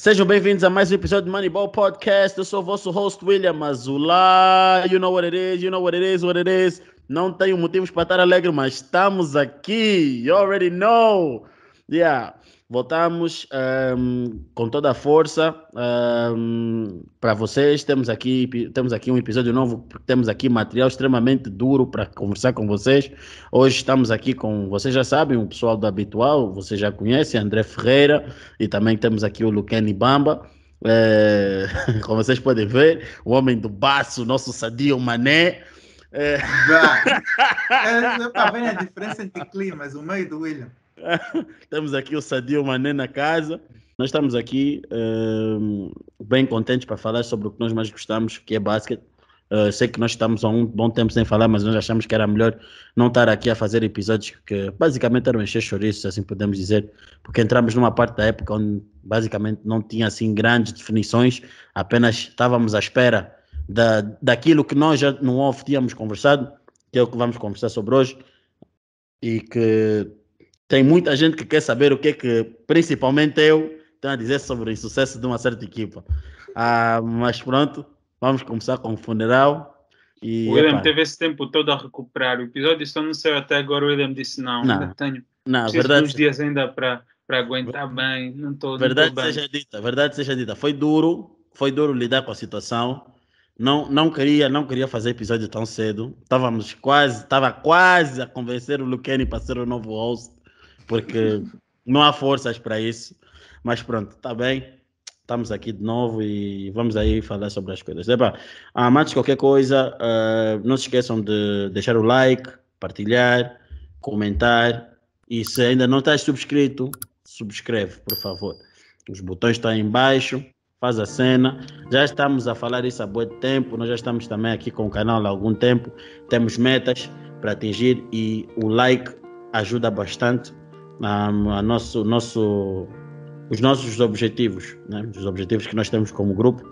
Sejam bem-vindos a mais um episódio do Moneyball Podcast. Eu sou o vosso host, William Azulá. You know what it is, you know what it is, what it is. Não tenho motivos para estar alegre, mas estamos aqui. You already know. Yeah. Voltamos um, com toda a força um, para vocês. Temos aqui, temos aqui um episódio novo, temos aqui material extremamente duro para conversar com vocês. Hoje estamos aqui com, vocês já sabem, o pessoal do Habitual, vocês já conhecem, André Ferreira, e também temos aqui o Luqueni Bamba. É, como vocês podem ver, o homem do baço, nosso Sadio Mané. É... é, tá vendo a diferença entre climas, o meio do William. Temos aqui o Sadio Mané na casa. Nós estamos aqui uh, bem contentes para falar sobre o que nós mais gostamos, que é basquete. Uh, sei que nós estamos há um bom tempo sem falar, mas nós achamos que era melhor não estar aqui a fazer episódios que basicamente eram encher chouriços, assim podemos dizer, porque entramos numa parte da época onde basicamente não tinha assim grandes definições, apenas estávamos à espera da, daquilo que nós já no off tínhamos conversado, que é o que vamos conversar sobre hoje, e que tem muita gente que quer saber o que é que, principalmente eu, tenho a dizer sobre o sucesso de uma certa equipa. Ah, mas pronto, vamos começar com o funeral. E, o William teve esse tempo todo a recuperar. O episódio só não saiu até agora. O William disse: Não, não ainda tenho. Não, Preciso verdade, uns dias ainda para aguentar bem. Não estou Verdade não seja dita, verdade seja dita. Foi duro, foi duro lidar com a situação. Não, não queria, não queria fazer episódio tão cedo. Estávamos quase, estava quase a convencer o Luqueni para ser o novo host porque não há forças para isso. Mas pronto, está bem. Estamos aqui de novo e vamos aí falar sobre as coisas. Epa, ah, antes de qualquer coisa, uh, não se esqueçam de deixar o like, partilhar, comentar. E se ainda não estás subscrito, subscreve, por favor. Os botões estão aí embaixo, faz a cena. Já estamos a falar isso há muito tempo, nós já estamos também aqui com o canal há algum tempo. Temos metas para atingir e o like ajuda bastante a nosso, nosso, os nossos objetivos, né? os objetivos que nós temos como grupo.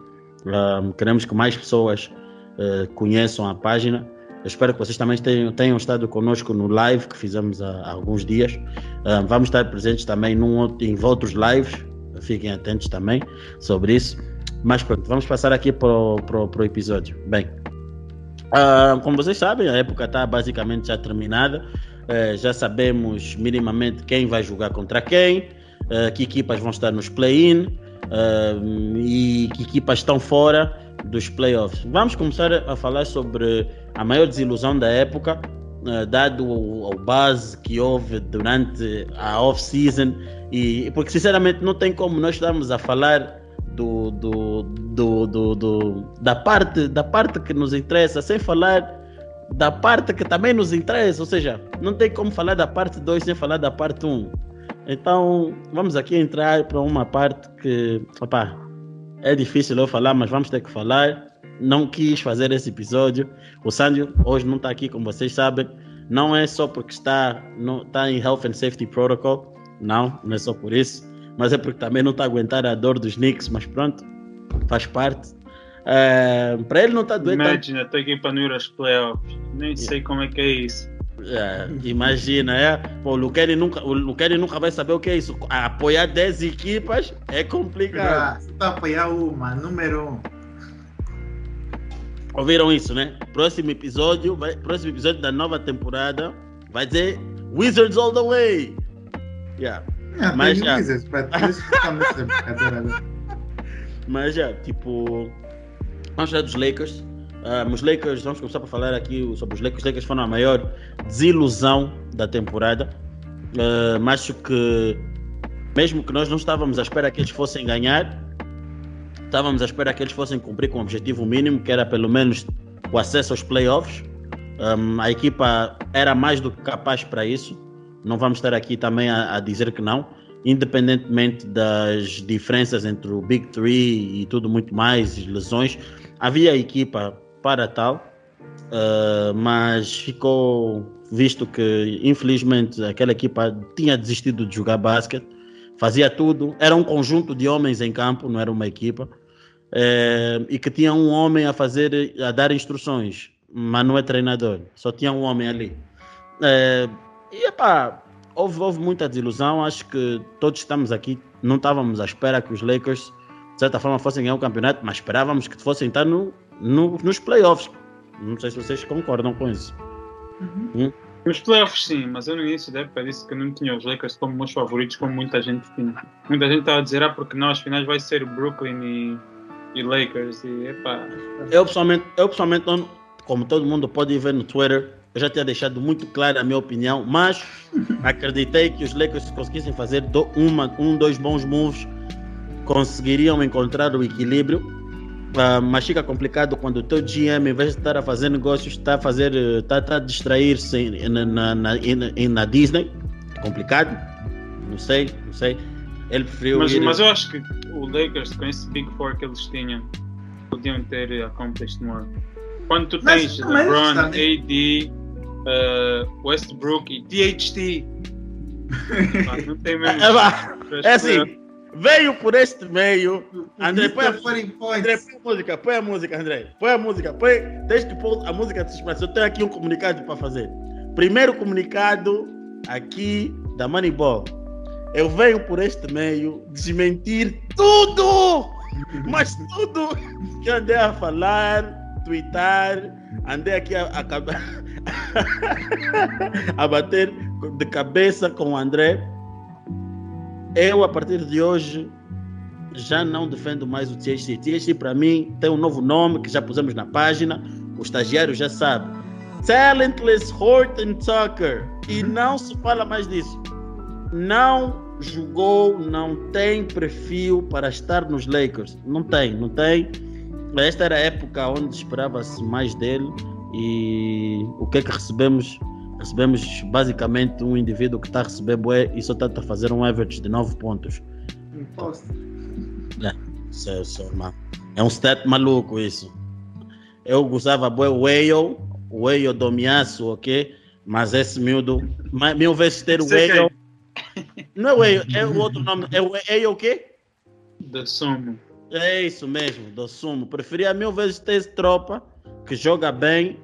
Um, queremos que mais pessoas uh, conheçam a página. Eu espero que vocês também tenham, tenham estado conosco no live que fizemos há, há alguns dias. Um, vamos estar presentes também num, em outros lives, fiquem atentos também sobre isso. Mas pronto, vamos passar aqui para o episódio. Bem, uh, como vocês sabem, a época está basicamente já terminada. Uh, já sabemos minimamente quem vai jogar contra quem, uh, que equipas vão estar nos play-in uh, e que equipas estão fora dos playoffs. Vamos começar a falar sobre a maior desilusão da época, dado o, o buzz que houve durante a off-season, e porque sinceramente não tem como nós estarmos a falar do, do, do, do da, parte, da parte que nos interessa, sem falar da parte que também nos interessa, ou seja, não tem como falar da parte 2 sem falar da parte 1. Um. Então, vamos aqui entrar para uma parte que, opa, é difícil eu falar, mas vamos ter que falar. Não quis fazer esse episódio. O Sandro hoje não está aqui, como vocês sabem. Não é só porque está, não, está em Health and Safety Protocol. Não, não é só por isso. Mas é porque também não está a aguentar a dor dos Knicks. Mas pronto, faz parte. É, para ele não está doente. Imagina, estou aqui para não ir aos playoffs. Nem yeah. sei como é que é isso. É, imagina, é. Pô, o Luqueni nunca, o nunca vai saber o que é isso. Apoiar 10 equipas é complicado. Tá apoiar uma, número 1. Um. Ouviram isso, né? Próximo episódio, vai, próximo episódio da nova temporada vai dizer Wizards all the way. Yeah. É, Mas já. Wizards, Mas já, tipo Vamos falar dos Lakers. Um, os Lakers, vamos começar por falar aqui sobre os Lakers. Os Lakers foram a maior desilusão da temporada. Uh, acho que, mesmo que nós não estávamos à espera que eles fossem ganhar, estávamos à espera que eles fossem cumprir com o objetivo mínimo, que era pelo menos o acesso aos playoffs. Um, a equipa era mais do que capaz para isso. Não vamos estar aqui também a, a dizer que não independentemente das diferenças entre o Big Three e tudo muito mais, lesões, havia equipa para tal, uh, mas ficou visto que infelizmente aquela equipa tinha desistido de jogar basquete, fazia tudo, era um conjunto de homens em campo, não era uma equipa, uh, e que tinha um homem a fazer, a dar instruções, mas não é treinador, só tinha um homem ali. Uh, e epá, houve, houve muita desilusão, acho que todos estamos aqui, não estávamos à espera que os Lakers de certa forma fossem ganhar o campeonato, mas esperávamos que fossem estar no, no, nos playoffs. Não sei se vocês concordam com isso. Uhum. Hum? Nos playoffs sim, mas eu no início da época disse que não tinha os Lakers como meus favoritos, como muita gente tinha. Muita gente estava a dizer, ah, porque não, as finais vai ser Brooklyn e, e Lakers. E, epá. Eu pessoalmente, eu pessoalmente não, como todo mundo pode ver no Twitter, eu já tinha deixado muito clara a minha opinião, mas acreditei que os Lakers se conseguissem fazer do, uma, um, dois bons moves, conseguiriam encontrar o equilíbrio. Uh, mas fica complicado quando o teu GM, em vez de estar a fazer negócios, está a fazer, está, está a distrair-se na, na, na, na, Disney. É complicado. Não sei, não sei. Ele preferiu. Mas, ir... mas eu acho que o Lakers, com esse Big Four que eles tinham, podiam ter accomplished more. Quando tu tens mas, LeBron, AD, uh, Westbrook e THT. não tem mesmo. É, é assim, veio por este meio. André, põe a, André, põe a música, põe a música, André. Põe a música, põe. Desde que pôr a música de expressão, eu tenho aqui um comunicado para fazer. Primeiro comunicado aqui da Moneyball. Eu venho por este meio desmentir tudo, mas tudo que andei a falar twittar, andei aqui a, a, a bater de cabeça com o André. Eu, a partir de hoje, já não defendo mais o THC. THC, para mim, tem um novo nome que já pusemos na página. O estagiário já sabe. Talentless Horton Tucker. E não se fala mais disso. Não jogou, não tem perfil para estar nos Lakers. Não tem, não tem. Esta era a época onde esperava-se mais dele e o que é que recebemos? Recebemos basicamente um indivíduo que está a receber bué e só está a fazer um average de 9 pontos. Imposto. É, isso é, isso é, é um stat maluco isso. Eu gostava bué o Whale, o Whale do Miaço, ok? Mas esse miúdo, mil vezes ter o Whale. Não é o Whale, é o outro nome. É o Whale o quê? Da Sumo. É isso mesmo, do sumo. Preferia mil vezes ter esse tropa que joga bem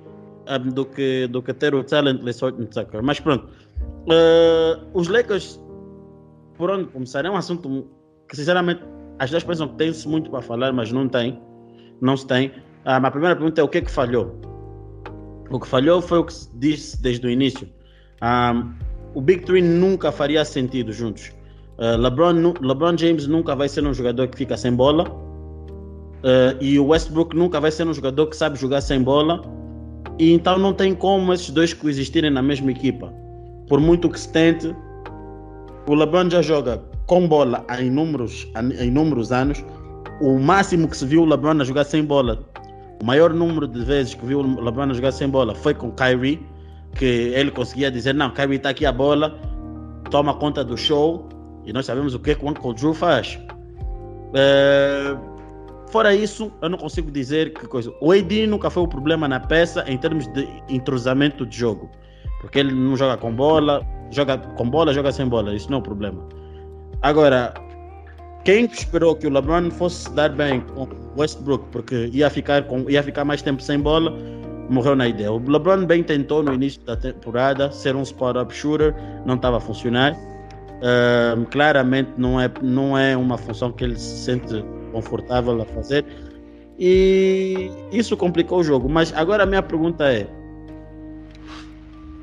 um, do, que, do que ter o Talentless Tucker. Mas pronto. Uh, os Lakers, por onde começar, é um assunto que sinceramente as duas pensam que tem-se muito para falar, mas não tem. Não se tem. Uh, a primeira pergunta é o que é que falhou? O que falhou foi o que se disse desde o início. O Big Three nunca faria sentido juntos. Uh, LeBron, LeBron James nunca vai ser um jogador que fica sem bola. Uh, e o Westbrook nunca vai ser um jogador que sabe jogar sem bola. E então não tem como esses dois coexistirem na mesma equipa. Por muito que se tente, o LeBron já joga com bola há inúmeros, há inúmeros anos. O máximo que se viu o LeBron a jogar sem bola, o maior número de vezes que viu o LeBron a jogar sem bola foi com Kyrie, que ele conseguia dizer: Não, Kyrie está aqui a bola, toma conta do show e nós sabemos o que, o Uncle Drew faz. É, fora isso, eu não consigo dizer que coisa. O AD nunca foi o problema na peça em termos de entrosamento de jogo. Porque ele não joga com bola, joga com bola, joga sem bola. Isso não é o problema. Agora, quem esperou que o LeBron fosse dar bem com Westbrook, porque ia ficar, com, ia ficar mais tempo sem bola, morreu na ideia. O LeBron bem tentou no início da temporada ser um spot-up shooter, não estava a funcionar. Uh, claramente não é, não é uma função que ele se sente confortável a fazer e isso complicou o jogo. Mas agora a minha pergunta é: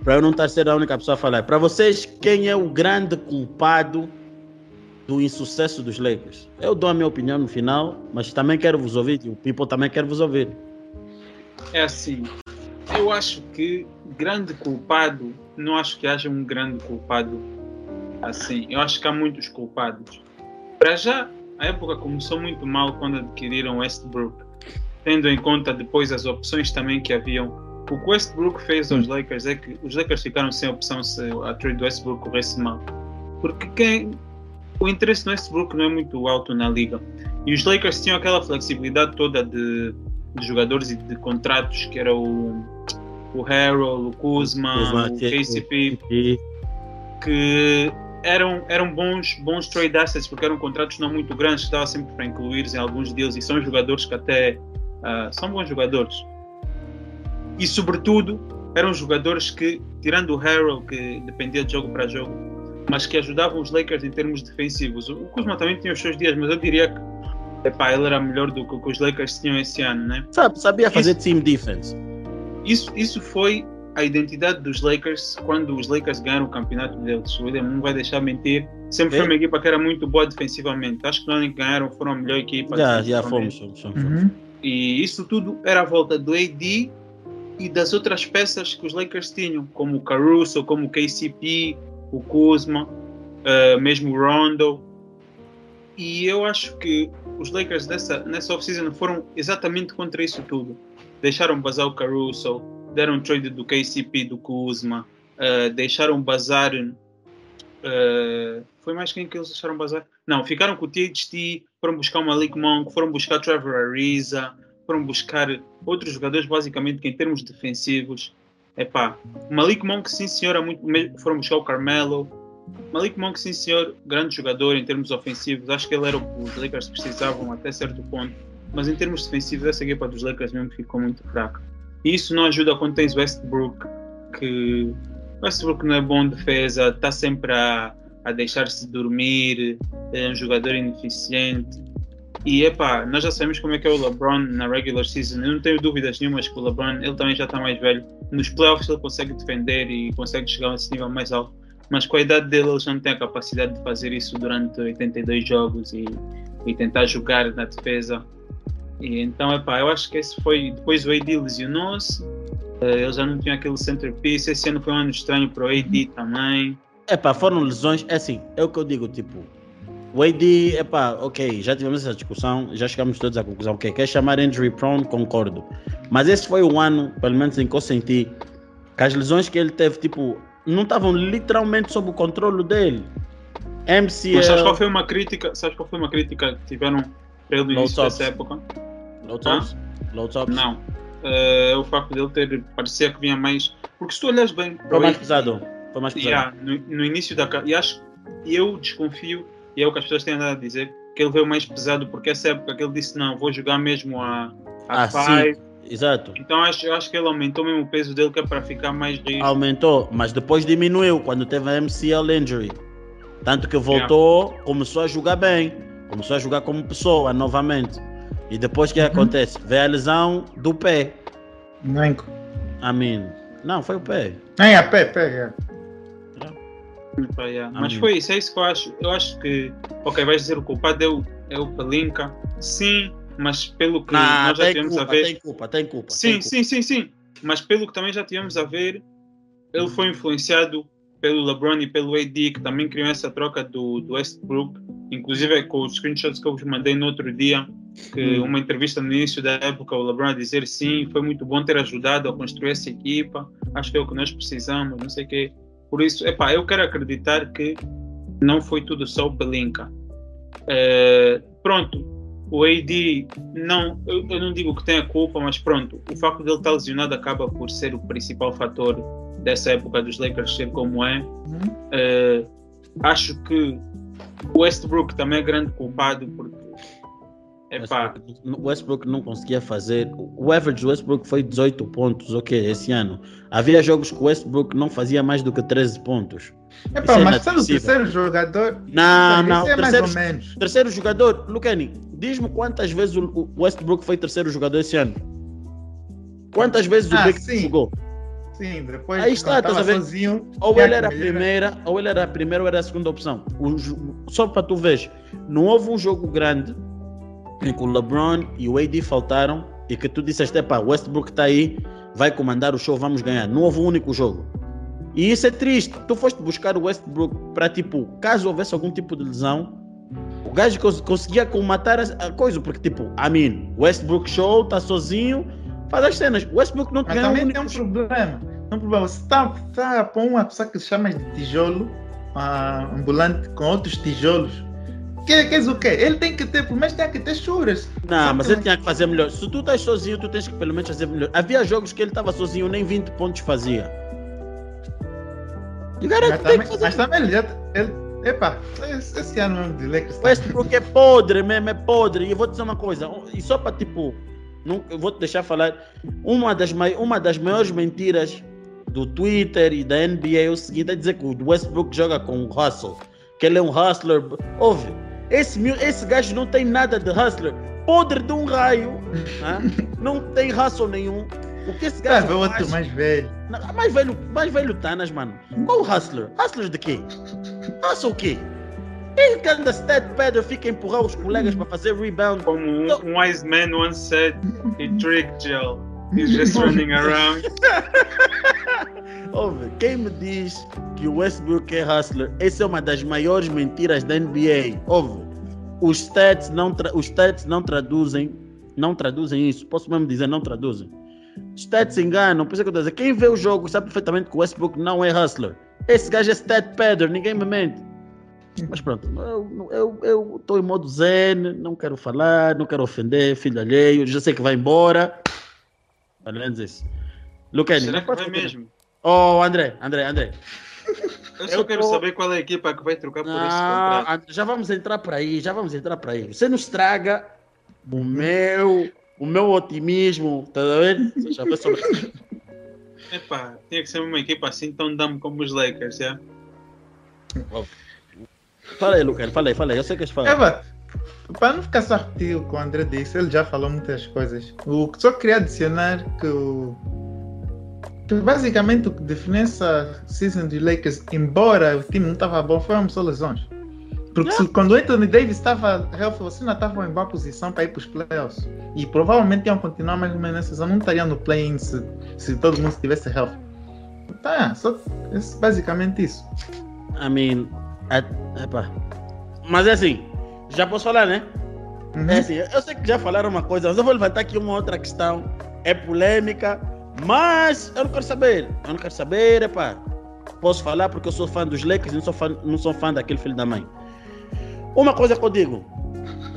para eu não estar sendo a única pessoa a falar, para vocês, quem é o grande culpado do insucesso dos Lakers? Eu dou a minha opinião no final, mas também quero vos ouvir, e o People também quer vos ouvir. É assim, eu acho que grande culpado, não acho que haja um grande culpado Assim, eu acho que há muitos culpados. Para já, a época começou muito mal quando adquiriram Westbrook, tendo em conta depois as opções também que haviam. O que Westbrook fez aos Lakers é que os Lakers ficaram sem opção se a trade do Westbrook corresse mal. Porque quem, o interesse no Westbrook não é muito alto na liga. E os Lakers tinham aquela flexibilidade toda de, de jogadores e de contratos, que era o, o Harold, o Kuzma, Kuzma o KCP, que eram, eram bons, bons trade assets porque eram contratos não muito grandes, que dava sempre para incluir em alguns deles e são jogadores que até uh, são bons jogadores. E sobretudo eram jogadores que, tirando o Harold, que dependia de jogo para jogo, mas que ajudavam os Lakers em termos defensivos. O Kuzma também tinha os seus dias, mas eu diria que epá, ele era melhor do que que os Lakers tinham esse ano, né? Sabe, sabia fazer team defense. Isso, isso foi a identidade dos Lakers quando os Lakers ganharam o campeonato deles. O William não vai deixar mentir. Sempre foi É. uma equipa que era muito boa defensivamente. Acho que não que ganharam foram a melhor equipa. Já, já fomos. fomos, fomos. Uhum. E isso tudo era à volta do AD e das outras peças que os Lakers tinham, como o Caruso, como o KCP, o Kuzma, eh, mesmo o Rondo. E eu acho que os Lakers dessa, nessa off-season foram exatamente contra isso tudo. Deixaram bazar o Caruso, deram trade do KCP, do Kuzma, eh, deixaram bazar. eh, foi mais quem que eles deixaram bazar? Não, ficaram com o THT, foram buscar o Malik Monk, foram buscar Trevor Ariza, foram buscar outros jogadores, basicamente, que em termos defensivos. Epá, Malik Monk, sim senhor, é muito, foram buscar o Carmelo. Malik Monk, sim senhor, grande jogador em termos ofensivos. Acho que ele era o que os Lakers precisavam até certo ponto. Mas em termos defensivos, essa equipa dos Lakers mesmo ficou muito fraca. E isso não ajuda quando tens Westbrook, que Westbrook não é bom defesa, está sempre a, a deixar-se dormir, é um jogador ineficiente. E epá, nós já sabemos como é que é o LeBron na regular season. Eu não tenho dúvidas nenhumas que o LeBron, ele também já está mais velho. Nos playoffs ele consegue defender e consegue chegar a esse nível mais alto. Mas com a idade dele, ele já não tem a capacidade de fazer isso durante 82 jogos e, e tentar jogar na defesa. E então, epá, eu acho que esse foi. Depois o AD lesionou-se, eh, ele já não tinha aquele centerpiece. Esse ano foi um ano estranho para o AD também. Epá, foram lesões, é assim, é o que eu digo, tipo, o AD, epá, ok, já tivemos essa discussão, já chegamos todos à conclusão, ok, quer chamar injury prone, concordo. Mas esse foi o ano, pelo menos em que eu senti, que as lesões que ele teve, tipo, não estavam literalmente sob o controle dele. Mas sabes qual MCL, foi uma crítica? Sabes qual foi uma crítica que tiveram Low início dessa época? Low tops, low tops, Não. Eh, o facto dele ter parecia que vinha mais. Porque se tu olhas bem foi mais AD, pesado, foi mais pesado. Yeah, no, no início da e acho eu desconfio e é o que as pessoas têm andado a dizer que ele veio mais pesado porque essa época que ele disse não vou jogar mesmo a, a Ah, five Exato, então acho, eu acho que ele aumentou mesmo o peso dele que é para ficar mais rígido aumentou, mas depois diminuiu quando teve a MCL injury. Tanto que voltou, começou a jogar bem, começou a jogar como pessoa novamente. E depois o que Uhum. acontece? Vê a lesão do pé. Não, é- I mean, não, foi o pé. nem a pé, pega. Pá, yeah. mas Amém. foi isso é isso que eu acho eu acho que ok vais dizer o culpado é o, é o Pelinka sim mas pelo que Não, nós já tivemos culpa, a ver tem culpa, tem culpa. Sim, tem culpa. sim, sim, sim. Mas pelo que também já tivemos a ver, ele foi influenciado pelo LeBron e pelo AD, que também criou essa troca do, do Westbrook. Inclusive é com os screenshots que eu vos mandei no outro dia, que Hum. uma entrevista no início da época, o LeBron a dizer sim, foi muito bom ter ajudado a construir essa equipa, acho que é o que nós precisamos, não sei o quê. Por isso, epá, eu quero acreditar que não foi tudo só o Pelinka. Eh, pronto, o AD não, eu, eu não digo que tenha culpa, mas pronto, o facto dele estar lesionado acaba por ser o principal fator dessa época dos Lakers ser como é. Uhum. Eh, acho que o Westbrook também é grande culpado porque epá, Westbrook, Westbrook não conseguia fazer. O average do Westbrook foi 18 pontos, ok, esse ano. Havia jogos que o Westbrook não fazia mais do que 13 pontos. Epá, Isso é mas sendo o terceiro jogador, Não, isso não, é mais terceiro, ou menos. terceiro jogador, Lucani, diz-me quantas vezes o o Westbrook foi terceiro jogador esse ano? Quantas vezes o Ah, Big sim. jogou? Sim, depois Aí está, estás a tava ver? sozinho. Ou ele era a primeira, ou ele era a primeira ou era a segunda opção. O só para tu ver, não houve um jogo grande em que o LeBron e o AD faltaram e que tu disseste, epá, o Westbrook está aí, vai comandar o show, vamos ganhar. Não houve um único jogo. E isso é triste. Tu foste buscar o Westbrook para, tipo, caso houvesse algum tipo de lesão, o gajo cons- conseguia comatar a, a coisa, porque, tipo, I mean, Westbrook show, tá sozinho, faz as cenas. O Westbrook não Mas ganha um também único tem um problema. Tem um problema. Você está tá a pôr uma pessoa que chama de tijolo ah, ambulante com outros tijolos. Que, queres o quê? Ele tem que ter, pelo menos tem que ter churas. Não, Só mas que- ele tinha que fazer melhor. Se tu estás sozinho, tu tens que pelo menos fazer melhor. Havia jogos que ele estava sozinho, nem 20 pontos fazia. E o cara Mas tem também, que fazer. mas também ele já. Ele, epa, esse, ano mesmo de Lakers. O Westbrook é podre mesmo, é podre. E eu vou dizer uma coisa, e só para tipo, não, eu vou te deixar falar, uma das, mai- uma das maiores mentiras do Twitter e da NBA é o seguinte, é dizer que o Westbrook joga com o Russell, que ele é um hustler. Ouve, Esse, esse gajo não tem nada de hustler. Podre de um raio. hã? Não tem hustle nenhum. O que esse Tá, gajo outro faz... mais velho. Mais velho, mais velho Tanas, mano. Qual o hustler? Hustler de quê? Hustle o quê? Ele anda stat padder, fica a empurrar os colegas para fazer rebound. Como um, um wise man once said, he tricked Gel. He's just running around. Ouve, quem me diz que o Westbrook é hustler, essa é uma das maiores mentiras da NBA. Ouve, os stats não, os stats não traduzem, não traduzem isso. Posso mesmo dizer, não traduzem. Os stats enganam, por isso é que eu estou dizer. Quem vê o jogo sabe perfeitamente que o Westbrook não é hustler. Esse gajo é stat padder, ninguém me mente. Mas pronto, eu estou em modo zen, não quero falar, não quero ofender, filho alheio, já sei que vai embora. Pelo menos isso. Luqueni, Será que vai mesmo? Oh, André, André, André. Eu só Eu quero tô- saber qual é a equipa que vai trocar por esse Ah, contrato. André, já vamos entrar por aí, já vamos entrar por aí. Você não estraga o meu, o meu otimismo, tá vendo? Já. Epá, tinha que ser uma equipa assim tão dumb como os Lakers, é? Fala aí, Lucas, fala aí, fala aí. Eu sei que eles falam. Eva, para não ficar só a repetir o que o André disse, ele já falou muitas coisas. O que só queria adicionar que o. Que basicamente o que define essa season dos Lakers, embora o time não estava bom, foram só lesões. Porque se- quando o Anthony Davis estava healthy, você não estava em boa posição para ir para os playoffs. E provavelmente iam continuar mais ou menos nessa. Não estariam no play-in se, se todo mundo estivesse healthy. Tá, só é basicamente isso. I mean, é, epá. Mas é assim, já posso falar, né? Uhum. É assim, eu sei que já falaram uma coisa, mas eu vou levantar aqui uma outra questão. É polêmica, mas eu não quero saber. Eu não quero saber, epá. Posso falar porque eu sou fã dos Lakers e não sou fã, não sou fã daquele filho da mãe. Uma coisa que eu digo: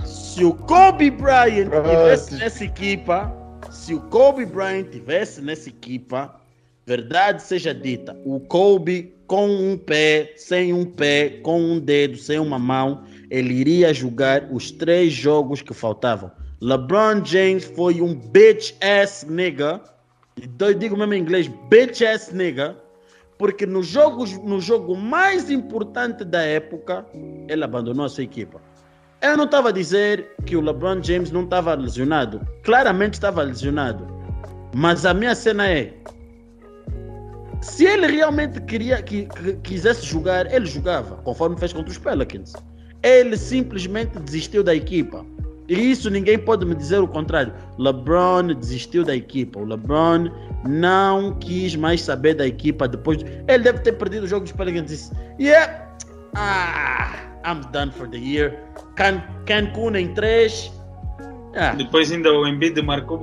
se o Kobe Bryant tivesse nessa equipa, se o Kobe Bryant tivesse nessa equipa, verdade seja dita, o Kobe com um pé, sem um pé, com um dedo, sem uma mão, ele iria jogar os três jogos que faltavam. LeBron James foi um bitch ass nigga. Eu digo mesmo em inglês, bitch ass nigga. Porque no, jogos, no jogo mais importante da época, ele abandonou a sua equipa. Eu não estava a dizer que o LeBron James não estava lesionado. Claramente estava lesionado. Mas a minha cena é: se ele realmente queria que, que- quisesse jogar, ele jogava, conforme fez contra os Pelicans. Ele simplesmente desistiu da equipa. E isso ninguém pode me dizer o contrário. LeBron desistiu da equipa. O LeBron não quis mais saber da equipa depois. de- Ele deve ter perdido o jogo dos Pelicans e disse: Yeah, ah, I'm done for the year. Can, Cancun em 3. Ah, Depois ainda o Embiid marcou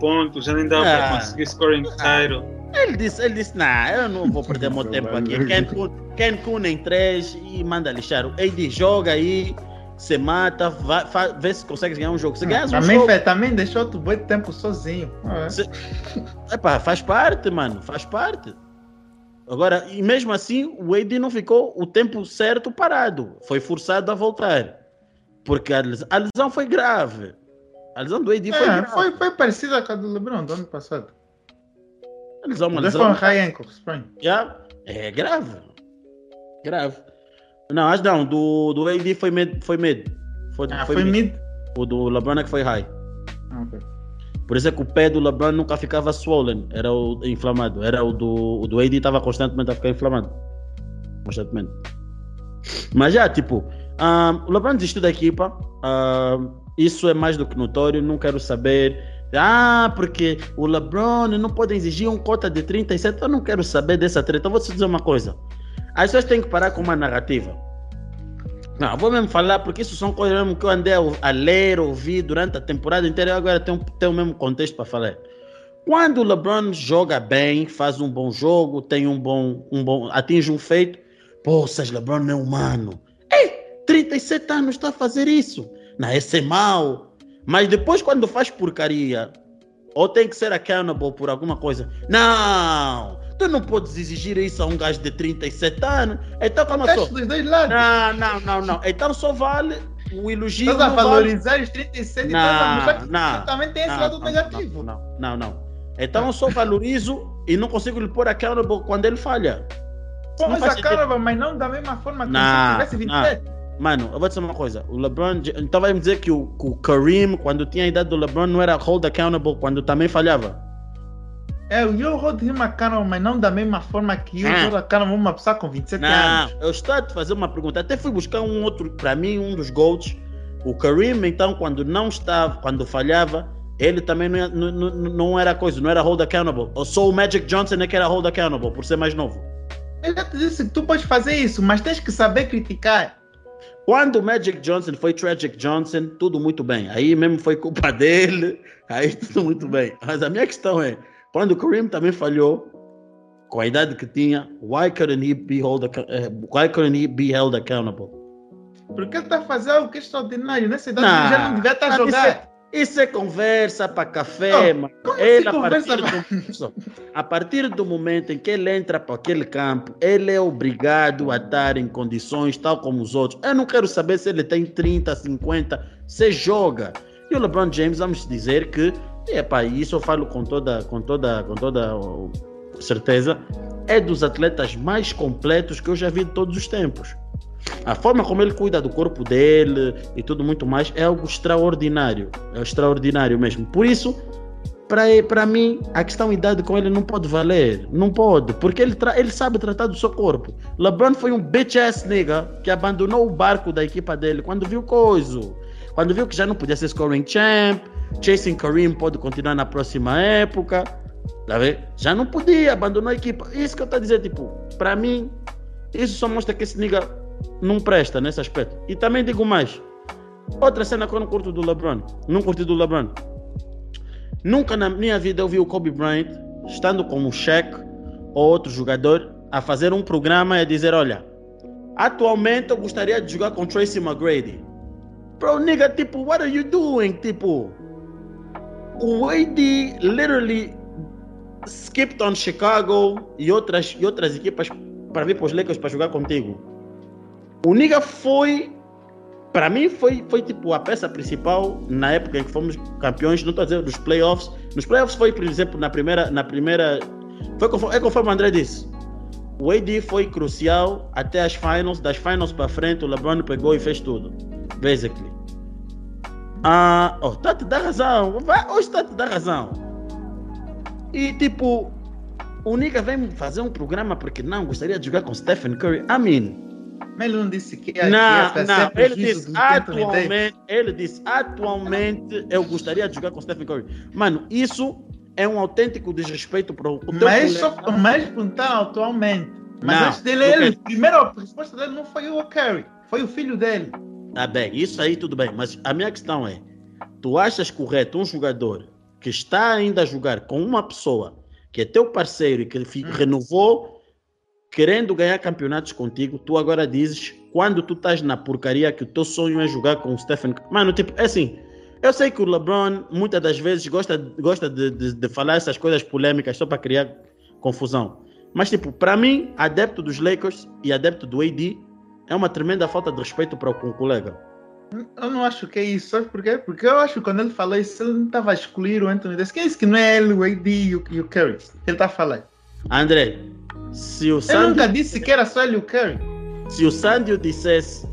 pontos, já nem dava para Ah. conseguir scoring title. Ele disse, ele disse, nah, eu não vou perder meu tempo aqui. Cancun, Cancun em 3 e manda lixar. O AD joga aí, se mata, vai, vê se consegue ganhar um jogo. Se ganhar um também, jogo, também deixou bom tempo sozinho. Ah, Se- epá, faz parte, mano, faz parte. Agora, e mesmo assim, o AD não ficou o tempo certo parado. Foi forçado a voltar. Porque a lesão, a lesão foi grave. A lesão do AD foi É, grave. foi, foi parecida com a do LeBron do ano passado. A lesão, uma um lesão. high ankle sprain. Já é grave. Grave. Não, acho não. Do, do AD foi mid. Foi mid. Foi, Ah, foi foi mid. mid. O do LeBron é que foi high. Ah, ok. Por isso é que o pé do LeBron nunca ficava swollen. Era o inflamado. Era o do, o do AD estava constantemente a ficar inflamado. Constantemente. Mas já, tipo, ah, o LeBron desistiu da equipa. ah, isso é mais do que notório. Não quero saber. Ah, porque o LeBron não pode exigir um cota de 37. Eu não quero saber dessa treta. Eu vou te dizer uma coisa. As pessoas têm que parar com uma narrativa. Não, eu vou mesmo falar porque isso são coisas mesmo que eu andei a, ler, ouvir durante a temporada inteira e agora tenho, tenho o mesmo contexto para falar. Quando o LeBron joga bem, faz um bom jogo, tem um bom, um bom, atinge um feito, poças, LeBron não é humano. Ei, 37 anos está a fazer isso. Não, esse é mau. Mas depois quando faz porcaria, ou tem que ser accountable por alguma coisa. Não! Tu não podes exigir isso a um gajo de 37 anos. Então, calma só. Dos dois lados. Não, não, não, não. Então só vale o elogio. Estás a não vale- valorizar os 37 e estás a Não, não. também tem esse Não, lado não, negativo. Não, não, não. Então eu só valorizo e não consigo lhe pôr accountable quando ele falha. Pô, não mas a cara, mas não da mesma forma que Não, se tivesse não. 27. Mano, eu vou dizer uma coisa. O LeBron. Então vai me dizer que o, o Kareem, quando tinha a idade do LeBron, não era hold accountable quando também falhava. É, o eu hold him accountable, mas não da mesma forma que eu Ah. hold accountable uma pessoa com 27 Não, anos. eu estou a te fazer uma pergunta. Até fui buscar um outro, para mim, um dos GOATs. O Kareem, então, quando não estava, quando falhava, ele também não, não, não era coisa, não era hold accountable. Ou só o Magic Johnson é que era hold accountable, por ser mais novo. Eu já te disse que tu podes fazer isso, mas tens que saber criticar. Quando o Magic Johnson foi Tragic Johnson, tudo muito bem. Aí mesmo foi culpa dele, aí tudo muito bem. Mas a minha questão é, quando o Kareem também falhou, com a idade que tinha, why couldn't he be, hold, eh, why couldn't he be held accountable? Porque ele está fazer algo que é extraordinário. Nessa idade Não, ele já não devia estar a mas jogar. Isso é conversa para café, Não, mano. como Ele, assim a, partir do, a partir do momento em que ele entra para aquele campo, ele é obrigado a estar em condições tal como os outros. Eu não quero saber se ele tem 30, 50, se joga. E o LeBron James, vamos dizer que, epá, e isso eu falo com toda, com toda, com toda certeza, é dos atletas mais completos que eu já vi de todos os tempos. A forma como ele cuida do corpo dele e tudo muito mais é algo extraordinário. É extraordinário mesmo. Por isso, para mim, a questão idade com ele não pode valer. Não pode. Porque ele, ele sabe tratar do seu corpo. LeBron foi um bitch ass nigga que abandonou o barco da equipa dele quando viu coisa. Quando viu que já não podia ser scoring champ. Chasing Kareem pode continuar na próxima época. Tá vendo? Já não podia, abandonou a equipa. Isso que eu estou dizer, tipo, para mim, isso só mostra que esse nigga não presta nesse aspecto. E também digo mais. Outra cena que eu não curto do LeBron. Não curti do LeBron. Nunca na minha vida eu vi o Kobe Bryant estando como Shaq ou outro jogador a fazer um programa e a dizer, olha, atualmente eu gostaria de jogar com Tracy McGrady. Bro, nigga, tipo, what are you doing? Tipo, o AD literally skipped on Chicago e outras, e outras equipas para vir para os Lakers para jogar contigo. O nigga foi para mim foi, foi tipo a peça principal na época em que fomos campeões, não estou dizer dos playoffs. Nos playoffs foi, por exemplo, na primeira. Na primeira foi conforme, é conforme o André disse. O AD foi crucial até as finals. Das finals para frente, o LeBron pegou e fez tudo. Basically. Ah, oh, tá te dá razão. Vai, hoje tá te dá razão. E tipo, o Nigga vem fazer um programa porque não gostaria de jogar com Stephen Curry. I mean, Mas ele não disse que ia, não, que ia não, ele disse atualmente, ele disse atualmente eu gostaria de jogar com Stephen Curry. Mano, isso é um autêntico desrespeito para o teu Mas colega. só mais perguntaram atualmente. Mas Não, antes dele, ele, primeiro a resposta dele não foi o Curry, foi o filho dele. Tá bem, isso aí tudo bem, mas a minha questão é: tu achas correto um jogador que está ainda a jogar com uma pessoa que é teu parceiro e que Hum. renovou querendo ganhar campeonatos contigo, tu agora dizes quando tu estás na porcaria que o teu sonho é jogar com o Stephen. Mano, tipo, é assim. Eu sei que o LeBron muitas das vezes gosta, gosta de, de- de falar essas coisas polêmicas só para criar confusão. Mas, tipo, para mim, adepto dos Lakers e adepto do AD é uma tremenda falta de respeito para o colega. Eu não acho que é isso, sabe por quê? Porque eu acho que quando ele falou isso, ele não estava a excluir o Anthony Davis. Quem disse que não é ele, o AD e o, e o Curry? Ele está a falar. André, se o Sandy, nunca disse que era só ele o Curry. se o Sandy dissesse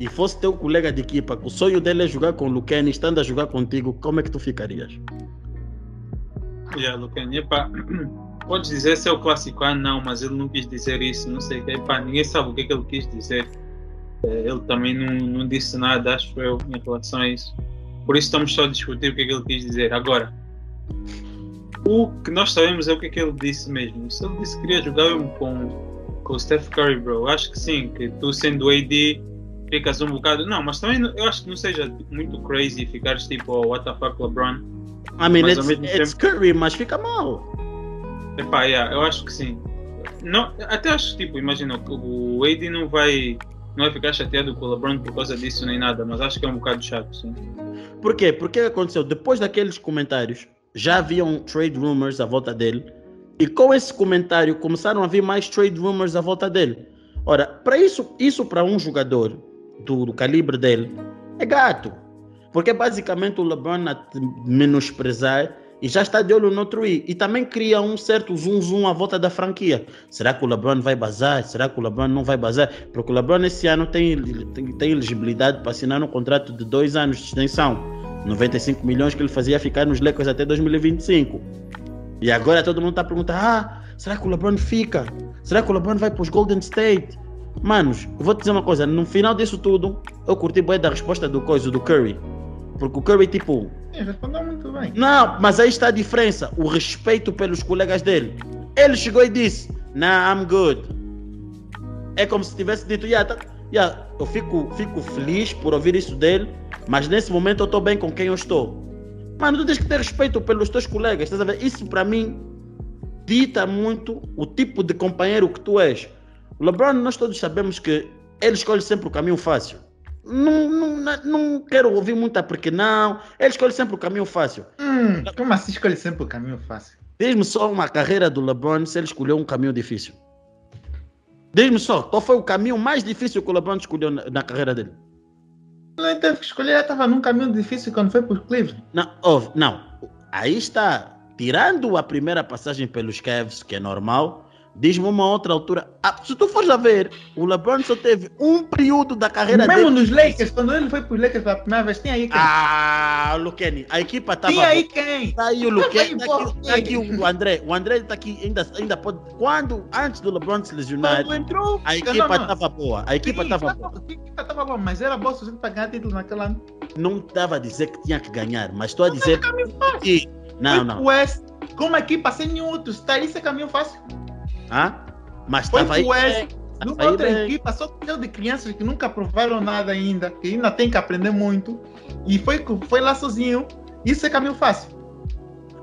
e fosse teu colega de equipa, que o sonho dele é jogar com o Luquene, estando a jogar contigo, como é que tu ficarias? Yeah, Lucan, epá, podes dizer se é o clássico, ah não, mas ele não quis dizer isso, não sei o que, epá, ninguém sabe o que é que ele quis dizer. Eh, Ele também não, não disse nada, acho eu, em relação a isso. Por isso estamos só a discutir o que é que ele quis dizer. Agora, o que nós sabemos é o que é que ele disse mesmo. Se ele disse que queria jogar mesmo com, com o Steph Curry, bro, acho que sim, que tu sendo AD ficas um bocado. Não, mas também eu acho que não seja muito crazy ficares tipo, oh, what the fuck, LeBron. I mean, Mas it's, it's Curry, mas fica mal. Epá, yeah, eu acho que sim. Não, até acho que, tipo, imagina, o o AD não vai, não vai ficar chateado com o LeBron por causa disso nem nada, mas acho que é um bocado chato, sim. Por quê? Porque aconteceu? Depois daqueles comentários, já haviam trade rumors à volta dele. E com esse comentário começaram a vir mais trade rumors à volta dele. Ora, para isso, isso para um jogador do, do calibre dele é gato. Porque basicamente o LeBron a menosprezar e já está de olho no outro I. E também cria um certo zoom zoom à volta da franquia. Será que o LeBron vai bazar? Será que o LeBron não vai bazar? Porque o LeBron esse ano tem, tem, tem elegibilidade para assinar um contrato de dois anos de extensão. 95 milhões que ele fazia ficar nos Lakers até 2025. E agora todo mundo está a perguntar: ah, será que o LeBron fica? Será que o LeBron vai para os Golden State? Manos, vou te dizer uma coisa: no final disso tudo, eu curti bem da resposta do coisa do Curry. Porque o Curry, tipo. Sim, respondeu muito bem. Não, mas aí está a diferença: o respeito pelos colegas dele. Ele chegou e disse: Nah, I'm good. É como se tivesse dito: Yeah, tá, yeah, eu fico, fico feliz por ouvir isso dele, mas nesse momento eu estou bem com quem eu estou. Mano, tu tens que ter respeito pelos teus colegas, estás a ver? Isso para mim dita muito o tipo de companheiro que tu és. O LeBron, nós todos sabemos que ele escolhe sempre o caminho fácil. Não, não, não quero ouvir muita porque não. Ele escolhe sempre o caminho fácil. Hum, como assim escolhe sempre o caminho fácil? Diz-me só uma carreira do LeBron se ele escolheu um caminho difícil. Diz-me só, qual foi o caminho mais difícil que o LeBron escolheu na, na carreira dele? Ele teve que escolher, estava num caminho difícil quando foi para os Cleveland. Não, oh, não, aí está. Tirando a primeira passagem pelos Cavs, que é normal, Diz-me uma outra altura. Ah, se tu fores a ver, o LeBron só teve um período da carreira Mesmo dele. nos Lakers, quando ele foi para os Lakers pela primeira vez, tinha aí quem? Ah, Luqueni, a equipa estava. tinha aí quem? Tá aí o Luqueni, Não tá vai aqui, tá aqui o André. O André está aqui, ainda, ainda pode. Quando, antes do LeBron se lesionar, Quando entrou, a equipa estava boa. A equipa estava tava- boa. a equipa estava boa, mas era boa o suficiente para ganhar título naquele ano. Não estava a dizer que tinha que ganhar, mas estou a Não dizer que. Não, não. West, com uma equipa sem nenhum outro star, isso é caminho fácil. Hã? Mas Foi estava aí. West, bem, numa outra bem. equipa, só cheio de crianças que nunca provaram nada ainda, que ainda tem que aprender muito, e foi, foi lá sozinho. Isso é caminho fácil.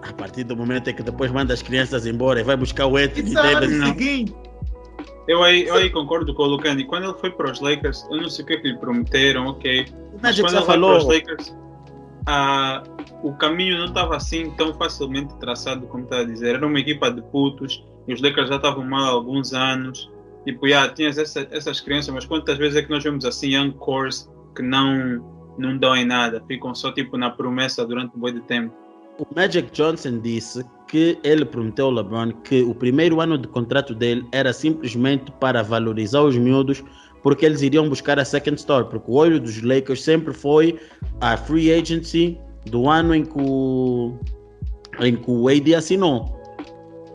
A partir do momento em que depois manda as crianças embora e vai buscar o Anthony Isso é seguinte. Eu aí, eu aí concordo com o Lucani. Quando ele foi para os Lakers, eu não sei o que, é que lhe prometeram, ok. Mas Magic quando ele vai para os falou. Lakers, ah, o caminho não estava assim tão facilmente traçado como está a dizer. Era uma equipa de putos os Lakers já estavam mal há alguns anos. Tipo, yeah, tinhas essa, essas crianças, mas quantas vezes é que nós vemos assim young cores que não, não dão em nada, ficam só tipo na promessa durante um de tempo. O Magic Johnson disse que ele prometeu ao LeBron que o primeiro ano de contrato dele era simplesmente para valorizar os miúdos, porque eles iriam buscar a second store, porque o olho dos Lakers sempre foi a free agency do ano em que o, em que o AD assinou.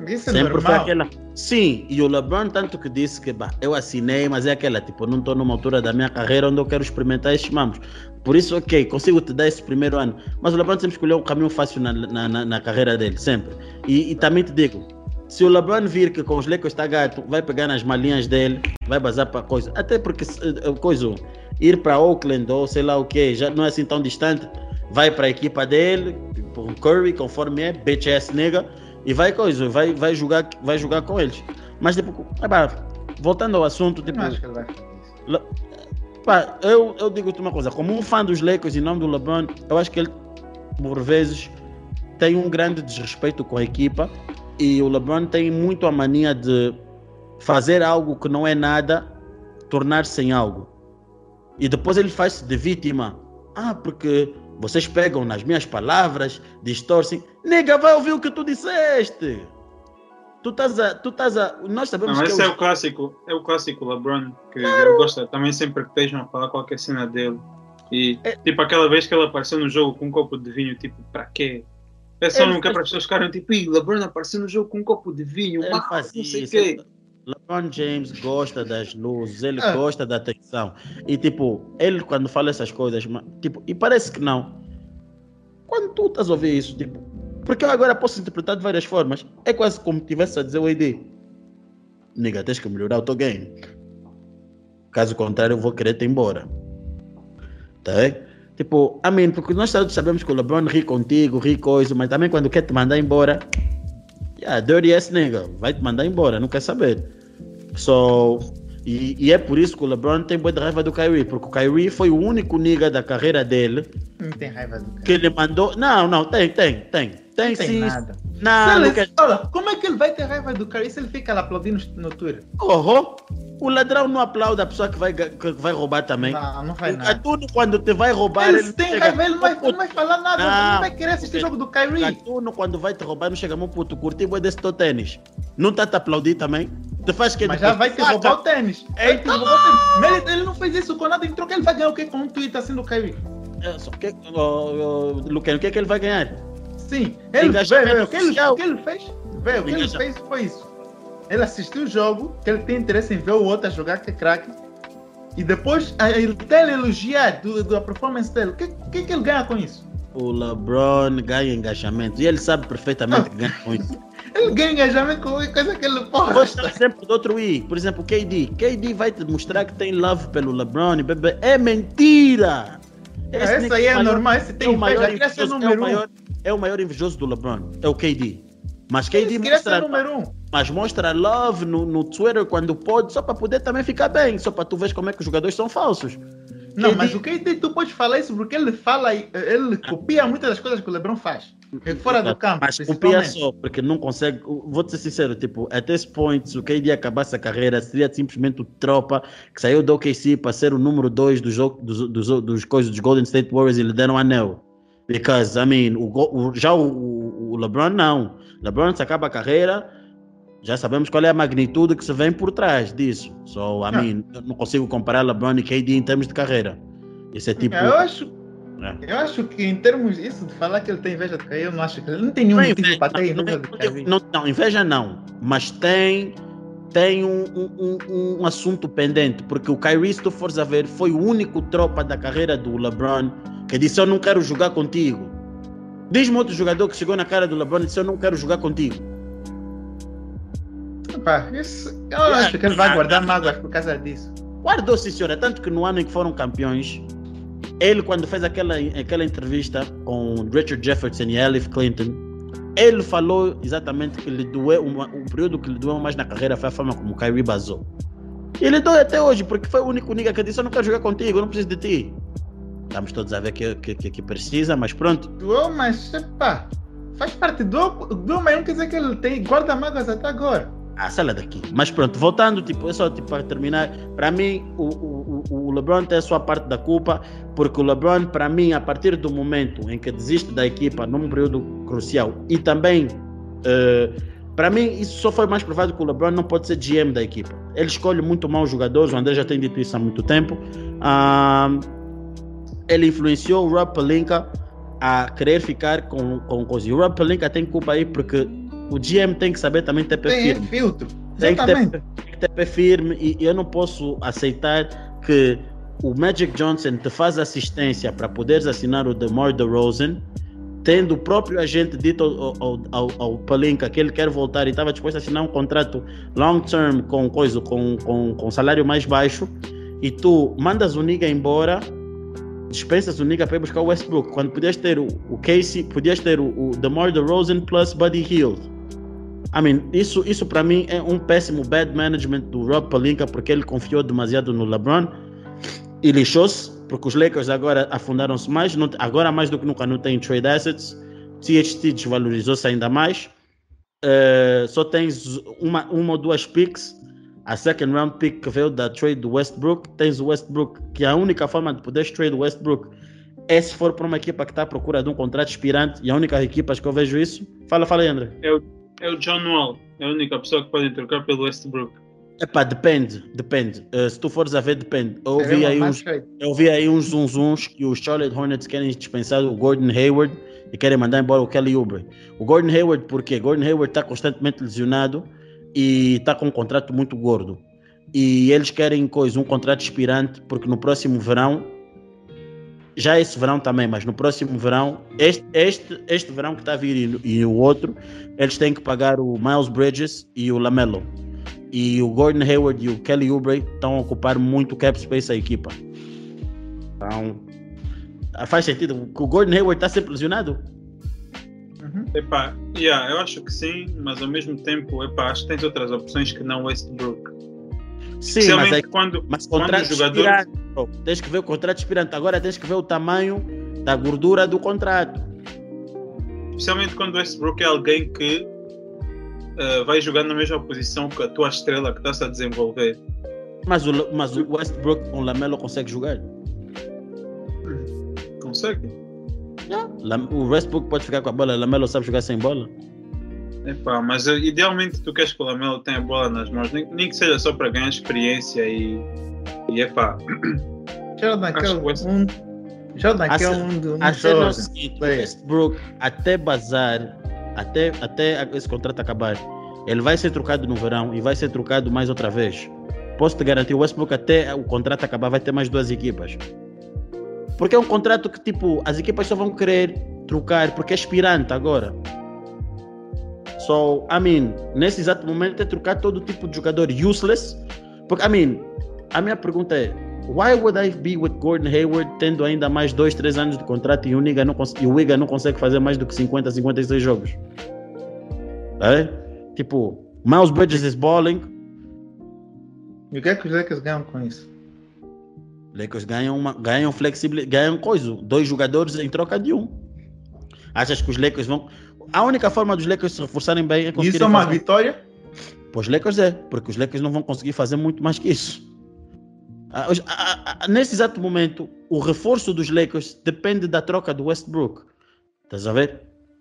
Isso é Sempre foi aquela. Sim, e o LeBron tanto que disse que bah, eu assinei, mas é aquela, tipo, não estou numa altura da minha carreira onde eu quero experimentar estes mamos. Por isso, ok, consigo te dar esse primeiro ano. Mas o LeBron sempre escolheu um caminho fácil na, na, na- na carreira dele, sempre. E, e também te digo, se o LeBron vir que com os Lakers está gato, vai pegar nas malinhas dele, vai bazar para coisa. Até porque se- eh, coisa, ir para Oakland ou sei lá o que, já não é assim tão distante. Vai para a equipa dele, um Curry, conforme é, ass nigga, e vai coisa, vai, vai, jogar, vai jogar com eles. Mas tipo, epá, voltando ao assunto, tipo, não acho que ele vai. Pá, eu, eu digo-te uma coisa, como um fã dos Lakers em nome do LeBron, eu acho que ele, por vezes, tem um grande desrespeito com a equipa e o LeBron tem muito a mania de fazer algo que não é nada, tornar-se em algo. E depois ele faz-se de vítima. Ah, porque vocês pegam nas minhas palavras, distorcem. Nega, vai ouvir o que tu disseste. Tu estás a. Tu estás a nós sabemos Não, que esse é é o- o clássico, é o clássico LeBron, que ele gosta também sempre que estejam a falar qualquer cena dele. E É- tipo aquela vez que ele apareceu no jogo com um copo de vinho, tipo, para quê? É só faz- para as pessoas ficarem tipo, "Ih, LeBron apareceu no jogo com um copo de vinho, Ele uau, faz não sei o quê. LeBron James gosta das luzes, ele Ah. gosta da atenção. E tipo, ele quando fala essas coisas, tipo, e parece que não. Quando tu estás a ouvir isso, tipo, porque eu agora posso interpretar de várias formas. É quase como tivesse a dizer o AD. Nigga, tens que melhorar o teu game. Caso contrário, eu vou querer te embora. Tá? Tipo, amém, porque nós todos sabemos que o LeBron ri contigo, ri coisa, mas também quando quer te mandar embora, Yeah, dirty ass nigga. Vai te mandar embora, não quer saber. So, e, e é por isso que o LeBron tem boa raiva do Kyrie, porque o Kyrie foi o único nigga da carreira dele Não tem raiva do que ele mandou. Não, não, tem, tem, tem. Tem, Não tem nada. Não, ele- olha, como é que ele vai ter raiva do cara se ele fica lá aplaudindo no Twitter? Oh, O ladrão não aplaude a pessoa que vai, que vai roubar também. Não, não vai nada. Gatuno, quando te vai roubar, Ele ele tem chega, raiva, ele não vai, "Ô, ele não vai falar nada, ele Não, não vai querer assistir o jogo do Kyrie. Gatuno, quando vai te roubar, não chega, meu puto, curti bué desse teu tênis. Não está a te aplaudir também? Te faz que Mas já vai te roubar o tênis. Tênis. Mas ele, ele não fez isso com nada em troca, ele vai ganhar o quê com um tweet assim do Kyrie? É, só que, oh, oh, Luqueno, o que é que ele vai ganhar? Sim, ele, Engajamento vê, o, que ele, o que ele fez, vê, o que ele fez foi isso. Ele assistiu o jogo, que ele tem interesse em ver o outro a jogar, que é craque, e depois ele tem elogiar do, da performance dele. O que, que, que ele ganha com isso? O LeBron ganha engajamento e ele sabe perfeitamente que ganha com isso. Ele ganha engajamento com qualquer coisa que ele Vou dar um posta. exemplo do outro I, por exemplo, o KD. KD vai te mostrar que tem love pelo LeBron, bebê. É mentira! Esse Esse aí é maior- normal, esse é tem o maior invejoso, é o maior, é o maior invejoso do LeBron, é o KD. Mas KD mostra, número um. mas mostra love no, no Twitter quando pode, só para poder também ficar bem, só para tu ver como é que os jogadores são falsos. Não, mas o KD tu pode falar isso porque ele fala, ele copia muitas das coisas que o LeBron faz. É Fora do campo, Mas copia só, porque não consegue. Vou ser sincero, tipo, até esse point, se o KD acabasse a carreira, seria simplesmente o tropa que saiu do OKC para ser o número 2 dos, dos, dos, dos coisas dos Golden State Warriors e lhe deram um anel. Because, I mean, o, o- já o, o- o LeBron não. LeBron se acaba a carreira, já sabemos qual é a magnitude que se vem por trás disso. So, I Não. mean, eu não consigo comparar LeBron e KD em termos de carreira. Isso é tipo. Eu acho, É. eu acho que em termos disso de falar que ele tem inveja de Kyrie, eu não acho que ele não tem nenhum Não motivo para ter não, inveja de Kyrie. não, não, inveja não, mas tem, tem um, um- um- um assunto pendente, porque o Kyrie, se tu fores a ver, foi o único tropa da carreira do LeBron que disse: Eu não quero jogar contigo. Diz-me outro jogador que chegou na cara do LeBron e disse: Eu não quero jogar contigo. Pá, isso, eu acho que ele vai guardar mágoas por causa disso. Guardou, sim, senhora. Tanto que no ano em que foram campeões, ele, quando fez aquela, aquela entrevista com Richard Jefferson e Elif Clinton, ele falou exatamente que lhe doeu, uma, o período que lhe doeu mais na carreira foi a forma como o Kyrie basou. E ele dói até hoje, porque foi o único nigga que disse: Eu não quero jogar contigo, eu não preciso de ti. Estamos todos a ver que, que, que, que precisa, mas pronto. Doou, mas pá, faz parte do, do mas não quer dizer que ele tem, guarda mágoas até agora. Ah, sai lá daqui. Mas pronto, voltando, tipo, é só tipo, para terminar. Para mim, o, o, o- o LeBron tem a sua parte da culpa, porque o LeBron, para mim, a partir do momento em que desiste da equipa num período crucial e também, eh, para mim, isso só foi mais provado que o LeBron não pode ser GM da equipa. Ele escolhe muito mal os jogadores, o André já tem dito isso há muito tempo. Ah, ele influenciou o Rob Pelinka a querer ficar com, com coisa. E o Rob Pelinka tem culpa aí porque o GM tem que saber também ter pé Tem firme. filtro. tem que, ter, tem que ter pé firme e eu não posso aceitar que o Magic Johnson te faz assistência para poderes assinar o DeMar DeRozan, tendo o próprio agente dito ao, ao, ao, ao Palinka que ele quer voltar e estava disposto a assinar um contrato long term com coisa com, com, com salário mais baixo e tu mandas o Niga embora dispensas o Niga para ir buscar o Westbrook. Quando podias ter o, o Casey podias ter o, o DeMar DeRozan plus Buddy Hield I mean, isso, isso para mim é um péssimo bad management do Rob Palinka porque ele confiou demasiado no LeBron e lixou-se porque os Lakers agora afundaram-se mais, não- agora mais do que nunca não têm trade assets. THT desvalorizou-se ainda mais. Eh, só tens uma, uma ou duas picks. A second round pick que veio da trade do Westbrook. Tens o Westbrook, que a única forma de poderes trade o Westbrook é se for para uma equipa que está à procura de um contrato expirante. E a única equipa que eu vejo isso. Fala, fala André. É o John Wall, é a única pessoa que podem trocar pelo Westbrook. Epá, depende, depende. Eh, se tu fores a ver, depende. Eu ouvi aí uns, eu vi aí uns zunzuns que os Charlotte Hornets querem dispensar o Gordon Hayward e querem mandar embora o Kelly Oubre. O Gordon Hayward, por quê? Gordon Hayward está constantemente lesionado e está com um contrato muito gordo. E eles querem coisa, um contrato expirante, porque no próximo verão, já esse verão também, mas no próximo verão, este, este, este verão que está a vir e, e o outro, eles têm que pagar o Miles Bridges e o Lamelo. E o Gordon Hayward e o Kelly Oubre estão a ocupar muito cap space a equipa. Então, ah, faz sentido. que O Gordon Hayward está sempre lesionado. Uhum. Epá, yeah, eu acho que sim, mas ao mesmo tempo, epá, acho que tens outras opções que não Westbrook. Sim, mas, aí, quando, mas quando contrato o jogador. expirante. bro. Tens que ver o contrato expirante. Agora tens que ver o tamanho da gordura do contrato. Especialmente quando o Westbrook é alguém que eh, vai jogar na mesma posição que a tua estrela que está-se a desenvolver. Mas o, mas o Westbrook com o Lamelo consegue jogar. Consegue? Lam- O Westbrook pode ficar com a bola, o Lamelo sabe jogar sem bola. Epá, mas eh, idealmente tu queres que o Lamelo tenha a bola nas mãos, nem, nem que seja só para ganhar experiência e. E epá, Jordan, é o West- um. Jordan, que é A um, um A cena é o seguinte. Westbrook até bazar, até, até esse contrato acabar, ele vai ser trocado no verão e vai ser trocado mais outra vez. Posso te garantir, o Westbrook até o contrato acabar vai ter mais duas equipas. Porque é um contrato que tipo, as equipas só vão querer trocar porque é aspirante agora. So, I mean, nesse exato momento é trocar todo tipo de jogador useless. Porque, I mean, a minha pergunta é: why would I be with Gordon Hayward tendo ainda mais 2, 3 anos de contrato e o, Niga não cons- não consegue fazer mais do que 50, 56 jogos? É? Tipo, Miles Bridges is balling, E o que é que os Lakers ganham com isso? Lakers ganham, uma, ganham flexibilidade, ganham coisa, dois jogadores em troca de um. Achas que os Lakers vão. A única forma dos Lakers se reforçarem bem é E isso é uma fazer- vitória? Os Lakers é, porque os Lakers não vão conseguir fazer muito mais que isso. Ah, os- ah, ah, nesse exato momento, o reforço dos Lakers depende da troca do Westbrook. Estás a ver?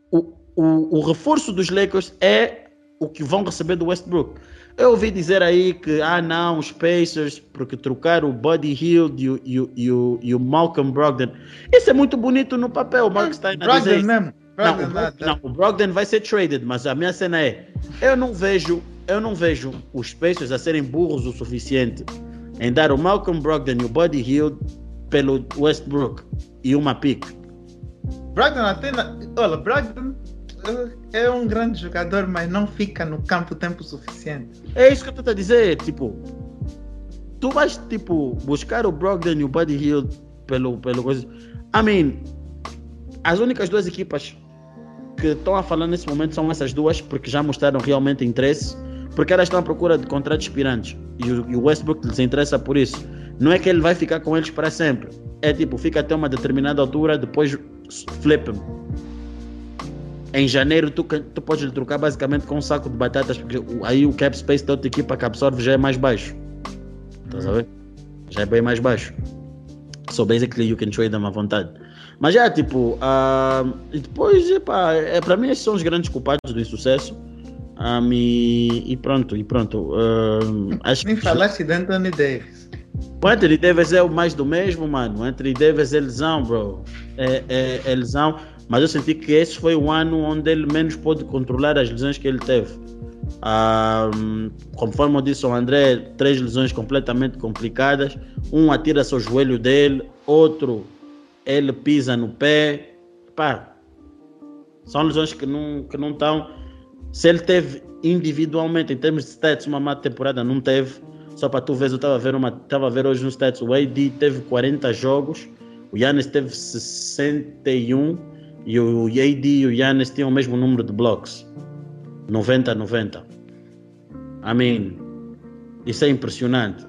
O, o, o reforço dos Lakers é o que vão receber do Westbrook. Eu ouvi dizer aí que, ah não, os Pacers, porque trocaram o Buddy Hield e o, e o, e o, e o Malcolm Brogdon. Isso é muito bonito no papel, o Mark Stein a dizer Brogdon mesmo. Não, Brogdon o, nada. Brog- não, o Brogdon vai ser traded, mas a minha cena é, eu não vejo, eu não vejo os Pacers a serem burros o suficiente em dar o Malcolm Brogdon e o Buddy Hield pelo Westbrook e uma pick. Brogdon até. Na... Olha, Brogdon eh, é um grande jogador, mas não fica no campo tempo suficiente. É isso que eu estou a dizer, tipo, tu vais tipo buscar o Brogdon e o Buddy Hield pelo pelo coisa. I mean, as únicas duas equipas que estão a falar nesse momento são essas duas, porque já mostraram realmente interesse, porque elas estão à procura de contratos expirantes e o, e o Westbrook lhes interessa por isso. Não é que ele vai ficar com eles para sempre, é tipo, fica até uma determinada altura, depois flip him. Em janeiro, tu, tu podes lhe trocar basicamente com um saco de batatas, porque aí o cap space da outra equipa que absorve já é mais baixo. Estás a ver? Já é bem mais baixo. So basically you can trade them à vontade. Mas já, tipo, ah, e depois, epá, é, para mim esses são os grandes culpados do insucesso. Ah, e, e pronto, e pronto. ah, acho Nem que falaste de Anthony Davis. o Anthony Davis é o mais do mesmo, mano. O Anthony Davis é lesão, bro. É, é, é lesão. Mas eu senti que esse foi o ano onde ele menos pôde controlar as lesões que ele teve. Ah, conforme eu disse ao André, três lesões completamente complicadas. Um atira-se ao joelho dele, outro ele pisa no pé. Pá, são lesões que não que não estão. Se ele teve individualmente, em termos de stats, uma má temporada, não teve. Só para tu ver, eu estava a ver uma, estava a ver hoje nos stats, o AD teve 40 jogos, o Yannis teve 61 e o AD e o Yannis tinham o mesmo número de blocos. 90 a 90. I mean, isso é impressionante.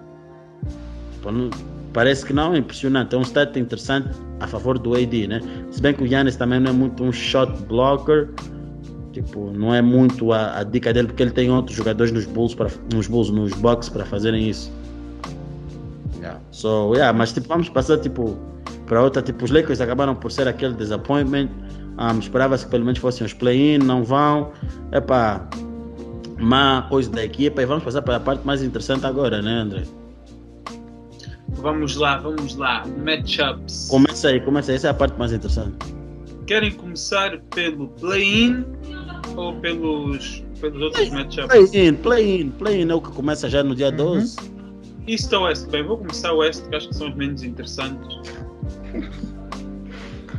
Tipo, não- Parece que não, é impressionante. É um stat interessante a favor do AD, né? Se bem que o Yannis também não é muito um shot blocker, tipo, não é muito a, a dica dele, porque ele tem outros jogadores nos Bulls, para, nos Bulls, nos Bucks para fazerem isso. Yeah. So, yeah, mas tipo, vamos passar tipo para outra, tipo, os Lakers acabaram por ser aquele disappointment. Um, Esperava-se que pelo menos fossem os play-in, não vão. Epá, má coisa da equipa. E vamos passar para a parte mais interessante agora, né, André? Vamos lá, vamos lá. Matchups. Começa aí, começa aí. Essa é a parte mais interessante. Querem começar pelo play-in ou pelos, pelos outros matchups? Play-in, play-in, play-in é o que começa já no dia 12. East ou West? Bem, vou começar o West, que acho que são os menos interessantes.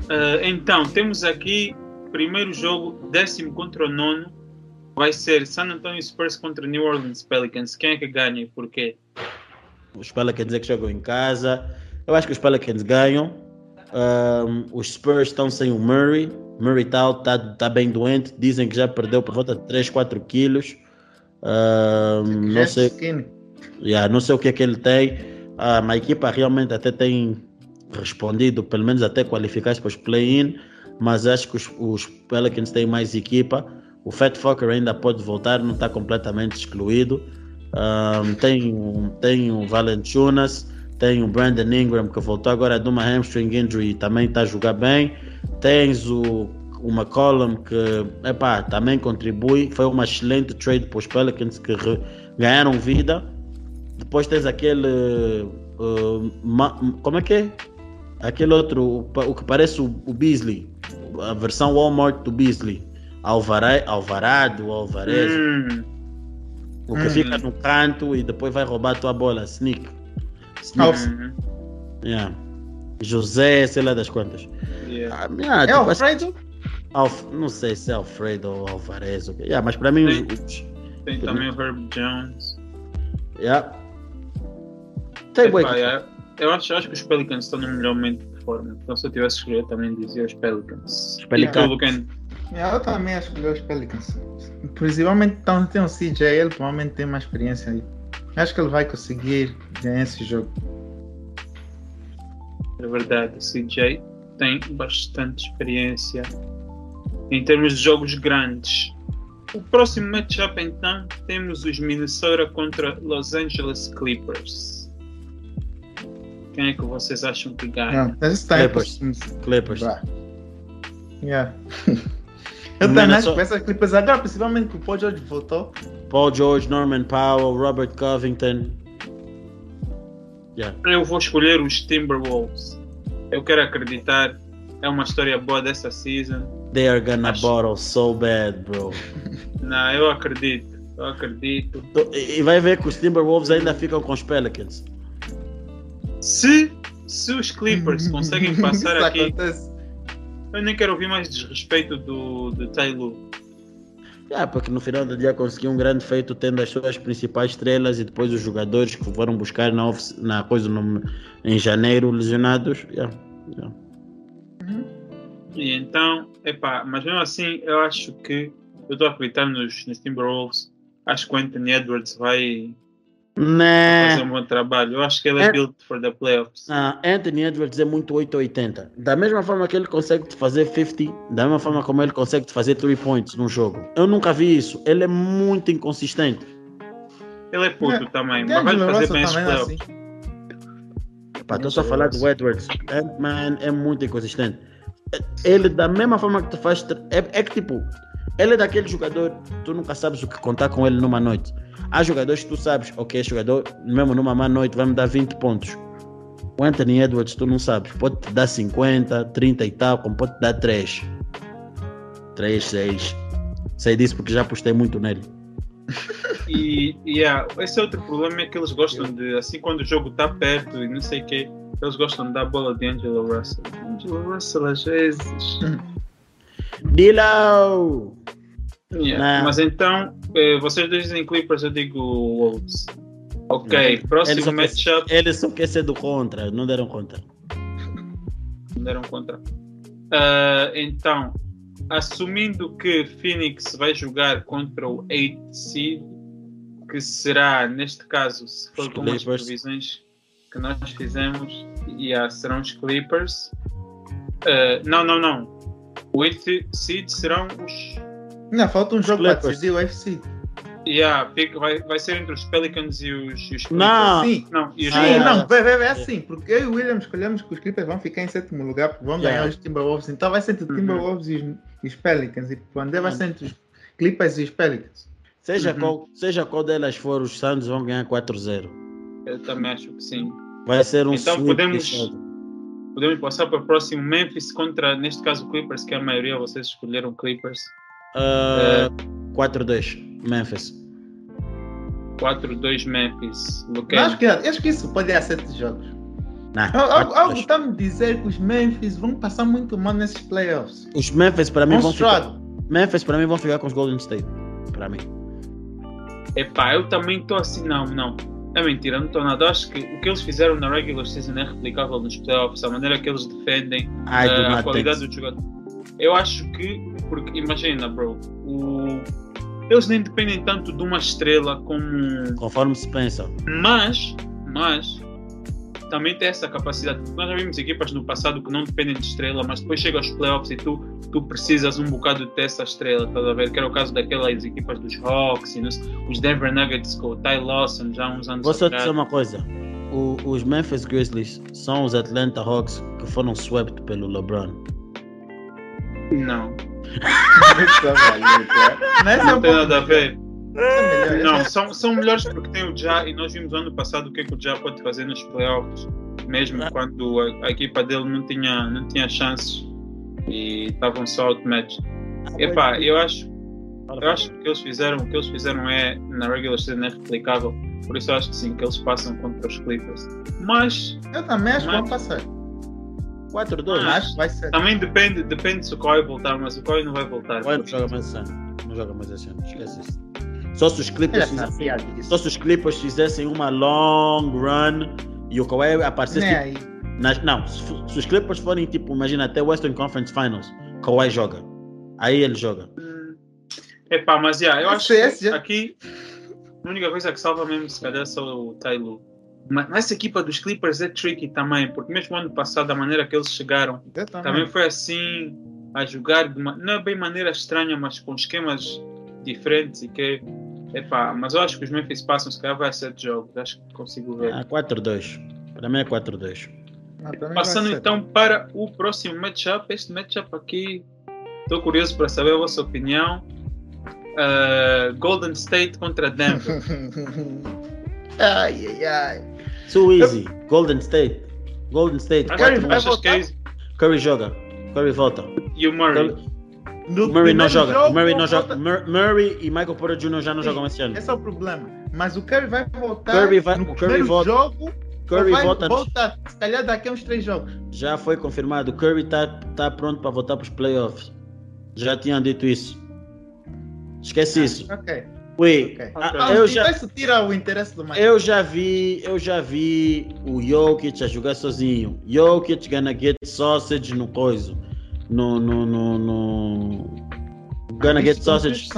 Ah, então, temos aqui primeiro jogo, décimo contra o nono. Vai ser San Antonio Spurs contra New Orleans Pelicans. Quem é que ganha e porquê? Os Pelicans é que jogam em casa. Eu acho que os Pelicans ganham. Um, os Spurs estão sem o Murray. Murray está tá, tá bem doente. Dizem que já perdeu por volta de 3, 4 quilos. Um, não, sei, Skinny. yeah, não sei o que é que ele tem. Um, a equipa realmente até tem respondido, pelo menos até qualificar-se para os play-in. Mas acho que os, os Pelicans têm mais equipa. O Fat Fucker ainda pode voltar, não está completamente excluído. Um, tem, tem o Valentunas, tem o Brandon Ingram que voltou agora de uma hamstring injury e também está a jogar bem. Tens o, o McCollum que epá, também contribui. Foi uma excelente trade para os Pelicans que re- ganharam vida. Depois tens aquele. uh, ma- como é que é? Aquele outro, o o que parece o, o Beasley, a versão Walmart do Beasley. Alvara, Alvarado, Alvarez, Hum, o que Hum. fica no canto e depois vai roubar a tua bola. Sneak. Sneak. Alf. hum, Yeah. José, sei lá das quantas. yeah. Ah, É tipo, o Alfredo? Alf, não sei se é Alfredo ou Alvarez. ok. Yeah, mas para mim, os, Sim. os, Tem também o Herb Jones. yeah. Tem yeah, Eu acho, acho que os Pelicans estão no melhor momento de forma. Então, se eu tivesse escolhido, também dizia os Pelicans. Os Pelicans. E Yeah, eu também acho que os Pelicans. Principalmente então, tem o CJ, ele provavelmente tem mais experiência aí. Acho que ele vai conseguir ganhar esse jogo. é verdade, o CJ tem bastante experiência em termos de jogos grandes. O próximo matchup, então, temos os Minnesota contra Los Angeles Clippers. Quem é que vocês acham que ganha? Não, time Clippers. Clippers. Yeah. eu também que essa Clippers agora, principalmente que o Paul George voltou. Paul George, Norman Powell, Robert Covington. Yeah. Eu vou escolher os Timberwolves. Eu quero acreditar. É uma história boa dessa season. They are gonna Acho- bottle so bad, bro. Não, eu acredito. Eu acredito. E vai ver que os Timberwolves ainda ficam com os Pelicans. Se, se os Clippers conseguem passar aqui, acontece. Eu nem quero ouvir mais desrespeito do, do Taylor. Yeah, porque no final do dia conseguiu um grande feito tendo as suas principais estrelas e depois os jogadores que foram buscar na, na coisa no- em janeiro lesionados. Yeah, yeah. E então, epá, mas mesmo assim, eu acho que eu estou a acreditar nos, nos Timberwolves. Acho que o Anthony Edwards vai fazer Nah. um bom trabalho. Eu acho que ele é, É. built for the playoffs. Ah, Anthony Edwards é muito 880. Da mesma forma que ele consegue te fazer 50, da mesma forma como ele consegue te fazer 3 points num jogo. Eu nunca vi isso. Ele é muito inconsistente. Ele é puto É, também, mas vai fazer bem esses é playoffs. assim. Pá, estou só a falar do Edwards. Ant-Man é muito inconsistente. Ele, da mesma forma que tu faz. É, é que tipo, ele é daquele jogador, tu nunca sabes o que contar com ele numa noite. Há jogadores que tu sabes, ok, esse jogador, mesmo numa má noite, vai me dar 20 pontos. O Anthony Edwards, tu não sabes, pode te dar 50, 30 e tal, como pode te dar 3. 3, 6. Sei disso porque já postei muito nele. E, e yeah, esse é outro problema é que eles gostam de, assim, quando o jogo está perto e não sei o quê, eles gostam de dar a bola de Angelo Russell. Angelo Russell, às vezes. Dilo! Yeah. Não. Mas então, eh, vocês dois dizem Clippers, eu digo Wolves. Ok, Eles próximo quer, matchup. eles só querem ser do contra, não deram conta. Não deram contra. Ah, então, assumindo que Phoenix vai jogar contra o 8 seed, que será, neste caso, se for com as previsões que nós fizemos, yeah, serão os Clippers. Ah, não, não, não. O 8 seed serão os. Não, falta um jogo para decidir o UFC. Yeah, fica- vai, vai ser entre os Pelicans e os, e os Clippers. Não! Sim, Não, e os Sim, Ah, é. não, vai, vai, vai assim, porque eu e o William escolhemos que os Clippers vão ficar em sétimo lugar, porque vão Yeah. ganhar os Timberwolves, então vai ser entre os Uhum. Timberwolves e os, e os Pelicans, e o André vai ser entre os Clippers e os Pelicans. Seja, Uhum. qual, seja qual delas for, os Santos vão ganhar 4-0. Eu também acho que sim. Vai ser um Então sweep podemos-. Podemos passar para o próximo Memphis contra, neste caso, Clippers, que a maioria vocês escolheram Clippers. Ah, 4-2, Memphis. 4-2 Memphis. Luque. acho, que, acho que isso pode ir a sete jogos. Não, Al- Algo 4-2. está me dizer que os Memphis vão passar muito mal nesses playoffs. Os Memphis para mim vão ficar. Memphis para mim vão ficar com os Golden State. Para mim. Epá, eu também estou assim, não, não. É mentira, não estou nada. Acho que o que eles fizeram na regular season é replicável nos playoffs, a maneira que eles defendem, eh, a qualidade think. do jogador. Eu acho que, porque imagina, bro, o- eles nem dependem tanto de uma estrela como Conforme se pensa. Mas, mas, também tem essa capacidade. Nós já vimos equipas no passado que não dependem de estrela, mas depois chega aos playoffs e tu, tu precisas um bocado de ter essa estrela, estás a ver? Que era o caso daquelas equipas dos Hawks e nos, os Denver Nuggets com o Ty Lawson já há uns anos Vou só atrás. dizer uma coisa. O- os Memphis Grizzlies são os Atlanta Hawks que foram swept pelo LeBron. Não, não tem nada a ver. Essa melhor. Não, são, são melhores porque tem o Ja e nós vimos ano passado o que é que o Ja pode fazer nos playoffs, mesmo Ah. quando a, a equipa dele não tinha, não tinha chances e estavam só outmatched. Epá, eu acho, eu acho que o que eles fizeram, o que eles fizeram é na regular season é replicável, por isso eu acho que sim, que eles passam contra os Clippers. Mas Eu também acho que vão passar. 4-2. Ah, Acho que vai ser. também depende, depende se o Kawhi voltar, mas o Kawhi não vai voltar. Kawhi não joga mais esse ano. Não joga mais esse ano. Esquece isso. Só se os Clippers, só se os Clippers fizessem uma long run e o Kawhi aparecesse. Tipo, nas- não, se, se os Clippers forem tipo, imagina até Western Conference Finals, Kawhi joga. Aí ele joga. Epá, mas yeah, eu acho esse que aqui a única coisa que salva mesmo se calhar é só o Ty Lue. Mas essa equipa dos Clippers é tricky também, porque mesmo ano passado, a maneira que eles chegaram, também também. foi assim, a jogar de uma, não é bem maneira estranha, mas com esquemas diferentes e que epá, mas eu acho que os Memphis passam, se calhar vai a sete jogos, acho que consigo ver. Ah, 4-2. Para mim é 4-2. Não, também vai Passando então para o próximo matchup, este matchup aqui, estou curioso para saber a vossa opinião. Uh, Golden State contra Denver. ai, ai, ai. Too easy. Golden State. Golden State. Curry vai achas que é? Curry joga. Curry volta. E o Murray? Curry- No Murray não joga. jogo, Murray não joga. Mur- Murray e Michael Porter Jr. já não Sim, jogam esse ano. Esse é o problema. Mas o Curry vai voltar Curry vai- no Curry primeiro volta- jogo. Curry vai volta. voltar, se calhar daqui a uns três jogos. Já foi confirmado. Curry está tá pronto para voltar para os playoffs. Já tinham dito isso. Esquece isso. Ok. Ui, ok. ah, Então, eu, já, isso tira o interesse do match. eu já vi, eu já vi o Jokic a jogar sozinho. Jokic gonna get sausage no coisa. No, no, no, no... Gonna get sausage.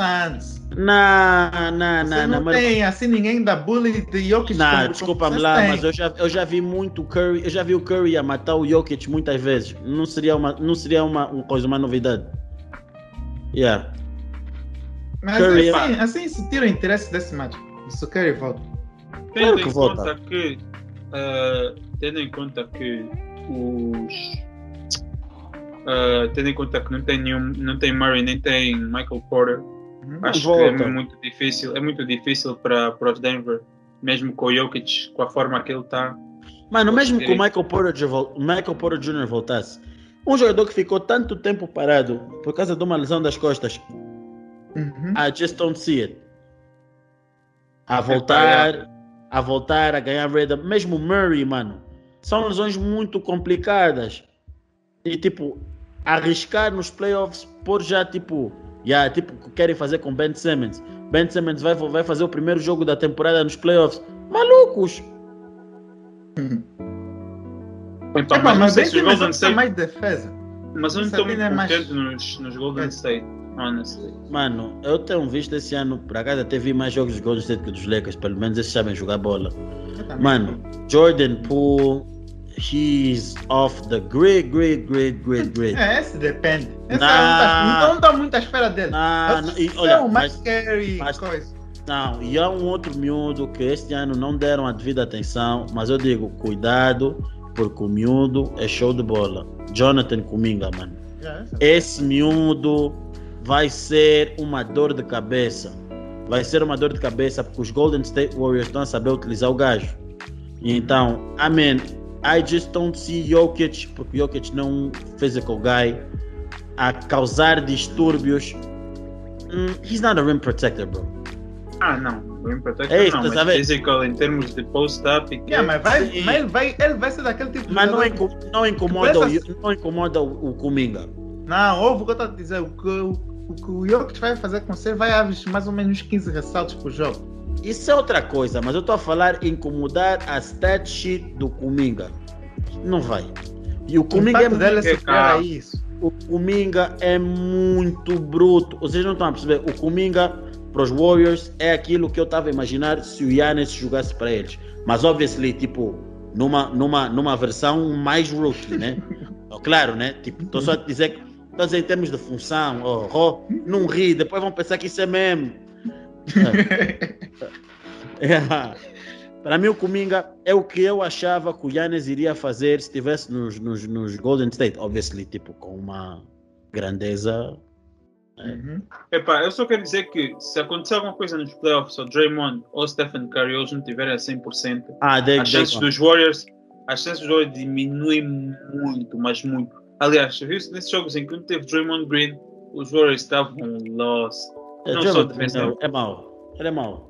Não, não, Você não, mas- tem assim ninguém da bully de Jokic Não, como- desculpa-me lá, vocês mas eu já, eu já vi muito Curry, eu já vi o Curry a matar o Jokic muitas vezes. Não seria uma, não seria uma, uma coisa, uma novidade. Yeah. Mas Curry- assim, assim isso tira o interesse desse match. Se o Curry volta. Tendo Claro que em volta. conta que uh, tendo em conta que os uh, tendo em conta que não tem nenhum, não tem Murray nem tem Michael Porter, Uhum. acho volta. que é muito difícil, é muito difícil para para os Denver, mesmo com o Jokic, com a forma que ele está. Mano, mesmo que o. Michael Porter, Michael Porter Jr. voltasse, um jogador que ficou tanto tempo parado por causa de uma lesão das costas, Uhum. I just don't see it. A voltar, a voltar a ganhar rhythm, mesmo o Murray, mano, são lesões muito complicadas. E tipo, arriscar nos playoffs por já tipo, já tipo, que querem fazer com Ben Simmons. Ben Simmons vai, vai fazer o primeiro jogo da temporada nos playoffs. Malucos! Então, Epá, mas não mas sei bem que Golden mais, State, mais defesa. mas eu não estou muito é mais- contente nos, nos Golden É. State, honestly. Mano, eu tenho visto esse ano, por acaso até vi mais jogos dos Golden State que dos Lakers, pelo menos eles sabem jogar bola. Mano, Jordan Poole, he's off the grid, grid, grid, grid, grid. É, esse depende. Esse Nah. é das- não dá muita espera dele. Não, não, e Esse é olha, o mas, Max Carey mas- coisa. não, e há um outro miúdo que este ano não deram a devida atenção, mas eu digo, cuidado, porque o miúdo é show de bola. Jonathan Kuminga, mano. É, esse- Esse miúdo vai ser uma dor de cabeça. Vai ser uma dor de cabeça porque os Golden State Warriors estão a saber utilizar o gajo. E então, I mean, I just don't see Jokic, porque Jokic não é um physical guy, a causar distúrbios. Hum, he's not a rim protector, bro. Ah, não, Rim Protector É isso, não, a mas ver? physical em termos de post-up e que Yeah, mas vai, Sim. mas ele, vai, ele vai ser daquele tipo de Mas não, inco- não incomoda, Pensa- o, não incomoda o, o Kuminga. Não, ouve o que eu estou a dizer. O que o, o que o Jokic vai fazer com você vai average mais ou menos 15 ressaltos por jogo. Isso é outra coisa, mas eu estou a falar incomodar a stat sheet do Kuminga. Não vai. E o Kuminga é, dele é isso. o Kuminga é muito bruto. Vocês não estão a perceber. O Kuminga para os Warriors é aquilo que eu estava a imaginar se o Yannis jogasse para eles. Mas obviously, tipo, numa, numa, numa versão mais rookie, né? claro, né? Tipo, estou só a dizer que Estás em termos de função, oh, oh, não ri, depois vão pensar que isso é mesmo. É. Para mim, o Kuminga é o que eu achava que o Yannis iria fazer se estivesse nos, nos, nos, Golden State. Obviously, tipo, com uma grandeza. Né? Uhum. Epá, eu só quero dizer que se acontecer alguma coisa nos playoffs, ou Draymond ou Stephen Curry hoje não tiverem a 100%, ah, they, as chances dos Warriors, as chances dos Warriors diminuem muito, mas muito. Aliás, viu-se nesses jogos em que não teve Draymond Green, os Warriors estavam lost. É, não. É mau. Ele é mau.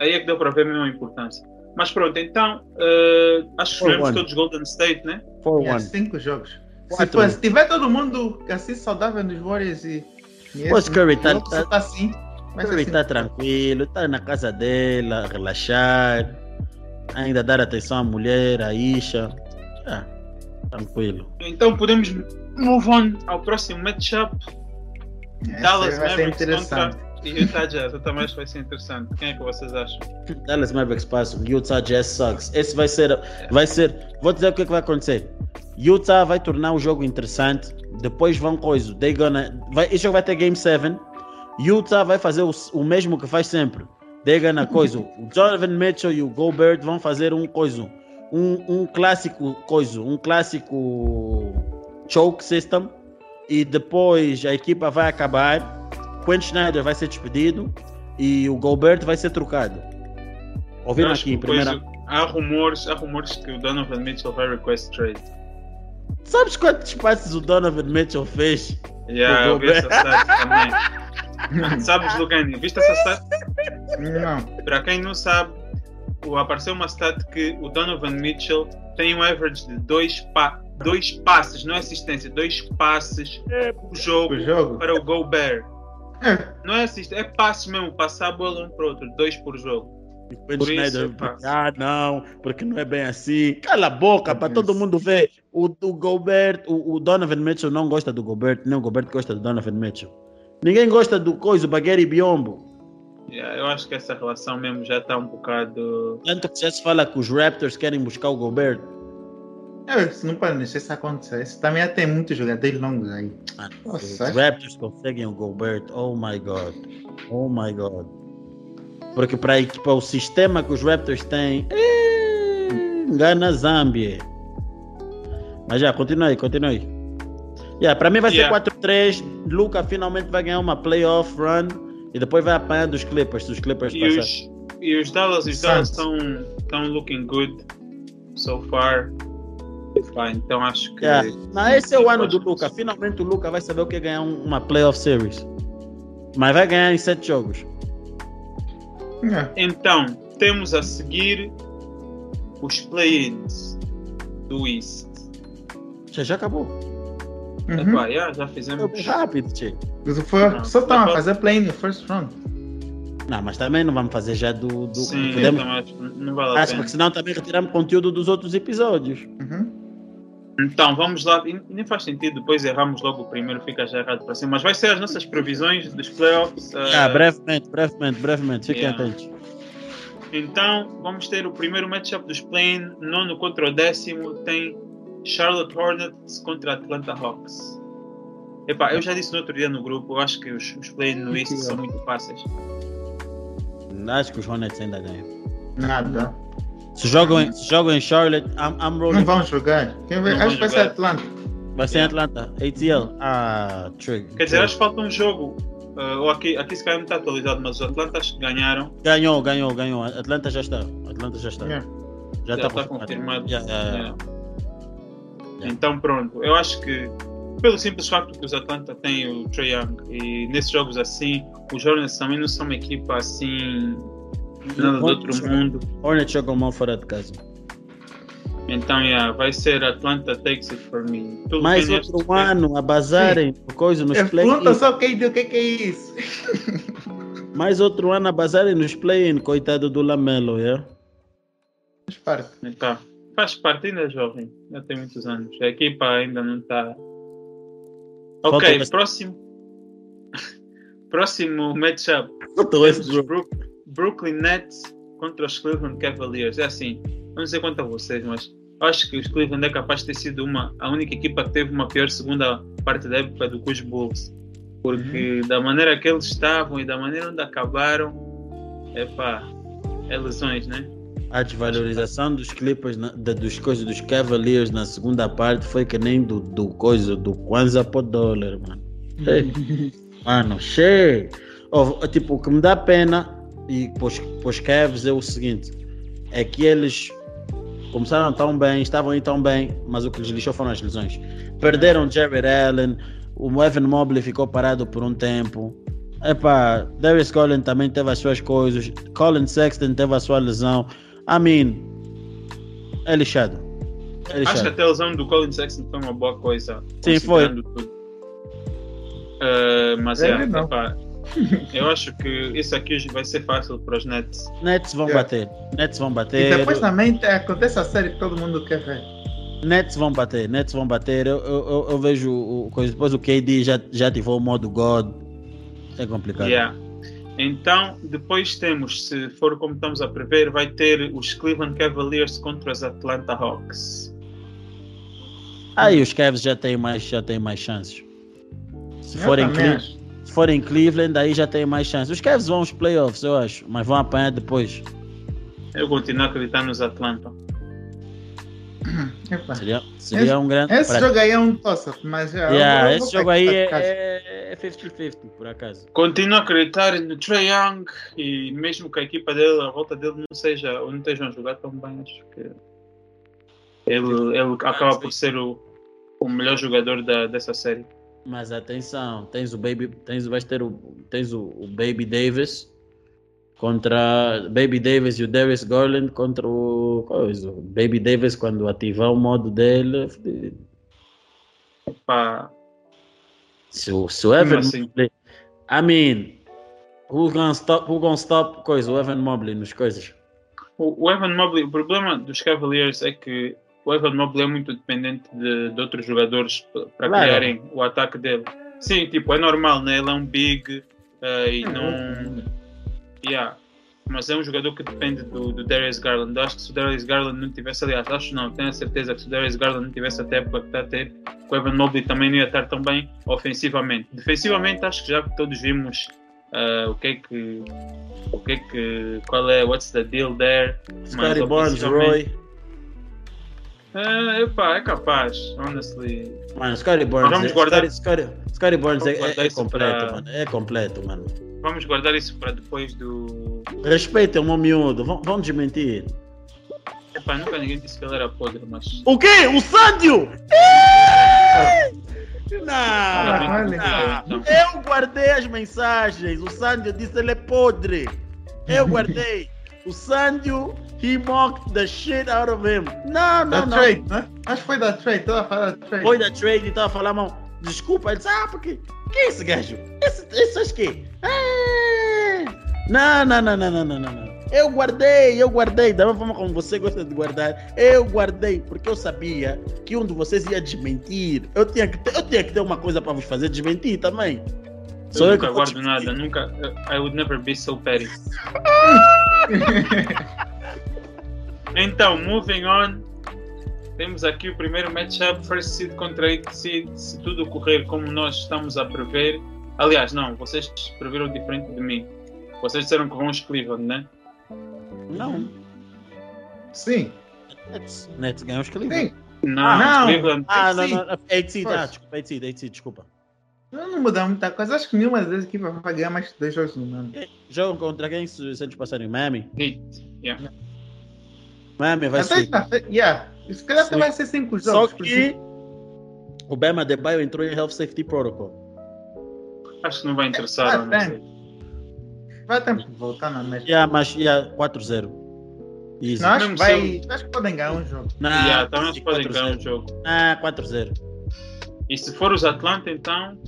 Aí é que deu para ver a mesma importância. Mas pronto, então, uh, acho que escolhemos todos Golden State, né? For yeah, cinco jogos. Se, se, tiver todo mundo assim saudável nos Warriors e. Pois Curry tá, tá, tá assim. Curry assim. tá tranquilo, tá na casa dela, relaxar, ainda dar atenção à mulher, à Isha. Ah. Tranquilo. Então podemos move on ao próximo matchup. Dallas Mavericks contra Utah Jazz. também acho que vai ser interessante. Quem é que vocês acham? Dallas Mavericks passam. Utah Jazz sucks. Esse vai ser, vai ser. Vou dizer o que, é que vai acontecer. Utah vai tornar o jogo interessante. Depois vão coisa. They gonna, vai, esse jogo vai ter Game 7. Utah vai fazer o, o mesmo que faz sempre. They gonna coisa. O Jonathan Mitchell e o Gobert vão fazer um coisa um, um clássico coisa, um clássico choke system e depois a equipa vai acabar, Quentin Schneider vai ser despedido e o Gobert vai ser trocado. Ouviram aqui em primeira. há rumores, há rumores que o Donovan Mitchell vai request trade. Sabes quantos passes o Donovan Mitchell fez? Yeah, eu vi essa stat também. Sabes, Lugani, viste essa stat? Não. Para quem não sabe, apareceu uma stat que o Donovan Mitchell tem um average de dois, pa dois passes, não é assistência, dois passes é, por jogo, jogo, para o Gobert. É. Não é assistência, é passes mesmo, passar a bola um para o outro, dois por jogo. Por isso, ah, não, porque não é bem assim. Cala a boca para todo mundo ver. O, o Gobert, o, o, Donovan Mitchell não gosta do Gobert, nem o Gobert gosta do Donovan Mitchell. Ninguém gosta do coisa, o Bagueri Biombo. Yeah, eu acho que essa relação mesmo já está um bocado. Tanto que já se fala que os Raptors querem buscar o Gobert. É, isso não pode deixar isso acontecer. Isso também tem muitos jogadores longos aí. Ah, Nossa, os Raptors conseguem o Gobert. Oh my god. Oh my god. Porque para o sistema que os Raptors têm, engana Zambia. Mas já, continue aí, continue. Yeah, para mim vai yeah. ser 4-3. Luca finalmente vai ganhar uma playoff run. E depois vai apanhar dos Clippers, se os Clippers e Os, e os Dallas, os Dallas estão, estão looking good so far. Então acho que. Yeah. Não, esse é o ano do Luca. Finalmente o Luca vai saber o que é ganhar uma playoff series. Mas vai ganhar em sete jogos. Yeah. Então, temos a seguir os play-ins do East. Já, já acabou. Uhum. Yeah, já fizemos. Foi rápido, tchê. Foi, só estão a fazer play no first round. Não, mas também não vamos fazer já do. do Sim, podemos... acho, não vale a acho pena. porque senão também retiramos conteúdo dos outros episódios. Uhum. Então, vamos lá. E nem faz sentido, depois erramos logo o primeiro, fica já errado para cima. Mas vai ser as nossas previsões dos playoffs. Uh... Ah, brevemente, brevemente, brevemente. Fiquem yeah. atentos. Então, vamos ter o primeiro matchup dos play nono contra o décimo. Tem Charlotte Hornets contra Atlanta Hawks. Epá, eu já disse no outro dia no grupo, eu acho que os, os play no East são muito fáceis. Acho que os Hornets ainda ganham. Nada. Se jogam, em, se jogam em Charlotte, I'm, I'm rolling. Não vão jogar. Quem vai, acho que vai ser Atlanta. Vai ser yeah. Atlanta. ATL. Ah, Trig. Quer dizer, acho que falta um jogo. Uh, ou aqui, aqui se calhar não está atualizado, mas os Atlantas ganharam. Ganhou, ganhou, ganhou. Atlanta já está. Atlanta já está. Yeah. Já, já, está, confirmado. Yeah, yeah, então pronto, eu acho que pelo simples facto que os Atlanta têm o Trae Young e nesses jogos assim, os Hornets também não são uma equipa assim nada do outro mundo. Hornets jogam mal fora de casa. Então, yeah, vai ser Atlanta takes it for me. Tudo Mais outro ano a bazarem por coisa nos play Pergunta só quem o que, que é isso. Mais outro ano a bazarem nos play-in, coitado do Lamelo, yeah? Faz parte. Então. Faz parte, ainda é jovem, já tem muitos anos. A equipa ainda não está. Ok, Falta próximo. próximo matchup. Brook... Brooklyn Nets contra os Cleveland Cavaliers. É assim, não sei quanto a vocês, mas acho que os Cleveland é capaz de ter sido uma, a única equipa que teve uma pior segunda parte da época do que os Bulls. Porque uhum. da maneira que eles estavam e da maneira onde acabaram, epá, é lesões, né? A desvalorização dos Clippers, na, dos coisas dos Cavaliers na segunda parte foi que nem do, do coisa do Kwanzaa por dólar, mano. mano, cheio. Oh, tipo, o que me dá pena e para os Cavs é o seguinte: é que eles começaram tão bem, estavam aí tão bem, mas o que lhes lixou foram as lesões. Perderam Jared Allen, o Evan Mobley ficou parado por um tempo. Epá, Darius Collins também teve as suas coisas. Colin Sexton teve a sua lesão. I mean, é lixado. É lixado. Acho que até a lesão do Colin Sexton foi uma boa coisa. Sim, foi. Uh, mas é, é epá, eu acho que isso aqui hoje vai ser fácil para os Nets. Nets vão bater. Nets vão bater. E depois também acontece a série que todo mundo quer ver. Nets vão bater, Nets vão bater. Eu, eu, eu vejo o, depois o KD já, já ativou o modo God. É complicado. Yeah. Então, depois temos, se for como estamos a prever, vai ter os Cleveland Cavaliers contra os Atlanta Hawks. Aí os Cavs já têm mais, já têm mais chances. Se forem, se forem Cleveland, aí já tem mais chances. Os Cavs vão aos playoffs, eu acho, mas vão apanhar depois. Eu continuo a acreditar nos Atlanta. Seria, seria esse, um grande. Esse jogo aí é um toss-up, mas já. Yeah, esse jogo aí é 50-50, é por acaso. Continuo a acreditar no Trae Young e mesmo que a equipa dele, a volta dele não seja ou não estejam a jogar tão bem, acho que ele, ele acaba por ser o, o melhor jogador da, dessa série. Mas atenção, tens o Baby, tens, vais ter o, tens o, o Baby Davis contra Baby Davis e o Darius Garland contra o, coisa, o Baby Davis quando ativar o modo dele. Opa. Se o, se o Evan assim? Mobley, I mean, who gonna stop, who gonna stop coisa, o Evan Mobley nos coisas? O, o Evan Mobley, o problema dos Cavaliers é que o Evan Mobley é muito dependente de, de outros jogadores para claro. criarem o ataque dele. Sim, tipo, é normal, né? Ele é um big uh, e não Yeah. Mas é um jogador que depende do, do Darius Garland. Acho que se o Darius Garland não tivesse, aliás, acho não, tenho a certeza que se o Darius Garland não tivesse até época que está a ter, o Evan Mobley também não ia estar tão bem ofensivamente. Defensivamente, acho que já todos vimos uh, o que é que. O que é que. Qual é. What's the deal there? Scotty Barnes, Roy. Uh, epá, é capaz, honestly. Mano, Scotty Barnes. Vamos é, guardar... Scotty Barnes é, é, é completo, pra... mano. É completo, mano. Vamos guardar isso para depois do. Respeita o meu miúdo, vamos desmentir. Epá, nunca ninguém disse que ele era podre, mas. O quê? O Sandio? Não, não, Eu guardei as mensagens. O Sandio disse que ele é podre. Eu guardei. O Sandio, he mocked the shit out of him. Não, não, da não. Trade, né? Acho que foi da trade. Tava falando da trade. Foi da trade e tava falando, mal. Desculpa, ele disse, ah, porque. Quem é esse gajo? Esse, esse acho que. É... Não, não, não, não, não, não, não. Eu guardei, eu guardei, da mesma forma como você gosta de guardar, eu guardei, porque eu sabia que um de vocês ia desmentir. Eu tinha que ter, eu tinha que ter uma coisa para vos fazer desmentir também. Eu nunca eu guardo nada, nunca. I would never be so petty. então, moving on. Temos aqui o primeiro matchup, first seed contra eighth seed, se tudo correr como nós estamos a prever. Aliás, não, vocês previram diferente de mim. Vocês disseram que vão os Cleveland, né? Não. Sim. Nets, Nets ganham os Cleveland. Sim. Não, ah, não. Cleveland. Ah, não, não. 8 seed, ah, desculpa, 8 seed, 8 seed, desculpa. Não, não muda muita coisa. Acho que nenhuma das equipes vai ganhar mais dois jogos no ano. Jogam contra quem se eles passarem? Miami? Heat, yeah. Miami vai ser. Yeah. Se calhar até vai ser cinco jogos. Só que o Bema Debaio entrou em Health Safety Protocol. Acho que não vai interessar. É, vai, não vai ter que voltar na meta. Yeah, mas yeah, 4-0. Não, acho, que vai, acho que podem ganhar um jogo. Não, yeah, também acho que podem ganhar um jogo. Ah, 4-0. E se for os Atlanta, então.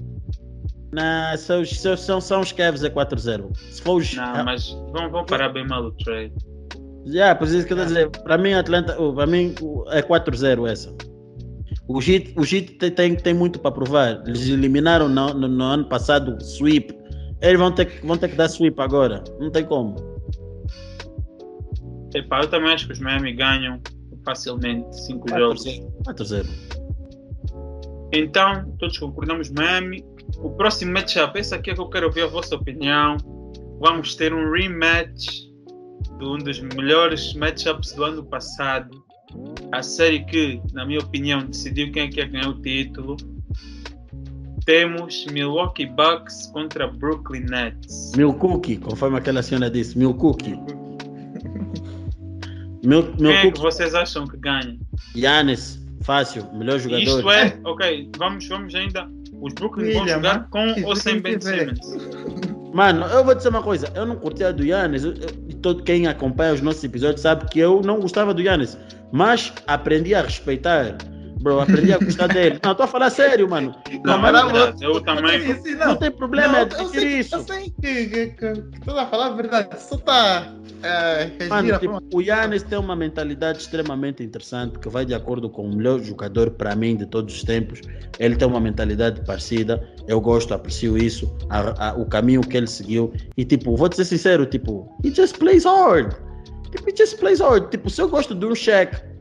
Não, são, são, são os Cavs a 4-0. Se for os. Não, mas vão, vão parar bem mal o trade. Yeah, por isso que eu estou a dizer, para mim, Atlanta, para mim é 4-0 essa. O Heat, o Heat tem, tem, tem muito para provar. Eles eliminaram no, no, no, ano passado o sweep. Eles vão ter, vão ter que dar sweep agora. Não tem como. Epá, eu também acho que os Miami ganham facilmente 5 jogos. 4-0. Então, todos concordamos Miami. O próximo matchup, esse aqui é que eu quero ouvir a vossa opinião. Vamos ter um rematch de um dos melhores matchups do ano passado. A série que, na minha opinião, decidiu quem é que ia ganhar o título. Temos Milwaukee Bucks contra Brooklyn Nets. Mil cookie, conforme aquela senhora disse, mil cookie. Mil, Quem é que vocês acham que ganha? Yannis, fácil, melhor jogador. Isto é, ok, vamos, vamos ainda. Os Brooklyn vão jogar mano, com ou sem Ben. Simmons. Mano, eu vou dizer uma coisa, eu não curtia do Yannis, eu- eu- todo quem acompanha os nossos episódios sabe que eu não gostava do Yannis, mas aprendi a respeitar, bro, aprendi a gostar dele. Não, estou a falar sério, mano. Não, mas é não, eu também. Sim, não tem problema Não, é eu sei, isso. Eu sei que, que, que, que toda a falar a verdade, só está uh, Mano, tipo, o Yannis tem uma mentalidade extremamente interessante que vai de acordo com o melhor jogador para mim de todos os tempos. Ele tem uma mentalidade parecida. Eu gosto, aprecio isso, a- a- o caminho que ele seguiu. E tipo, vou te ser sincero, tipo, he just plays hard. Tipo, he just plays hard. Tipo, se eu gosto de um Shaq,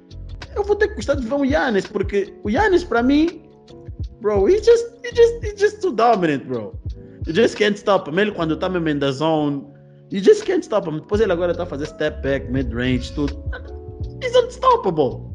eu vou ter que gostar de ver um Yannis, porque o Yannis para mim, bro, he just, he just, he just too dominant, bro. You just can't stop him. Ele quando tá mesmo in the zone, you just can't stop him. Depois ele agora tá a fazer step back, mid range, tudo. He's unstoppable.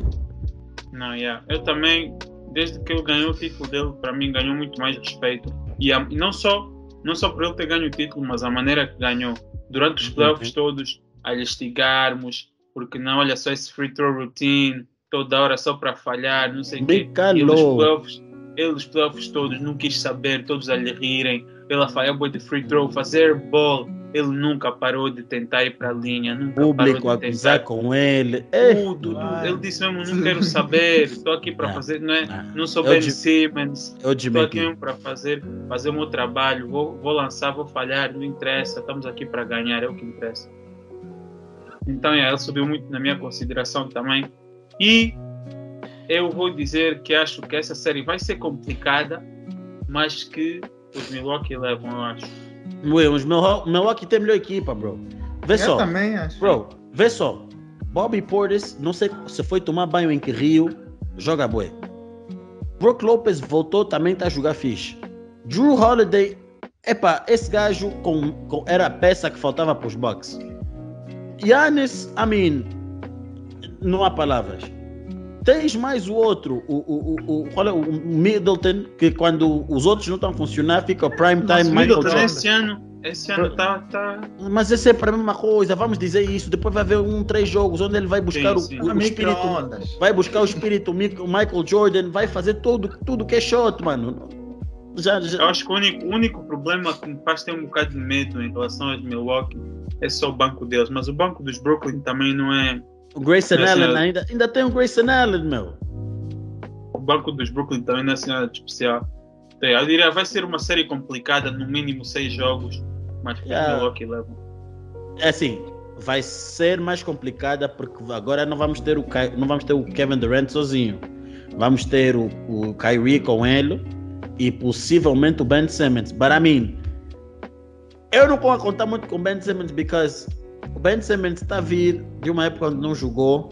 Não, yeah. Eu também, desde que ele ganhou o título dele, para mim ganhou muito mais respeito. E, a- não só não só por ele ter ganho o título, mas a maneira que ganhou. Durante os playoffs todos, a lhe estigarmos, porque não, olha só esse free throw routine, toda hora só para falhar, não sei o quê. Ele, os playoffs, ele, os playoffs todos, não quis saber, todos a lhe rirem, ele a falhar boa de free throw, fazer ball. Ele nunca parou de tentar ir para a linha, nunca Público parou de tentar com ele. É. tudo. Ele disse mesmo, não quero saber, estou aqui para fazer, não é? ah. Não sou Ben Simmons, estou aqui mesmo para fazer, fazer o meu trabalho, vou, vou lançar, vou falhar, não interessa, estamos aqui para ganhar, é o que interessa. Então, é, ele subiu muito na minha consideração também. E eu vou dizer que acho que essa série vai ser complicada, mas que os Milwaukee levam, eu acho. Ué, Os Milwaukee tem melhor equipa, bro. Vê Eu só. também acho. Bro, vê só. Bobby Portis, não sei se foi tomar banho em que Rio, joga bué. Brook Lopez voltou, também tá a jogar fixe. Drew Holiday, epa, esse gajo com, com- era a peça que faltava para os Bucks. Giannis, I mean, não há palavras. Tens mais o outro, o, o, o, o, qual é, o Middleton, que quando os outros não estão a funcionar, fica o prime time Nossa, Michael Middleton, Jordan. Esse ano, esse ano tá, tá, Mas é sempre a mesma coisa, vamos dizer isso. Depois vai haver um, três jogos onde ele vai buscar Sim, sim. o, o, o espírito. Vai buscar o espírito Michael Jordan, vai fazer tudo, tudo que é shot, mano. Já, Eu já, acho que o único, o único problema que me faz ter um bocado de medo em relação aos Milwaukee é só o banco deles, mas o banco dos Brooklyn também não é. O Grayson Esse Allen é- ainda, ainda tem o Grayson Allen, meu. O banco dos Brooklyn também não é assim nada de especial. Então, Eu diria vai ser uma série complicada, no mínimo seis jogos, mas Yeah. Milwaukee levam. É assim, vai ser mais complicada porque agora não vamos ter o, Ky- não vamos ter o Kevin Durant sozinho. Vamos ter o, o Kyrie com ele e possivelmente o Ben Simmons. But I mean, eu não vou contar muito com o Ben Simmons because o Ben Simmons está a vir de uma época onde não jogou.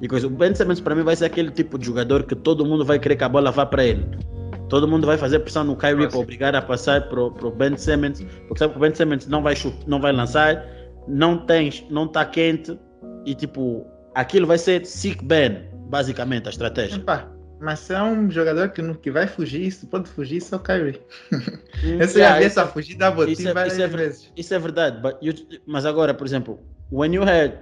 E coisa. O Ben Simmons para mim vai ser aquele tipo de jogador que todo mundo vai querer que a bola vá para ele. Todo mundo vai fazer pressão no Kyrie para obrigar a passar para o Ben Simmons, porque sabe que o Ben Simmons não vai, chu- não vai lançar, não tem, não está quente e tipo, aquilo vai ser sick Ben, basicamente a estratégia. Epá, mas se é um jogador que, não, que vai fugir, isso pode fugir só o Kyrie. Hum, yeah, já vi isso- essa fugir da botinha isso é- várias isso é vezes. Isso é verdade, you- mas agora, por exemplo, when you had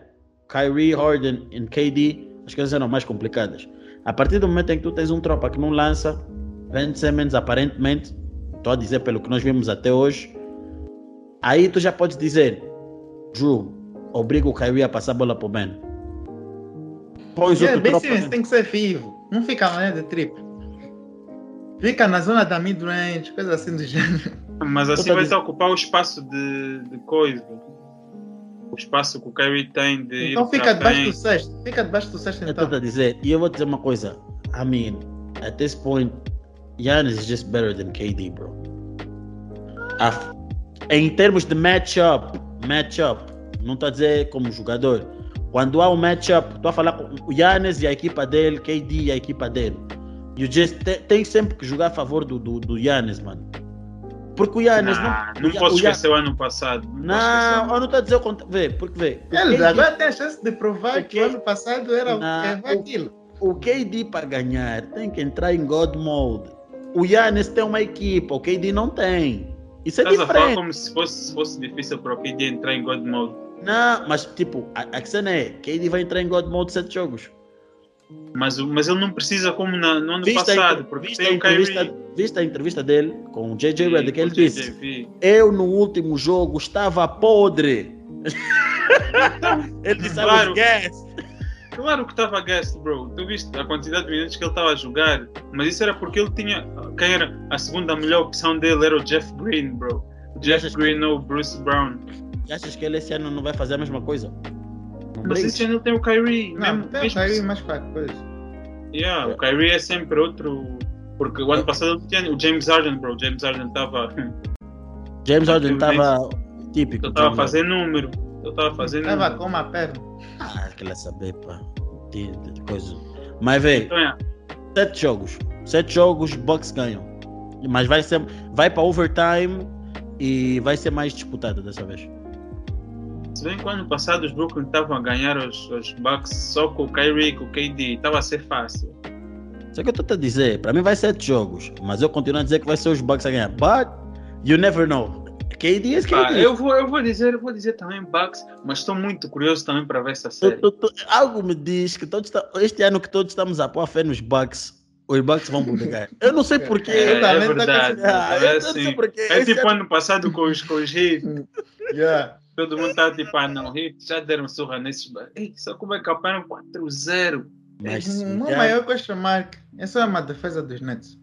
Kyrie, Harden e KD, as coisas eram mais complicadas. A partir do momento em que tu tens um tropa que não lança, Ben Simmons aparentemente, estou a dizer pelo que nós vimos até hoje, aí tu já podes dizer, Drew, obriga o Kyrie a passar a bola para o Ben. Pões Yeah, outro Ben tropa. Simmons tem que ser vivo. Não fica na linha de triplo. Fica na zona da mid-range, coisa assim do gênero. Mas assim vai ocupar o espaço de, de coisa. O espaço que o Kyrie tem de Então ir fica debaixo bem. do sexto. Fica debaixo do sexto Eu então. estou a dizer, e eu vou dizer uma coisa. I mean, at this point, Giannis is just better than KD, bro. A- em termos de matchup, matchup, não estou a dizer como jogador. Quando há um matchup, estou a falar com o Yannis e a equipa dele, KD e a equipa dele. E o Jazz te- tem sempre que jogar a favor do, do, do Yannis, mano. Porque o Yannis Nah, não. não o Ya- posso o esquecer o ano passado. Não, Não, eu não estou a dizer o contrário. Vê, porque vê. Ele KD agora tem a chance de provar que o ano passado era Não, o é aquilo. O KD para ganhar tem que entrar em God Mode. O Yannis tem uma equipa, o KD não tem. Isso é Estás a falar diferente. como se fosse, se fosse difícil para o KD entrar em God Mode. Não, mas tipo, a, a cena é, KD vai entrar em God Mode sete jogos. Mas, mas ele não precisa como na- no ano Viste a, passado, porque viste, a tem o entrevista, Kyrie. viste a entrevista dele com o JJ e Redick, ele disse, eu no último jogo estava podre. ele disse, Claro. gas. Claro que estava guest, bro. Tu viste a quantidade de minutos que ele estava a jogar. Mas isso era porque ele tinha. Quem era a segunda melhor opção dele era o Jeff Green, bro. Jeff que- Green ou Bruce Brown. E achas que ele esse ano não vai fazer a mesma coisa? Não Mas brinques. esse ano ele tem o Kyrie. Não, mesmo, tem o Kyrie mais quatro coisas. Yeah, o Kyrie é sempre outro. Porque o ano passado ele tinha o James Harden, bro. James Harden estava. James Harden Aquele estava típico. Ele estava fazer número. Ele estava número. com uma perna. Ah, aquela saber, pá. De, de coisa. Mas, velho, Então, é. sete jogos. Sete jogos, Bucks ganham. Mas vai ser. Vai para overtime e vai ser mais disputado dessa vez. Se bem que o ano passado os Brooklyn estavam a ganhar os, os Bucks só com o Kyrie, com o KD. Estava a ser fácil. Só que eu estou a dizer, para mim vai sete jogos. Mas eu continuo a dizer que vai ser os Bucks a ganhar. But you never know. KD is KD. Ah, eu, vou, eu vou dizer, eu vou dizer também Bucks, mas estou muito curioso também para ver essa série. tu- tu- algo me diz que todos ta- este ano que todos estamos a pôr a fé nos Bucks, os Bucks vão ganhar. Eu não sei porquê. É, é verdade. com- Ah, é eu não sei assim. porquê. É tipo ano- ano passado com os, com os Heat. Yeah. Todo mundo tá tipo, ah não, já deram surra nesses. Ei, só como é que apanham 4-0? Mas Uma o Yan- maior question mark. Essa é uma defesa dos Nets.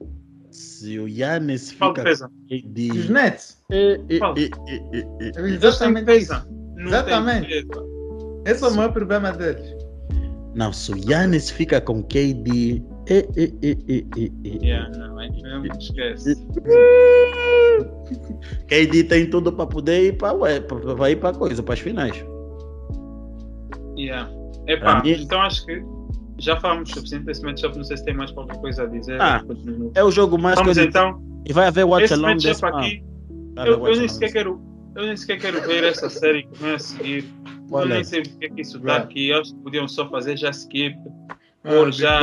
se o Yannis fica KD. Dos Nets. Eh, eh. Eles têm Exatamente isso. Exatamente. Esse é o maior problema deles. Não, se o Yannis fica com KD. Eh, eh, eh, eh, eh. Yeah, não, é mesmo, esquece. KD tem tudo para poder ir para ir para coisa, para as finais. Yeah. Pra Epá, mim- então acho que já falamos o suficiente desse matchup. Não sei se tem mais qualquer coisa a dizer. Ah. É o jogo mais Vamos coisa- então. E vai haver watch Esse along desse aqui, haver eu, eu nem sequer quero. Eu nem sequer quero ver essa série que vem a seguir. Eu nem sei porque é que isso está Right. aqui. Eu acho que podiam só fazer já skip. Ah, Ou the já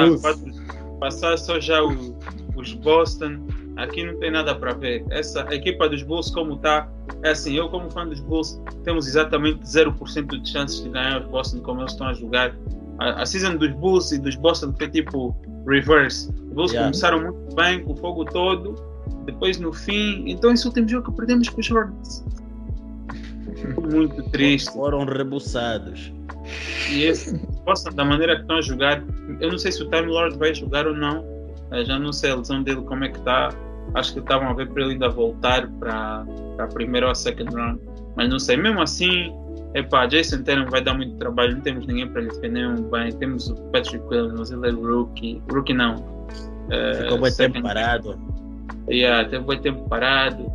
passar só já o- os Boston. Aqui não tem nada para ver. Essa equipa dos Bulls, como está, é assim. Eu, como fã dos Bulls, temos exatamente 0% de chances de ganhar os Boston como eles estão a jogar. A, a season dos Bulls e dos Boston foi tipo reverse. Os Bulls Yeah. começaram muito bem, com o fogo todo. Depois, no fim, então esse último jogo que perdemos com os Hornets. Muito triste. Foram rebuçados. E esse Boston, da maneira que estão a jogar, eu não sei se o Time Lord vai jogar ou não. Eu já não sei a lesão dele como é que está. Acho que estavam a ver para ele ainda voltar para a primeira ou a second round. Mas não sei, mesmo assim, epá, Jason Tatum vai dar muito trabalho. Não temos ninguém para lhe defender um bem. Temos o Patrick Williams, mas ele é rookie. Rookie não. Eh, Ficou muito tempo second- parado. Yeah, teve muito tempo parado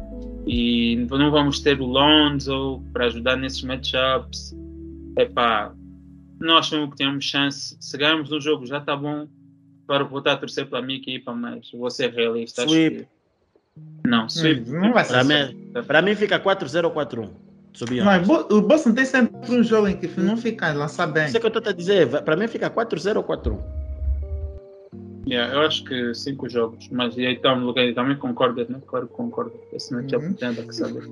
e não vamos ter o Lonzo para ajudar nesses matchups. Epá, não achamos que temos chance. Se ganharmos um jogo já está bom para voltar a torcer pela minha equipa, mas vou ser realista. Sweep. que- Não, sweep. Hum, Não vai Para ser. mim, para mim fica 4-0 ou 4-1. Subiam. Mas o Boston tem sempre um jogo em que não fica a lançar bem. Isso é que eu estou a dizer. Para mim fica 4-0 ou 4-1. Yeah, eu acho que cinco jogos, mas e aí está no lugar também concordas, né? Claro que concordo. Esse matchup Uhum. tem que saber.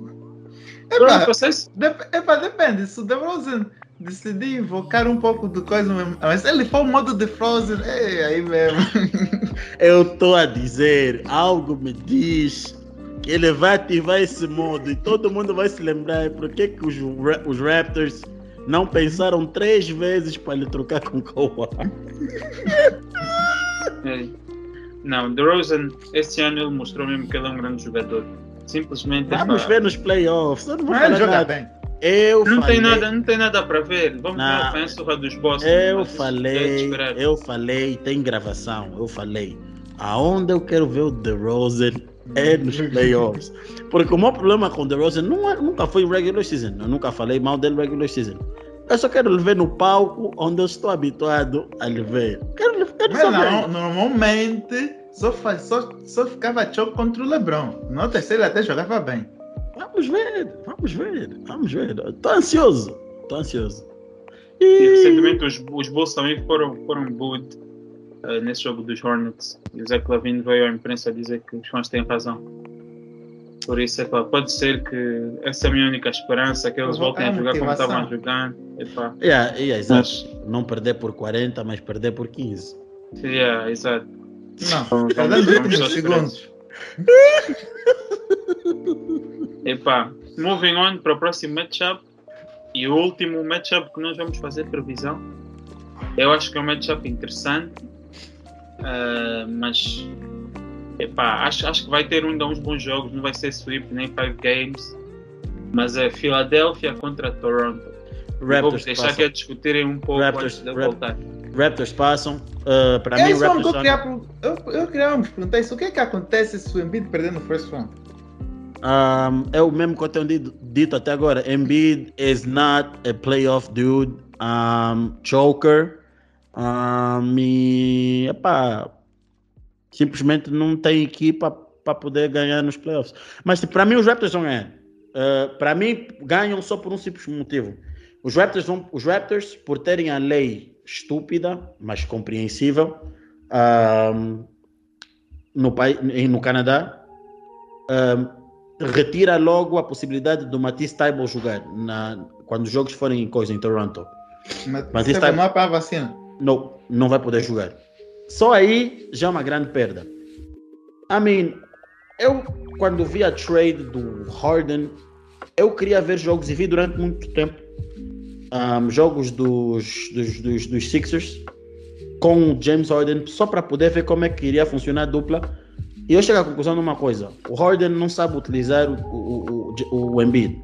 Epá, Agora, vocês, dep- epá, depende. Se o DeRozan decidir invocar um pouco de coisa mesmo. Mas se ele for o modo de Frozen, é aí mesmo. Eu estou a dizer, algo me diz que ele vai ativar esse modo e todo mundo vai se lembrar por que, que os, Ra- os Raptors não pensaram três vezes para ele trocar com Kawhi. É. Não, DeRozan, este ano ele mostrou mesmo que ele é um grande jogador. Simplesmente. Vamos ver nos playoffs. Eu não vou ele joga nada. bem. Eu Não falei, tem, nada, não tem nada para ver. Vamos Não. ver a surra dos Boston. Eu é falei, eu falei, tem gravação. Eu falei, aonde eu quero ver o DeRozan é nos playoffs. Porque o meu problema com o DeRozan não é- nunca foi regular season. Eu nunca falei mal dele regular season. Eu só quero lhe ver no palco onde eu estou habituado a lhe ver. Quero, quero Mas não, normalmente só, faz, só, só ficava choque contra o Lebron. No terceiro até jogava bem. Vamos ver, vamos ver, vamos ver. Estou ansioso, estou ansioso. E, e recentemente os, os Bulls também foram, foram booed uh, nesse jogo dos Hornets. E o Zé Clavino veio à imprensa dizer que os fãs têm razão. Por isso, é pá, pode ser que essa é a minha única esperança, que eles voltem a jogar como estavam jogando. Epá. Yeah, yeah, exato. Não perder por 40, mas perder por 15. Yeah, exato. Não, cada últimos segundos. Epá, moving on para o próximo matchup. E o último matchup que nós vamos fazer previsão. Eu acho que é um matchup interessante. Uh, mas epá, acho, acho que vai ter ainda uns bons jogos. Não vai ser sweep nem 5 games. Mas é Filadélfia contra Toronto. Raptors Vamos deixar que a discutirem um pouco Raptors, antes de Rap voltar. Raptors passam. Uh, para é mim, Raptors. Eu queria, eu, eu queria me perguntar isso. O que é que acontece se o Embiid perder no first round? Um, é o mesmo que eu tenho dito, dito até agora. Embiid is not a playoff dude. Um, choker. Um, e, epá, simplesmente não tem equipa para poder ganhar nos playoffs. Mas tipo, para mim os Raptors vão ganhar. Uh, para mim ganham só por um simples motivo. Os Raptors, vão, os Raptors por terem a lei estúpida, mas compreensível, um, no, no Canadá, um, retira logo a possibilidade do Matisse Taibo jogar na, quando os jogos forem em coisa em Toronto. Mas Matisse Taibo não é para a vacina. Não, não vai poder jogar. Só aí já é uma grande perda. I mean, eu quando vi a trade do Harden, eu queria ver jogos e vi durante muito tempo um, jogos dos, dos, dos, dos Sixers com o James Harden só para poder ver como é que iria funcionar a dupla e eu chego à conclusão de uma coisa: o Harden não sabe utilizar o, o, o, o Embiid.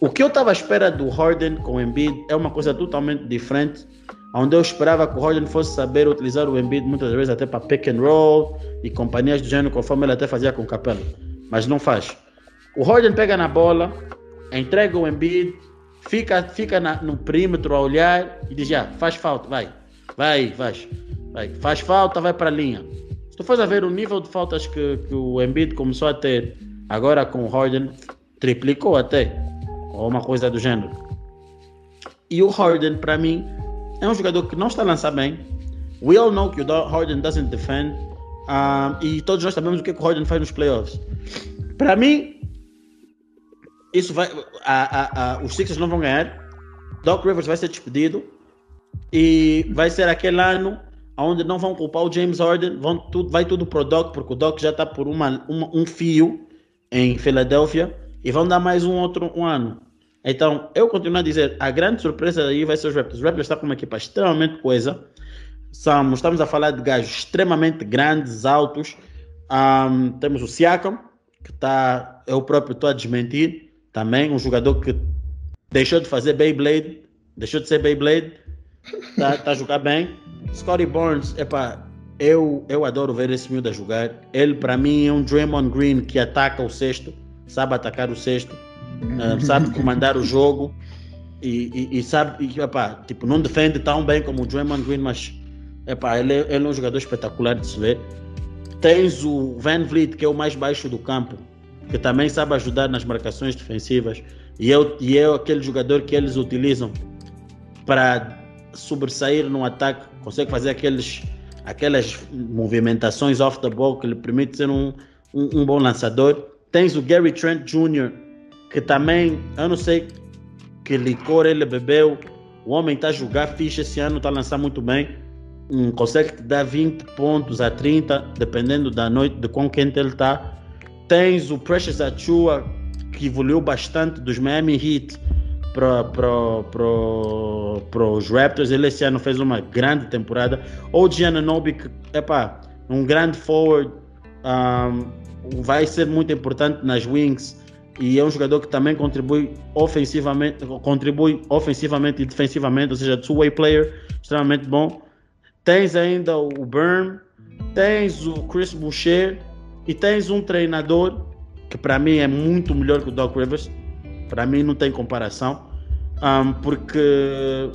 O que eu estava à espera do Harden com o Embiid é uma coisa totalmente diferente. Onde eu esperava que o Harden fosse saber utilizar o Embiid muitas vezes até para pick and roll e companhias do gênero, conforme ele até fazia com o Capela. Mas não faz. O Harden pega na bola, entrega o Embiid, fica, fica na, no perímetro a olhar e diz: já, faz falta, vai, vai, faz, vai, faz falta, vai para a linha tu fores a ver o nível de faltas que, que o Embiid começou a ter agora com o Harden, triplicou até, ou uma coisa do gênero. E o Harden, para mim, é um jogador que não está a lançar bem. We all know que o Harden doesn't defend. Um, e todos nós sabemos o que, que o Harden faz nos playoffs. Para mim, isso vai. A, a, a, os Sixers não vão ganhar. Doc Rivers vai ser despedido. E vai ser aquele ano onde não vão culpar o James Harden, vão tudo, vai tudo para o Doc, porque o Doc já está por uma, uma, um fio em Filadélfia e vão dar mais um outro um ano. Então, eu continuo a dizer, a grande surpresa aí vai ser os Raptors. Os Raptors estão com uma equipa extremamente coesa. Somos, estamos a falar de gajos extremamente grandes, altos. Um, temos o Siakam, que está, eu próprio estou a desmentir, também um jogador que deixou de fazer Beyblade, deixou de ser Beyblade, está tá a jogar bem. Scotty Barnes, epá, eu, eu adoro ver esse miúdo a jogar. Ele, para mim, é um Draymond Green que ataca o sexto, sabe atacar o sexto, uh, sabe comandar o jogo e, e, e sabe, e, epá, tipo, não defende tão bem como o Draymond Green, mas epá, ele, ele é um jogador espetacular de se ver. Tens o Van Vliet, que é o mais baixo do campo, que também sabe ajudar nas marcações defensivas. E é, e é aquele jogador que eles utilizam para sobressair no ataque, consegue fazer aqueles, aquelas movimentações off the ball que lhe permite ser um, um, um bom lançador. Tens o Gary Trent Jr., que também, eu não sei que licor ele bebeu. O homem está a jogar ficha esse ano, está a lançar muito bem. Um, consegue dar 20 pontos a 30, dependendo da noite, de quão quente ele está. Tens o Precious Achua, que evoluiu bastante dos Miami Heat para os Raptors. Ele esse ano fez uma grande temporada. O Giannobi, epá, um grande forward, um, vai ser muito importante nas wings e é um jogador que também contribui ofensivamente, contribui ofensivamente e defensivamente, ou seja, two-way player, extremamente bom. Tens ainda o Burn, tens o Chris Boucher e tens um treinador que para mim é muito melhor que o Doc Rivers. Para mim não tem comparação um, porque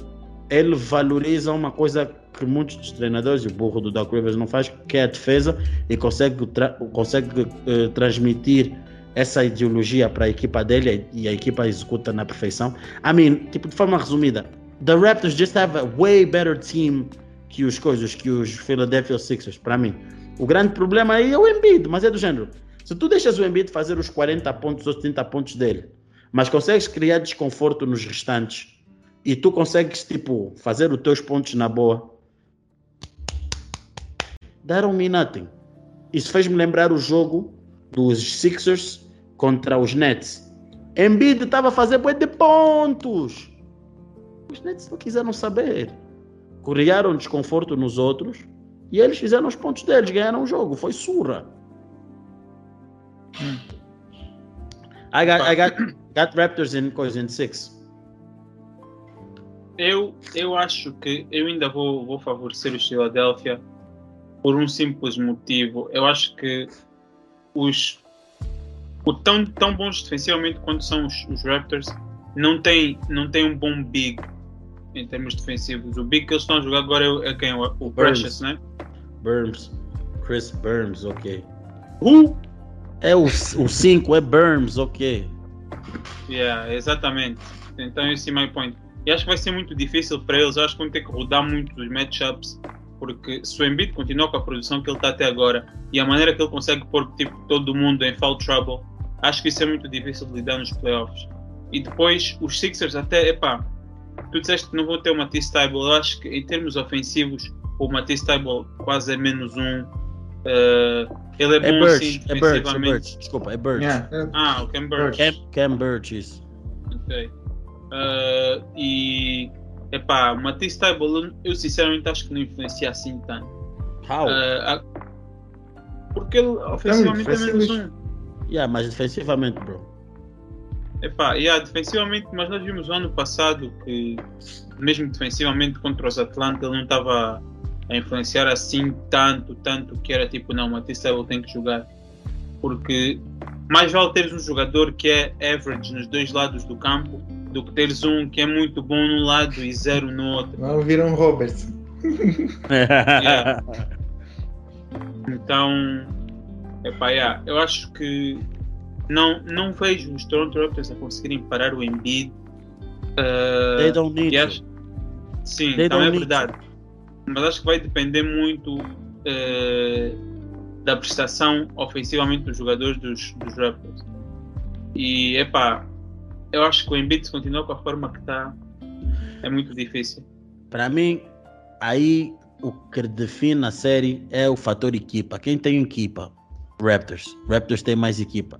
ele valoriza uma coisa que muitos dos treinadores, e o burro do Doc Rivers não faz, que é a defesa e consegue, tra consegue uh, transmitir essa ideologia para a equipa dele e a equipa executa na perfeição. I mean, tipo, de forma resumida, the Raptors just have a way better team que os coisas, que os Philadelphia Sixers, para mim. O grande problema aí é o Embiid, mas é do género. Se tu deixas o Embiid fazer os 40 pontos ou 30 pontos dele, mas consegues criar desconforto nos restantes e tu consegues, tipo, fazer os teus pontos na boa, don't mean nothing. Isso fez-me lembrar o jogo dos Sixers contra os Nets. Embiid estava a fazer bué de pontos. Os Nets não quiseram saber. Criaram desconforto nos outros e eles fizeram os pontos deles, ganharam o jogo. Foi surra. Hmm. I got, I got, got Raptors in, in six. Eu, eu acho que eu ainda vou, vou favorecer o Philadelphia por um simples motivo. Eu acho que os o tão, tão bons defensivamente quanto são os, os Raptors não tem, não tem um bom big em termos defensivos. O big que eles estão a jogar agora é, é quem? O, o Precious, né? Burns. Chris Burns, ok. Uh! É o 5, é Burns, ok. Yeah, exatamente. Então esse é o meu point. E acho que vai ser muito difícil para eles. Acho que vão ter que rodar muito os matchups. Porque se o Embiid continuar com a produção que ele está até agora e a maneira que ele consegue pôr tipo, todo mundo em foul trouble, acho que isso é muito difícil de lidar nos playoffs. E depois os Sixers até, epá, tu disseste que não vão ter o Matisse Tybal, eu acho que em termos ofensivos o Matisse Tybal quase é menos um. Uh, ele é, é bom Birch, assim, é Birch, é Birch, desculpa, é Birch. Yeah. Ah, o Cam Birch. Cam, Cam Birch, isso. Ok. Uh, e epá, o Matisse Tybal eu sinceramente acho que não influencia assim tanto. How? Uh, porque ele ofensivamente é menos um. Yeah, mas defensivamente, bro. Epá, yeah, defensivamente, mas nós vimos o ano passado que mesmo defensivamente contra os Atlanta ele não estava a influenciar assim tanto, tanto que era tipo, não, Matisse Tebel tem que jogar. Porque mais vale teres um jogador que é average nos dois lados do campo do que teres um que é muito bom num lado e zero no outro. Não viram Roberts. yeah. Então, epá, yeah, eu acho que não, não vejo os Toronto Raptors a conseguirem parar o Embiid. Uh, They don't need acho, Sim, They também é verdade. Mas acho que vai depender muito uh, da prestação ofensivamente dos jogadores dos, dos Raptors. E, epá, eu acho que o Embiid se continuar com a forma que está, é muito difícil. Para mim, aí o que define a série é o fator equipa. Quem tem equipa? Raptors. Raptors tem mais equipa.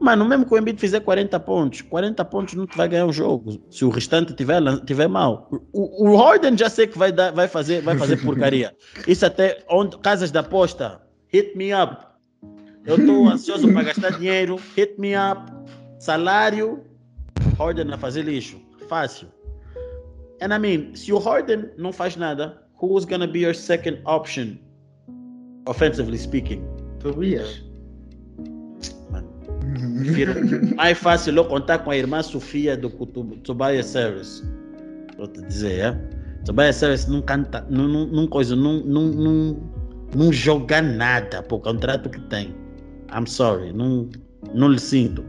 Mano, mesmo que o Embiid fizer 40 pontos, 40 pontos não te vai ganhar o jogo. Se o restante tiver, tiver mal. O, o Harden já sei que vai, dar, vai, fazer, vai fazer porcaria. Isso até onde, casas de aposta. Hit me up. Eu estou ansioso para gastar dinheiro. Hit me up. Salário. Harden a fazer lixo. Fácil. And I mean, se o Harden não faz nada, who's gonna be your second option? Offensively speaking. Tobias. Mais fácil eu contar com a irmã Sofia do Tobias Service. Vou te dizer, é? Tobias Service não canta, não, não, não coisa, não, não, não, não joga nada por contrato que tem. I'm sorry, não, não lhe sinto.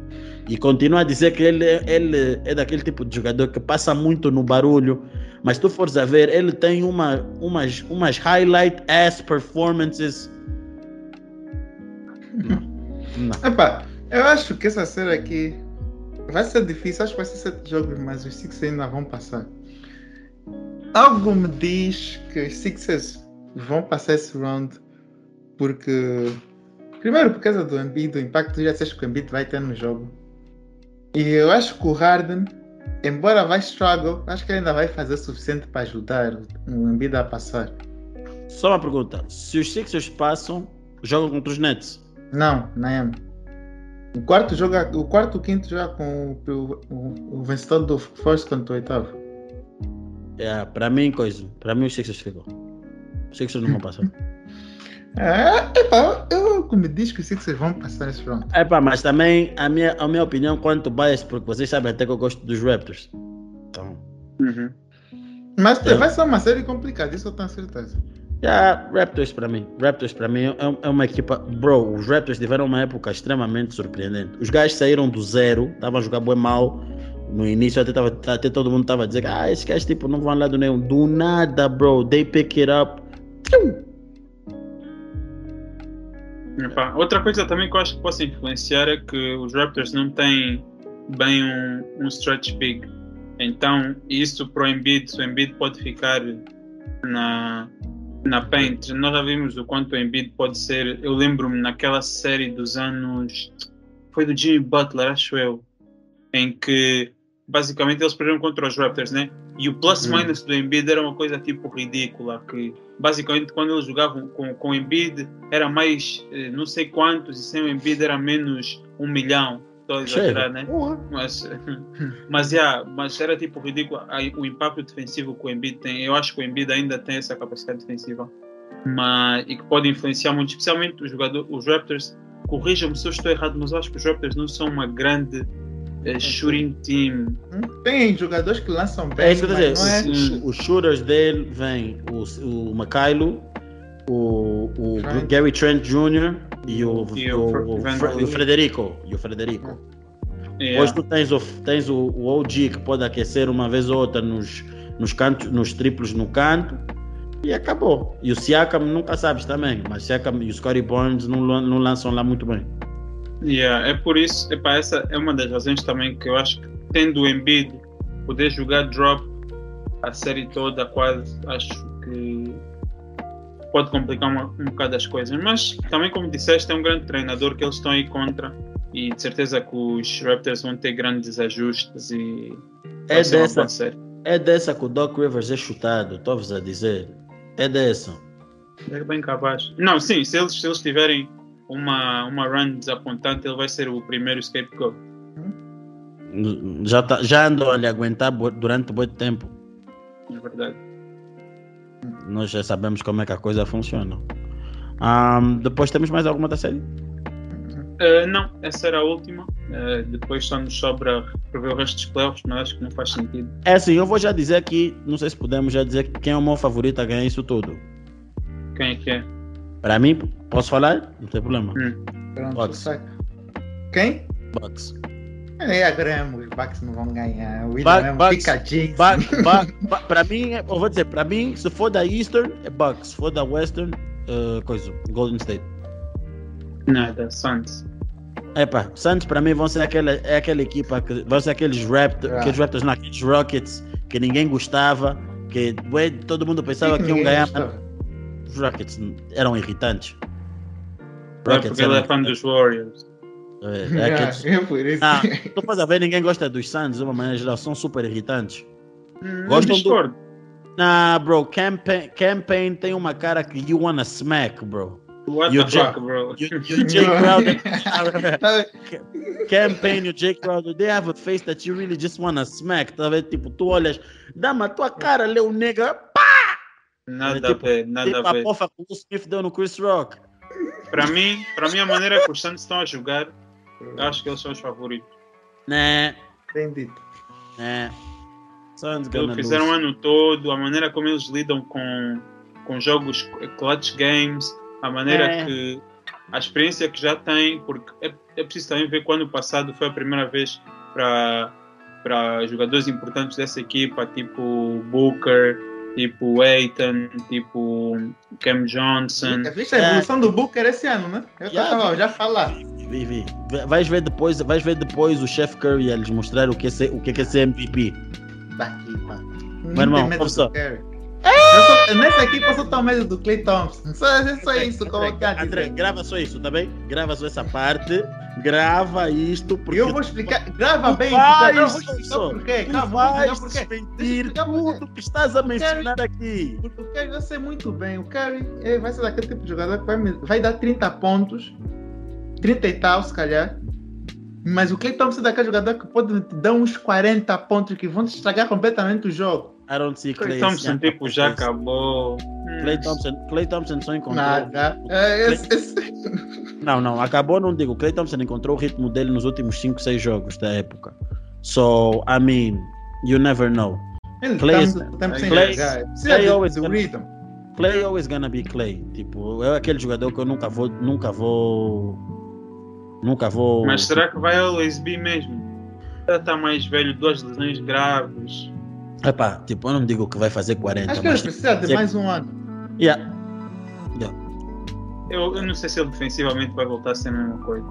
E continua a dizer que ele, ele é daquele tipo de jogador que passa muito no barulho, mas tu fores a ver, ele tem uma, umas, umas highlight ass performances. Não. não. Epa, eu acho que essa série aqui vai ser difícil. Acho que vai ser sete jogos, mas os Sixers ainda vão passar. Algo me diz que os Sixers vão passar esse round porque. Primeiro, por causa do Embiid, do impacto que já disseste que o Embiid vai ter no jogo. E eu acho que o Harden, embora vai struggle, acho que ele ainda vai fazer o suficiente para ajudar o Embiid a passar. Só uma pergunta: se os Sixers passam, jogam contra os Nets? Não, é. O quarto joga, o quarto o quinto joga com o, o, o vencedor do first contra o oitavo. É, para mim, coisa. Para mim, os Sixers ficam. Os Sixers não vão passar. É, epá, eu me diz que os Sixers vão passar esse round. Epá, mas também a minha, a minha opinião quanto bias, porque vocês sabem até que eu gosto dos Raptors. Então. Uhum. Mas É. vai ser uma série complicada, isso eu tenho certeza. Yeah, Raptors para mim. Raptors para mim é, é uma equipa. Bro, os Raptors tiveram uma época extremamente surpreendente. Os gajos saíram do zero, estavam a jogar bem mal. No início até, tava, até todo mundo estava a dizer ah, esses gajos tipo, não vão lá do nenhum. Do nada, bro. They pick it up. Epá, Outra coisa também que eu acho que possa influenciar é que os Raptors não têm bem um, um stretch big. Então, isso para o Embiid, o Embiid pode ficar na, na paint, nós já vimos o quanto o Embiid pode ser. Eu lembro-me naquela série dos anos. Foi do Jimmy Butler, acho eu, em que basicamente eles perderam contra os Raptors, né? E o plus-minus do Embiid era uma coisa tipo ridícula, que basicamente quando eles jogavam com, com o Embiid era mais eh, não sei quantos e sem o Embiid era menos um milhão. Estou a exagerar, né? Porra. Mas, mas, yeah, mas era tipo ridículo o impacto defensivo que o Embiid tem. Eu acho que o Embiid ainda tem essa capacidade defensiva mas, e que pode influenciar muito, especialmente os, jogadores, os Raptors. Corrijam-me se eu estou errado, mas eu acho que os Raptors não são uma grande eh, shooting team. Hum? Tem jogadores que lançam bem, É isso que eu é. Os, shooters dele vêm o, o Makailo, o, o Trent. Gary Trent Jr. e o, E o, o o o Frederico. E o Frederico. Yeah. Depois tu tens, o, tens o, o OG que pode aquecer uma vez ou outra nos, nos, cantos, nos triplos no canto e acabou. E o Siakam nunca sabes também, mas Siakam e o Scottie Barnes não, não lançam lá muito bem. Yeah, é por isso, epá, essa é uma das razões também que eu acho que tendo o Embiid poder jogar drop a série toda quase, acho que pode complicar uma, um bocado as coisas. Mas também como disseste, é um grande treinador que eles estão aí contra e de certeza que os Raptors vão ter grandes ajustes e É dessa, é dessa que o Doc Rivers é chutado, estou-vos a dizer. É dessa. É bem capaz. Não, sim, se eles, se eles tiverem uma, uma run desapontante, ele vai ser o primeiro scapegoat. Já, tá, já andam a lhe aguentar durante muito tempo. É verdade. Nós já sabemos como é que a coisa funciona. Ahm, depois temos mais alguma da série? Uh, não, essa era a última. Uh, depois só nos sobra rever o resto dos playoffs, mas acho que não faz sentido. É assim, eu vou já dizer aqui, não sei se podemos já dizer quem é o meu favorito a ganhar isso tudo. Quem é que é? Para mim, posso falar? Não tem problema. Hum. Pronto, saca. Quem? Bucks. É a Graham, os Bucks não vão ganhar. O William Bucks- fica jinx. Ba- ba- ba- para mim, é- eu vou dizer, para mim, se for da Eastern, é Bucks. Se for da Western, uh, coisa, Golden State. Nada, Suns. Epa, Santos para mim vão ser aquela, é aquela equipa que vão ser aqueles Raptors, Ah. aqueles Raptors, não, aqueles Rockets que ninguém gostava, que ué, todo mundo pensava que iam Ninguém ganhar, os Rockets eram irritantes. É porque ele é fã dos Warriors. É, é Yeah, aqueles- é por isso. Ah, tu faz a ver, ninguém gosta dos Suns de uma maneira geral, são super irritantes. Hum, Gostam do-. Nah, bro, campaign, campaign tem uma cara que you wanna smack, bro. What You the fuck, bro? You, you Jay Crowder, campaign, o Jay Crowder, they have a face that you really just wanna smack, tá vendo? Tipo, tu olhas, dá-me a tua cara, leu nega, Nada tipo- a ver, nada tipo a a ver. pofa que o Smith deu no Chris Rock. Para mim, para mim, a maneira que os Suns estão a jogar, eu acho que eles são os favoritos. Né, dito. né. Que fizeram o ano todo, a maneira como eles lidam com, com jogos clutch games, a maneira É. que. a experiência que já têm, porque é, é preciso também ver que o ano passado foi a primeira vez para para jogadores importantes dessa equipa, tipo Booker, tipo Aiton, tipo Cam Johnson. Viste a evolução do Booker esse ano, né? Eu Yeah, tava já falar. Vi, vi. Vais ver depois, vais ver depois o Chef Curry a lhes mostrar o que é ser, o que é, que é ser MVP. Daqui, mano. Meu irmão, só. do Curry. Eu sou- nessa equipe eu só tenho medo do Clay Thompson. Só, é só isso que eu André, dizer. grava só isso, tá bem? Grava só essa parte. Grava isto, E porque eu vou explicar. Grava bem. vais, eu vou explicar Wilson. porquê. tu vais desmentir tudo que estás a mencionar aqui. Porque o Curry eu sei muito bem. O Curry eh, vai ser daquele tipo de jogador que vai, me- vai dar 30 pontos, 30 e tal, se calhar. Mas o Clay Thompson é daquele jogador que pode te dar uns 40 pontos que vão te estragar completamente o jogo. I don't see Clay Clay Thompson, tipo, já acabou. Clay Thompson, Clay Thompson só encontrou. Nada. É, esse- esse- Não, não, acabou, não digo. Clay Thompson encontrou o ritmo dele nos últimos 5, 6 jogos da época. So, I mean, you never know. Clay is- tá Clay- Clay always gonna- rhythm. Clay always gonna be Clay. Tipo, é aquele jogador que eu nunca vou, nunca vou, nunca vou. Mas será que vai always be mesmo? Já está mais velho, duas lesões graves. Epá, tipo, eu não digo que vai fazer 40, Acho que ele mas precisa de mais um ano. yeah, Eu, eu não sei se ele defensivamente vai voltar a ser a mesma coisa.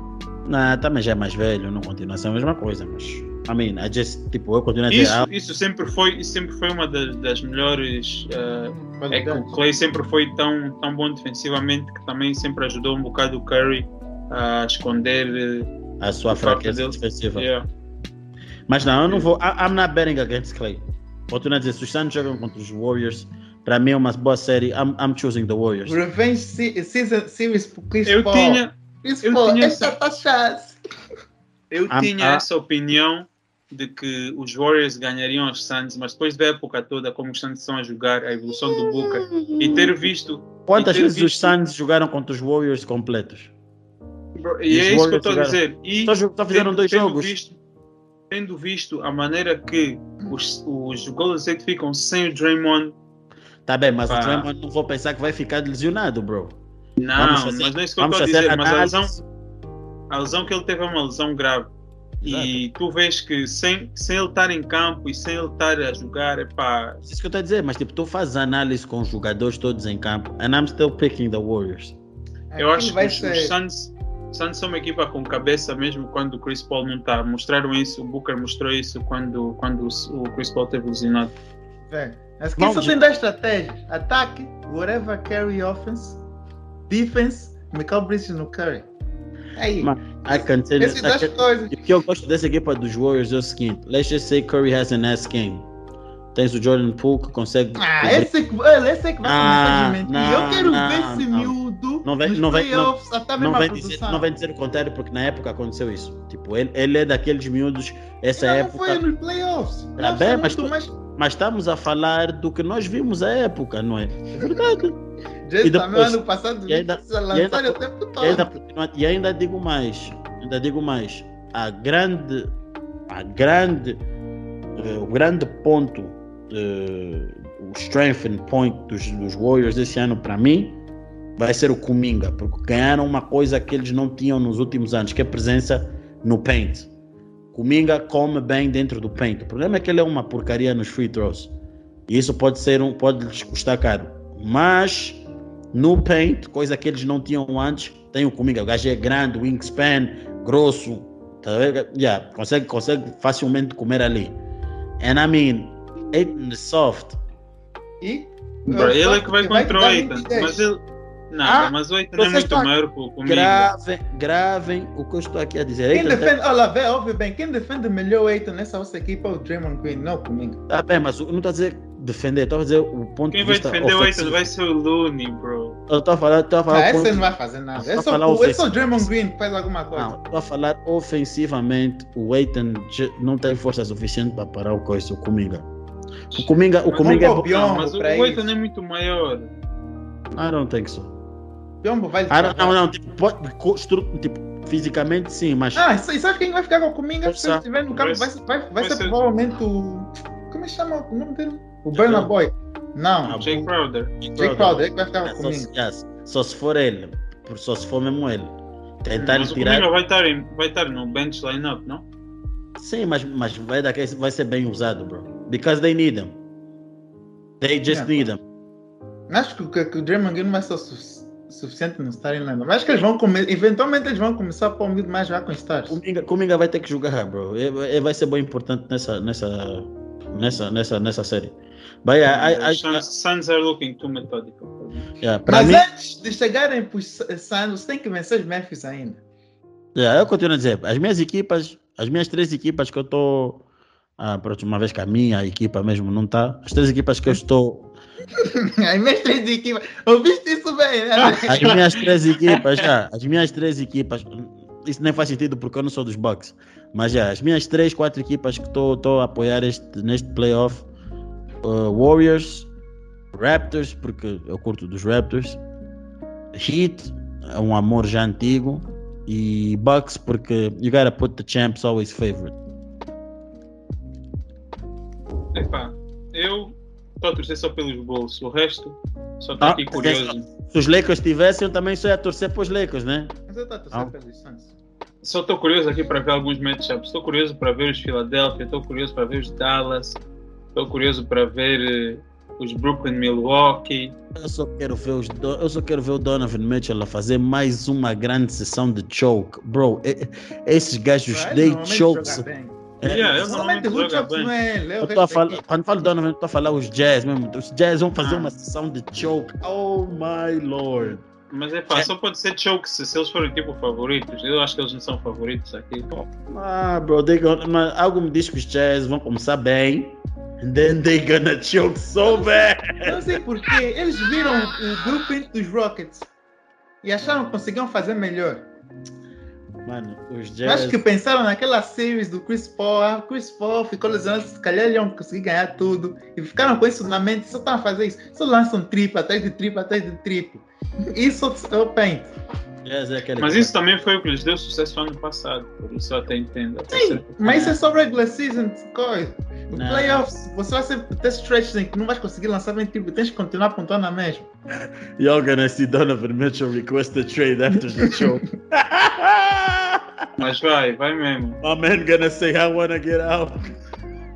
nah, também já é mais velho, não continua a ser a mesma coisa, mas I mean, I just, tipo, eu continuo a dizer, Isso, ah, isso sempre foi, isso sempre foi uma das, das melhores. eh, é que o. Clay sempre foi tão, tão bom defensivamente que também sempre ajudou um bocado o Curry a esconder. eh, a sua fraqueza defensiva. yeah. Mas não, eu não vou. I, I'm not betting against Clay. Continuo a dizer, se os Suns jogam contra os Warriors, para mim é uma boa série. I'm, I'm choosing the Warriors. Revenge se- season series pro Chris Eu Paul. tinha, Chris eu Paul, tinha essa é tua chance. eu Ah, tinha ah. essa opinião de que os Warriors ganhariam os Suns, mas depois da época toda, como os Suns estão a jogar, a evolução do Booker e ter visto. Quantas ter vezes os visto- Suns jogaram contra os Warriors completos? E é isso que eu Warriors estou a dizer. E jo- só fizeram tendo- dois tendo jogos. Visto, tendo visto a maneira que os, os Golden State ficam sem o Draymond, Tá bem, mas Pá. o Draymond não vou pensar que vai ficar lesionado, bro. não, Vamos fazer- mas não é isso que eu estou a dizer. Mas a lesão, a lesão que ele teve é uma lesão grave. E tu vês que sem, sem ele estar em campo e sem ele estar a jogar, é pá. É isso que eu estou a dizer, mas tipo, tu fazes análise com os jogadores todos em campo, and I'm still picking the Warriors. Eu Aquilo acho que os, ser- os Suns, Suns são uma equipa com cabeça mesmo quando o Chris Paul não está. Mostraram isso, o Booker mostrou isso quando, quando o, Chris Paul teve lesionado. Velho, Não, só tem 10 estratégias. Ataque, whatever carry offense, defense, Michael Bridges no carry. Aí, Mas I can tell you, I can- o que eu gosto dessa equipa dos Warriors é o seguinte: let's just say Curry has an ass game. Tens o Jordan Poole que consegue. Ah, esse é que, esse é que vai Ah, começar a mentir. não, Eu quero não, ver esse não. miúdo Não vem- nos não vem- não- playoffs, até mesmo Não vem, dizer, não vem dizer o contrário, porque na época aconteceu isso. Tipo, ele, ele é daqueles miúdos, essa Não, época. foi nos playoffs. Tá bem, é mas mais... Mas estamos a falar do que nós vimos à época, não é? É verdade. Jason E também ano passado e ainda- lançaram ainda- o tempo todo. E ainda, e ainda digo mais, ainda digo mais, a grande, a grande, eh, o grande ponto, eh, o strength point dos, dos Warriors esse ano para mim vai ser o Kuminga, porque ganharam uma coisa que eles não tinham nos últimos anos, que é presença no paint. Kuminga come bem dentro do paint. O problema é que ele é uma porcaria nos free throws. E isso pode ser um, pode lhes custar caro. Mas no paint, coisa que eles não tinham antes, tem o Kuminga. O gajo é grande, wingspan, grosso. Tá? Yeah, consegue, consegue facilmente comer ali. And I mean, Aiden is soft. E Bro, ele é que vai vai contra o. 26. Mas ele. Não, Ah, mas o Aiton é muito maior que o comigo. Gravem, gravem o que eu estou aqui a dizer. Quem tem- defende, olha, vê, ouve bem, quem defende melhor o Aiton nessa nossa equipa é o Draymond Green, não comigo. Tá bem, mas eu não estou a dizer defender, estou a dizer o ponto Quem de vai vista defender o ofensivo. Aiton vai ser o Looney, bro. Eu estou a falar, estou a falar Ah, o esse ponto- não vai fazer nada. É só, o- é só o. Draymond Green que faz alguma coisa. Não, estou a falar ofensivamente, o Aiton j- não tem força suficiente para parar o coisa, o Kuminga. O Kuminga, o Kuminga é não bom. Biombo mas o Aiton isso. é muito maior. I don't think so. Biombo vai don't- não, não, tipo, pode, tipo, fisicamente sim, mas Ah, e sa- sabe quem vai ficar com o Cominga? Se estiver no campo, vai, ser- vai, vai Vai ser ser- provavelmente o. Como é que chama o nome dele? O Burna Boy. Não, Ah, Jake o Crowder. Jake Crowder, ele que vai ficar É, com o se, Cominga. yes, só se for ele, por- só se for mesmo ele. Tentar Mas o tirar. Cominga vai estar, em- vai estar no bench lineup, não? Sim, mas, mas vai, dar, vai ser bem usado, bro. Because they need him. They just Yeah. need him. Acho que, que, que o Draymond Green não vai ser o su- suficiente no starting lineup. Mas acho que eles vão começar. Eventualmente eles vão começar a pôr um mais já com stars. Kuminga vai ter que jogar, bro. Ele, ele vai ser bem importante nessa, nessa, nessa, nessa, nessa série. But yeah, I, I, Os Suns, are looking too methodical. I, yeah, Mas mim, antes de chegarem para os Suns, tem que vencer os Memphis ainda. yeah, eu continuo a dizer, as minhas equipas, as minhas três equipas que eu estou, a próxima vez que a minha equipa mesmo não está, as três equipas que eu estou As minhas três equipas. Ouviste isso bem, né? As minhas três equipas, já. As minhas três equipas. Isso nem faz sentido porque eu não sou dos Bucks. Mas já, as minhas três, quatro equipas que estou a apoiar este, neste playoff: uh, Warriors, Raptors, porque eu curto dos Raptors, Heat, é um amor já antigo, e Bucks, porque you gotta put the champs always favorite. Epá, eu estou a torcer só pelos Bulls. O resto, só estou Ah, aqui curioso. Se os Lakers tivessem, eu também só ia torcer para os Lakers, né? Mas eu estou a torcer Ah. pelos Suns. Só estou curioso aqui para ver alguns matchups. Estou curioso para ver os Philadelphia, estou curioso para ver os Dallas, estou curioso para ver eh, os Brooklyn Milwaukee. Eu só quero ver os Do- eu só quero ver o Donovan Mitchell a fazer mais uma grande sessão de choke. Bro, esses gajos Ele dei chokes. bem. É, Yeah, é ele, é o Eu tô a quando falo Donovan, eu tô a falar os Jazz mesmo. Os Jazz vão fazer Ah. uma sessão de choke. Oh my lord. Mas é pá, só pode ser choke se, se eles forem tipo favoritos. Eu acho que eles não são favoritos aqui. Ah, bro, they gonna, mas algo me diz que os Jazz vão começar bem. And then they gonna choke so bad. Não sei porquê. Eles viram o blueprint dos Rockets e acharam que conseguiam fazer melhor. Mano, os Eu Jazz. Acho que pensaram naquela series do Chris Paul. Ah, Chris Paul ficou lesionado, se calhar eles iam conseguir ganhar tudo. E ficaram com isso na mente, só estão a fazer isso. Só lançam triplo, atrás de triplo, atrás de triplo. Isso é o paint. Jazz é aquele Mas cara. isso também foi o que lhes deu sucesso ano passado. Por isso eu até entendo. até Sim, certo mas isso é só regular season, coisa. Não. playoffs, você vai sempre ter stretches em que não vais conseguir lançar bem triplo, tens que continuar apontando na mesma. Y'all gonna see Donovan Mitchell request a trade after the choke. Mas vai, vai mesmo. My man gonna say I wanna get out.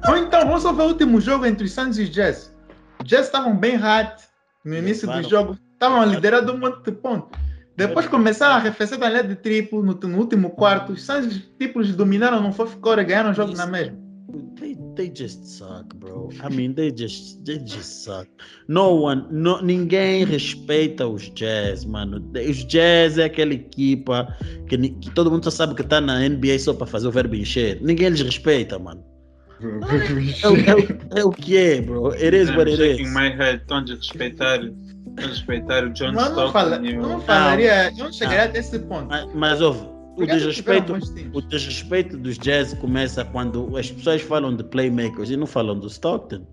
Ou então, vamos só ver o último jogo entre os Suns e os Jazz. Os Jazz estavam bem hot no início do Levaram. jogo, estavam liderando um monte de pontos. Depois começaram a arrefecer da linha de triplo no, no último quarto. Os Suns tipo, eles dominaram no fourth quarter e ganharam o jogo na mesma. They, they just suck, bro. I mean, they just they just suck. No one, no, ninguém respeita os Jazz, mano. Os Jazz é aquela equipa que, que todo mundo só sabe que tá na NBA só para fazer o verbo encher. Ninguém eles respeita, mano. É, o- é o- é o que é, bro. It is what I'm it shaking is. my head. Estão a respeitar, o John Mas não, fala, Stockton. não falaria, eu não chegaria até esse ponto. Mas, mas ouve, o desrespeito, o desrespeito dos Jazz começa quando as pessoas falam de playmakers e não falam do Stockton.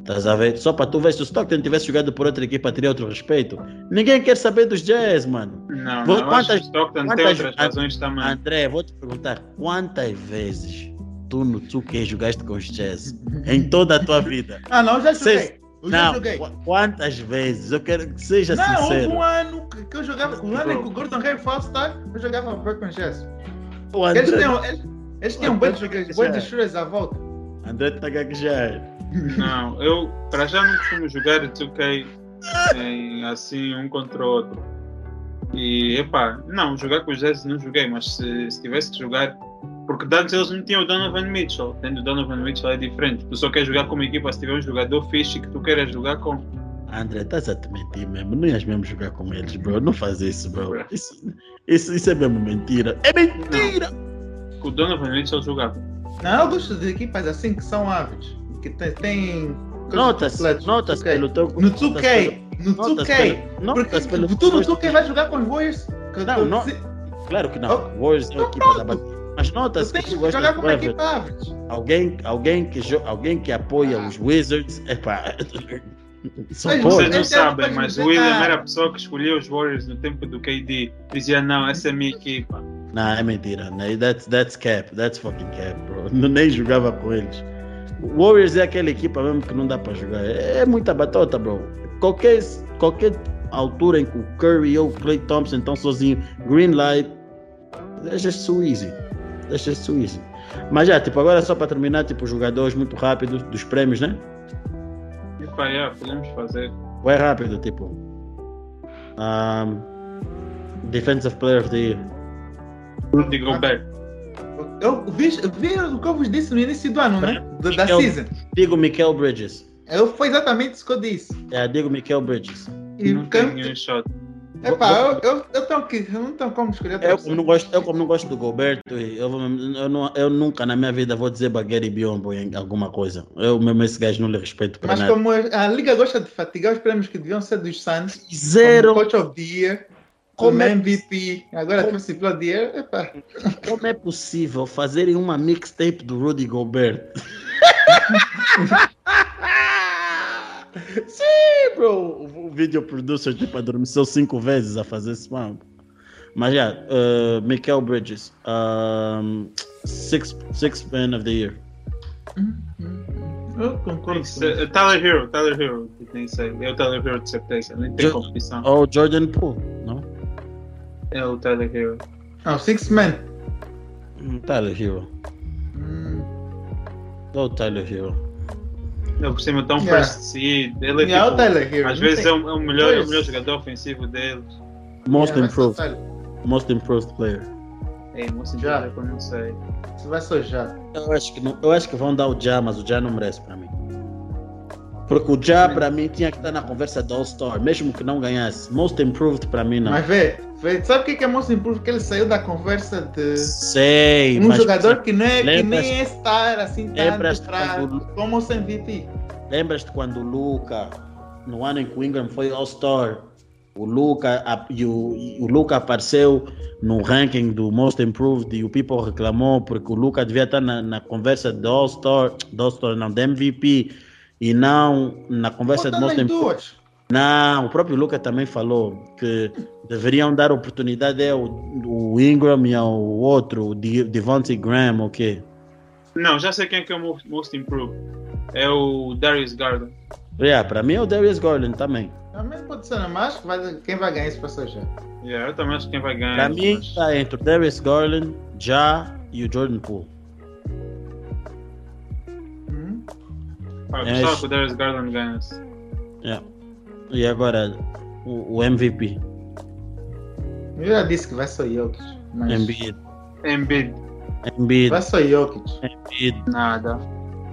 Estás a ver? Só para tu ver se o Stockton tivesse jogado por outra equipa, teria outro respeito. Ninguém quer saber dos Jazz, mano. Não, Vou- não, quantas- que o Stockton tem quantas- outras razões também. André, vou te perguntar, quantas vezes tu no 2K jogaste com os Jazz? Em toda a tua vida? Ah, não, já joguei. Eu já Não, joguei. qu- quantas vezes? Eu quero que seja Não, houve sincero. um ano que, que eu jogava, o ano em que o Gordon Hayward foi All-Star, eu jogava Brooklyn Jazz. O Eles André, tinham, eles, eles tinham André bons jogadores, já. bons shooters à volta. André tá gaguejar. Não, eu para já não costumo jogar 2K em, assim um contra o outro. E epá, não, jogar com os Jazz não joguei, mas se, se tivesse que jogar. Porque antes eles não tinham o Donovan Mitchell. Tendo o Donovan Mitchell é diferente. Tu só queres jogar com uma equipa se tiver um jogador fixe que tu queiras jogar com. André, estás a te mentir mesmo. Não ias mesmo jogar com eles, bro. Não faz isso, bro. Isso, isso, isso é mesmo mentira. É mentira! Com o Donovan Mitchell jogava. Não, eu gosto de equipas assim que são aves, que tem. tem Notas, notas 2K. pelo teu. No notas 2K, no Notas 2K. pelo- notas Porque pelo- tu no 2K vai jogar com os Warriors? Não, que- não. Claro que não. Oh, Warriors é uma equipa da batalha. Mas Tu notas que tu jogar de com uma ver. equipa average. Alguém, alguém, que jo alguém que apoia os Wizards. Epá. Mas pode. Vocês não é sabem, mas o William era a pessoa que escolhia os Warriors no tempo do KD. Dizia, não, essa é a minha equipa. Não, é mentira. né? That's, that's cap. That's fucking cap, bro. Não, nem jogava com eles. O Warriors é aquela equipa mesmo que não dá para jogar. É, é muita batota, bro. Qualquer, qualquer altura em que o Curry ou o Clay Thompson estão sozinhos, green light, that's just too easy. Too easy. Mas já, tipo, agora só para terminar, tipo, jogadores muito rápidos dos prêmios, né? E pá, yeah, podemos fazer. É rápido, tipo. Um, Defensive Player of the Year. Rudy Gobert. Eu vi, vi o que eu vos disse no início do ano, né? Do- da season. Digo Michael Bridges. Eu, foi exatamente isso que eu disse. É, digo Michael Bridges. E Não tem nenhum shot. Epá, eu, eu, eu, tenho que, eu não tenho como escolher Eu como não gosto, eu como não gosto do Gilberto, eu, eu, não, eu nunca na minha vida vou dizer Bagueri Biombo em alguma coisa. Eu mesmo esse gajo não lhe respeito para Mas nada. como a Liga gosta de fatigar os prêmios que deviam ser dos Suns, Zero. como Coach of the Year, Como como é- MVP, agora como- of the Year, epá. Como é possível fazerem uma mixtape do Rudy Gobert? Sim, bro. O video producer tipo adormeceu cinco vezes a fazer esse mambo. Mas já, uh, Michael Bridges, um, six, six man of the year. Eu concordo. É, Tyler Hero, Tyler Hero, que tem isso aí. É o Tyler Hero de certeza, nem tem Jo- competição. Ou Jordan Poole, não? É o Tyler Hero. Ah, o Six Man. Hum, Tyler Hero. Hum, Ou Tyler Hero. Ele por cima está um Yeah. first seed. Ele é yeah, o tipo, Tyler Hero. às vezes é o, é o melhor, é o Pois. melhor jogador ofensivo deles. Most Yeah, improved. Most improved player. É, moço, Já. já. eu não sei. Você vai já. Eu acho que, não, eu acho que vão dar o Já, mas o Já não merece para mim. Porque o Já, para mim, tinha que estar na conversa do All-Star, mesmo que não ganhasse. Most improved, para mim, não. Mas vê, vê, sabe o que é most improved? Que ele saiu da conversa de Sei, um jogador que, não é, que nem é star assim tanto pra, quando- como o MVP. lembras-te quando o Luca, no ano em que o Ingram foi All-Star, o Luca, a- e o, e o Luca apareceu no ranking do Most Improved e o people reclamou porque o Luca devia estar na, na conversa do All-Star, do All-Star, não, do MVP e não na conversa nas Improved. duas. Não, o próprio Luca também falou que deveriam dar oportunidade ao, ao Ingram e ao outro, o De- Devontae Graham, o quê? Não, já sei quem é que é o most, most improved. É o Darius Garland. Yeah, para mim é o Darius Garland também. Também pode ser, né? mas quem vai ganhar passou já. Yeah, eu também acho que quem vai ganhar. Para mim mas- está entre o Darius Garland, Já e o Jordan Poole. Pá, É, gostava acho- que o Darius Garland ganhasse. Yeah. E agora o, o MVP, Eu já disse que vai só Jokic. Mas Embiid, Embiid, Embiid, vai só Jokic. Embiid, nada.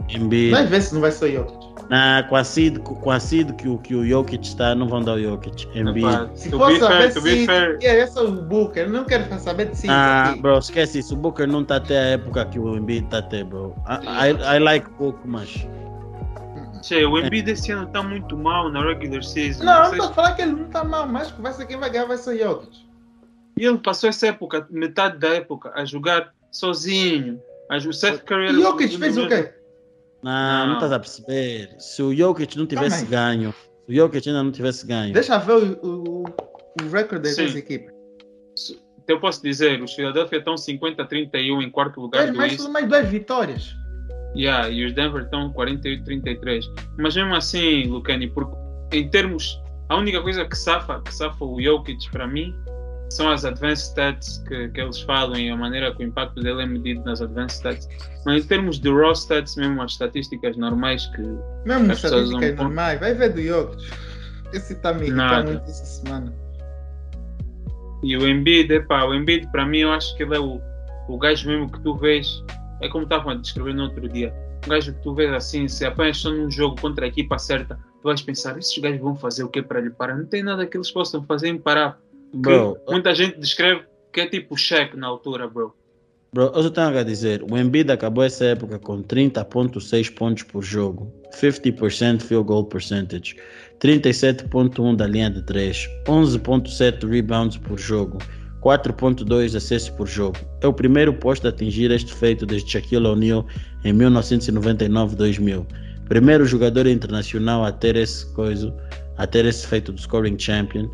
Embiid. Vai ver se não vai só Jokic. Na, com a seed, com a seed que, o, que o Jokic está, não vão dar o Jokic. Embiid. Se to for be saber fair, fair, é esse o Booker, não quero saber de si. Ah, aqui. bro, esquece isso. O Booker não está até a época que o Embiid está até, bro. I, I, I like Book, mas. Che, o Embiid esse ano está muito mal na regular season. Não, não Vocês- estou a falar que ele não tá mal, mas que vai ser quem vai ganhar vai ser Jokic. E ele passou essa época, metade da época, a jogar sozinho. A o Seth Curry E era Jokic fez o quê? Não, não estás a perceber. Se o Jokic não tivesse Calma ganho, se o Jokic ainda não tivesse ganho. Deixa ver o, o, o recorde das equipes. Eu posso dizer, os Philadelphia estão 50-31 em quarto lugar East. mais duas vitórias. Yeah, e os Denver estão 48-33. Mas mesmo assim, Lucani, porque em termos. A única coisa que safa, que safa o Jokic para mim são as advanced stats que, que eles falam e a maneira que o impacto dele é medido nas advanced stats. Mas em termos de raw stats, mesmo as estatísticas normais que. Mesmo As estatísticas normais. Vai ver do Jokic. Esse tá me irritando muito essa semana. E o Embiid, epá, o Embiid para mim eu acho que ele é o, o gajo mesmo que tu vês. É como estava a descrever no outro dia. Um gajo que tu vês assim, se apanhas só num jogo contra a equipa certa, tu vais pensar, esses gajos vão fazer o que para lhe parar? Não tem nada que eles possam fazer em parar. Bro, muita gente descreve que é tipo Shaq na altura, bro. bro, eu só tenho a dizer, o Embiid acabou essa época com 30.6 pontos por jogo, 50% field goal percentage, 37.1 da linha de 3, 11.7 rebounds por jogo, 4.2 acessos por jogo. É o primeiro posto a atingir este feito desde Shaquille O'Neal em 1999-2000. Primeiro jogador internacional a ter esse coisa, a ter esse feito do scoring champion.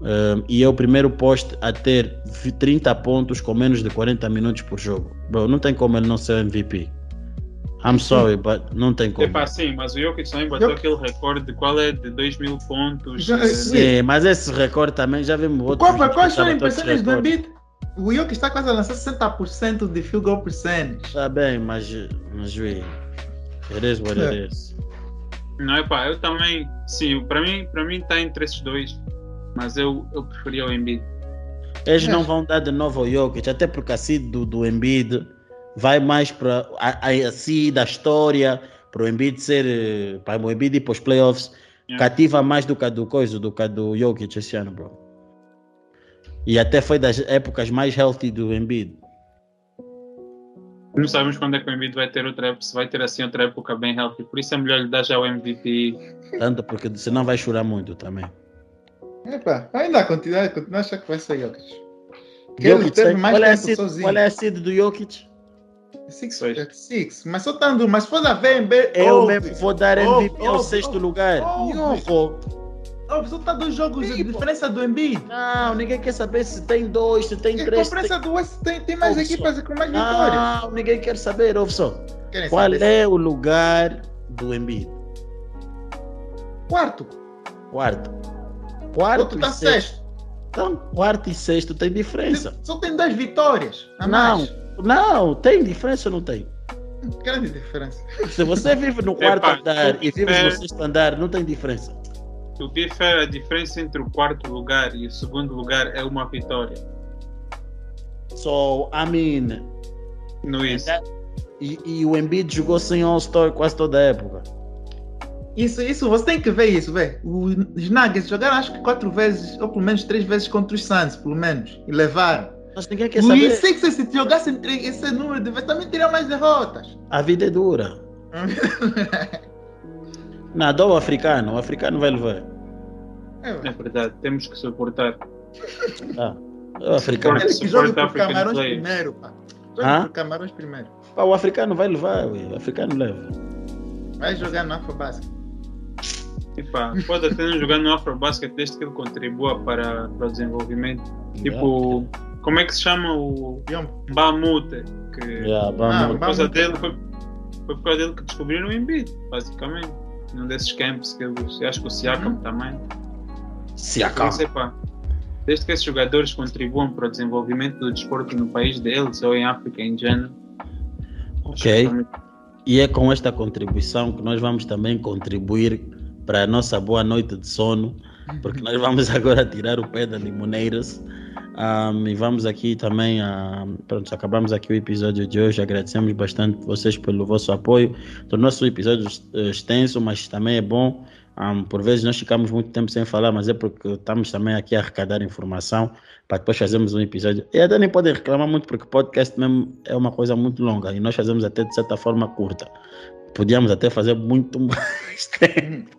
Um, e é o primeiro poste a ter vi- 30 pontos com menos de 40 minutos por jogo. Bro, não tem como ele não ser MVP. I'm sorry, but não tem como. Epá, sim, mas o Jokic também bateu Jokic- aquele recorde de qual é de 2 mil pontos. Já- eh, sim. mas esse recorde também já vimos outros. Qual, quais todos impressões do. Embiid? O Jokic está quase a lançar 60% de field goal percentage. Está bem, mas, mas we, it is what it É. is. Não, epá, eu também, sim, para mim para mim está entre esses dois, mas eu, eu preferia o Embiid. Eles É. não vão dar de novo ao Jokic, até porque a seed do, do Embiid vai mais para a, a, a seed, a história, para o Embiid ser, eh, para o Embiid ir para os playoffs, Yeah. cativa mais do que a do coisa, do que a do Jokic esse ano, bro. E até foi das épocas mais healthy do Embiid. Não sabemos quando é que o Embiid vai ter outra época, se vai ter assim outra época bem healthy, por isso é melhor lhe dar já o MVP. Tanto porque senão vai chorar muito também. Epa, ainda continua, continua a achar que vai ser Jokic. Que ele Jokic teve tem- mais qual, é a tempo seed, sozinho. qual é a seed do Jokic? Six, é six. Mas só estando, mas se for a ver, Embiid- Eu mesmo vou dar MVP ao sexto lugar. Yorro. ouve, só está dois jogos de diferença do Embiid. Não, ninguém quer saber se tem dois, se tem E a três. se conferência do West tem, tem mais Ouve equipas com mais vitórias. Não, ninguém quer saber. Querem Qual saber é o lugar do Embiid? Quarto. Quarto. Quarto Outro e tá sexto. sexto. Então, quarto e sexto tem diferença. Só tem duas vitórias. A Não, mais. Não, tem diferença ou não tem? Grande diferença. Se você vive no quarto Epa, andar e vives no sexto andar, não tem diferença. O é a diferença entre o quarto lugar e o segundo lugar é uma vitória. So, I mean, No isso. e, e o Embiid jogou sem All-Star quase toda a época. Isso, isso, você tem que ver isso, velho. Os Nuggets jogaram acho que quatro vezes, ou pelo menos três vezes contra os Suns, pelo menos. E levaram. Mas ninguém quer saber. Sixers, se jogassem tre- esse número de vezes, também teriam mais derrotas. A vida é dura. Nada, o africano, o africano vai levar. É, É verdade, temos que suportar. Ah, o africano, Suporte- que suporte por Camarões primeiro, pá. Por Camarões primeiro. pá, o africano vai levar, ué, o africano leva. Vai jogar no Afrobasket. Pode até não jogar no Afrobasket desde que ele contribua para, para o desenvolvimento. Tipo, como é que se chama o. Bamute? Que Yeah, Ah, vamos. por causa Bamute. dele foi, foi por causa dele que descobriram o Embiid, basicamente. Num desses camps que eles. Eu acho que o Siakam Uhum. também. Então, acalma. sei pá, desde que esses jogadores contribuam para o desenvolvimento do desporto no país deles ou em África em geral. Ok. E é com esta contribuição que nós vamos também contribuir para a nossa boa noite de sono, porque nós vamos agora tirar o pé da Limoneiras. Ahm, e vamos aqui também, pronto, acabamos aqui o episódio de hoje. Agradecemos bastante vocês pelo vosso apoio. Tornou-se um episódio eh, extenso, mas também é bom. Ahm, por vezes nós ficamos muito tempo sem falar, mas é porque estamos também aqui a arrecadar informação para depois fazermos um episódio. E até nem podem reclamar muito, porque podcast mesmo é uma coisa muito longa e nós fazemos até de certa forma curta. Podíamos até fazer muito mais tempo,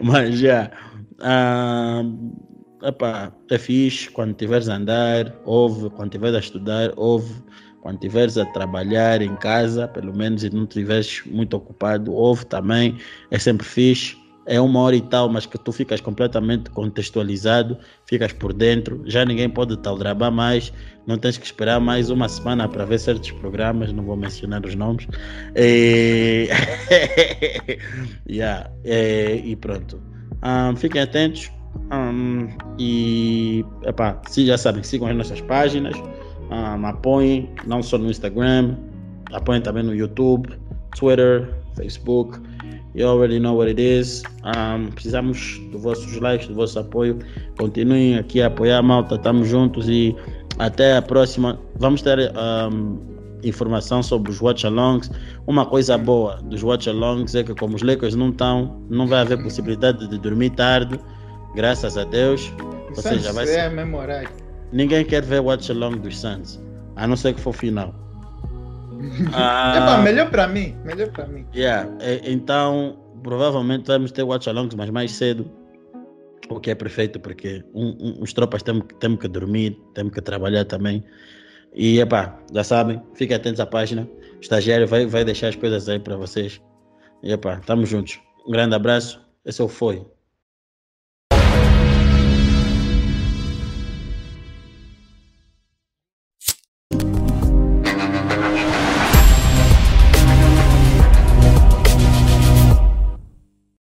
mas já. ah, epá, é fixe quando estiveres a andar, ouve, quando estiveres a estudar, ouve, quando estiveres a trabalhar em casa, pelo menos, e não estiveres muito ocupado, ouve também, é sempre fixe. É uma hora e tal, mas que tu ficas completamente contextualizado, ficas por dentro, já ninguém pode te aldrabar mais, não tens que esperar mais uma semana para ver certos programas, não vou mencionar os nomes. E, yeah, e pronto. Um, fiquem atentos. Um, e epá, se já sabem, sigam as nossas páginas, um, apoiem, não só no Instagram, apoiem também no YouTube, Twitter, Facebook. You already know what it is. Um, precisamos dos vossos likes, do vosso apoio. Continuem aqui a apoiar a malta, estamos juntos e até a próxima. Vamos ter um, informação sobre os watch-alongs. Uma coisa boa dos watch-alongs é que como os Lakers não estão, não vai haver possibilidade de dormir tarde, graças a Deus. Ou seja, vai Isso ser... é memorável. Ninguém quer ver watch-along dos Suns, a não ser que for final. Ah, melhor pra mim. Melhor pra mim. Yeah, então provavelmente vamos ter watch-alongs, mas mais cedo, o que é perfeito, porque um- um- os tropas temos, que- temos que dormir, temos que trabalhar também. E epá, já sabem, fiquem atentos à página. O estagiário vai, vai deixar as coisas aí para vocês. E epá, estamos juntos. Um grande abraço. Esse é o Foi.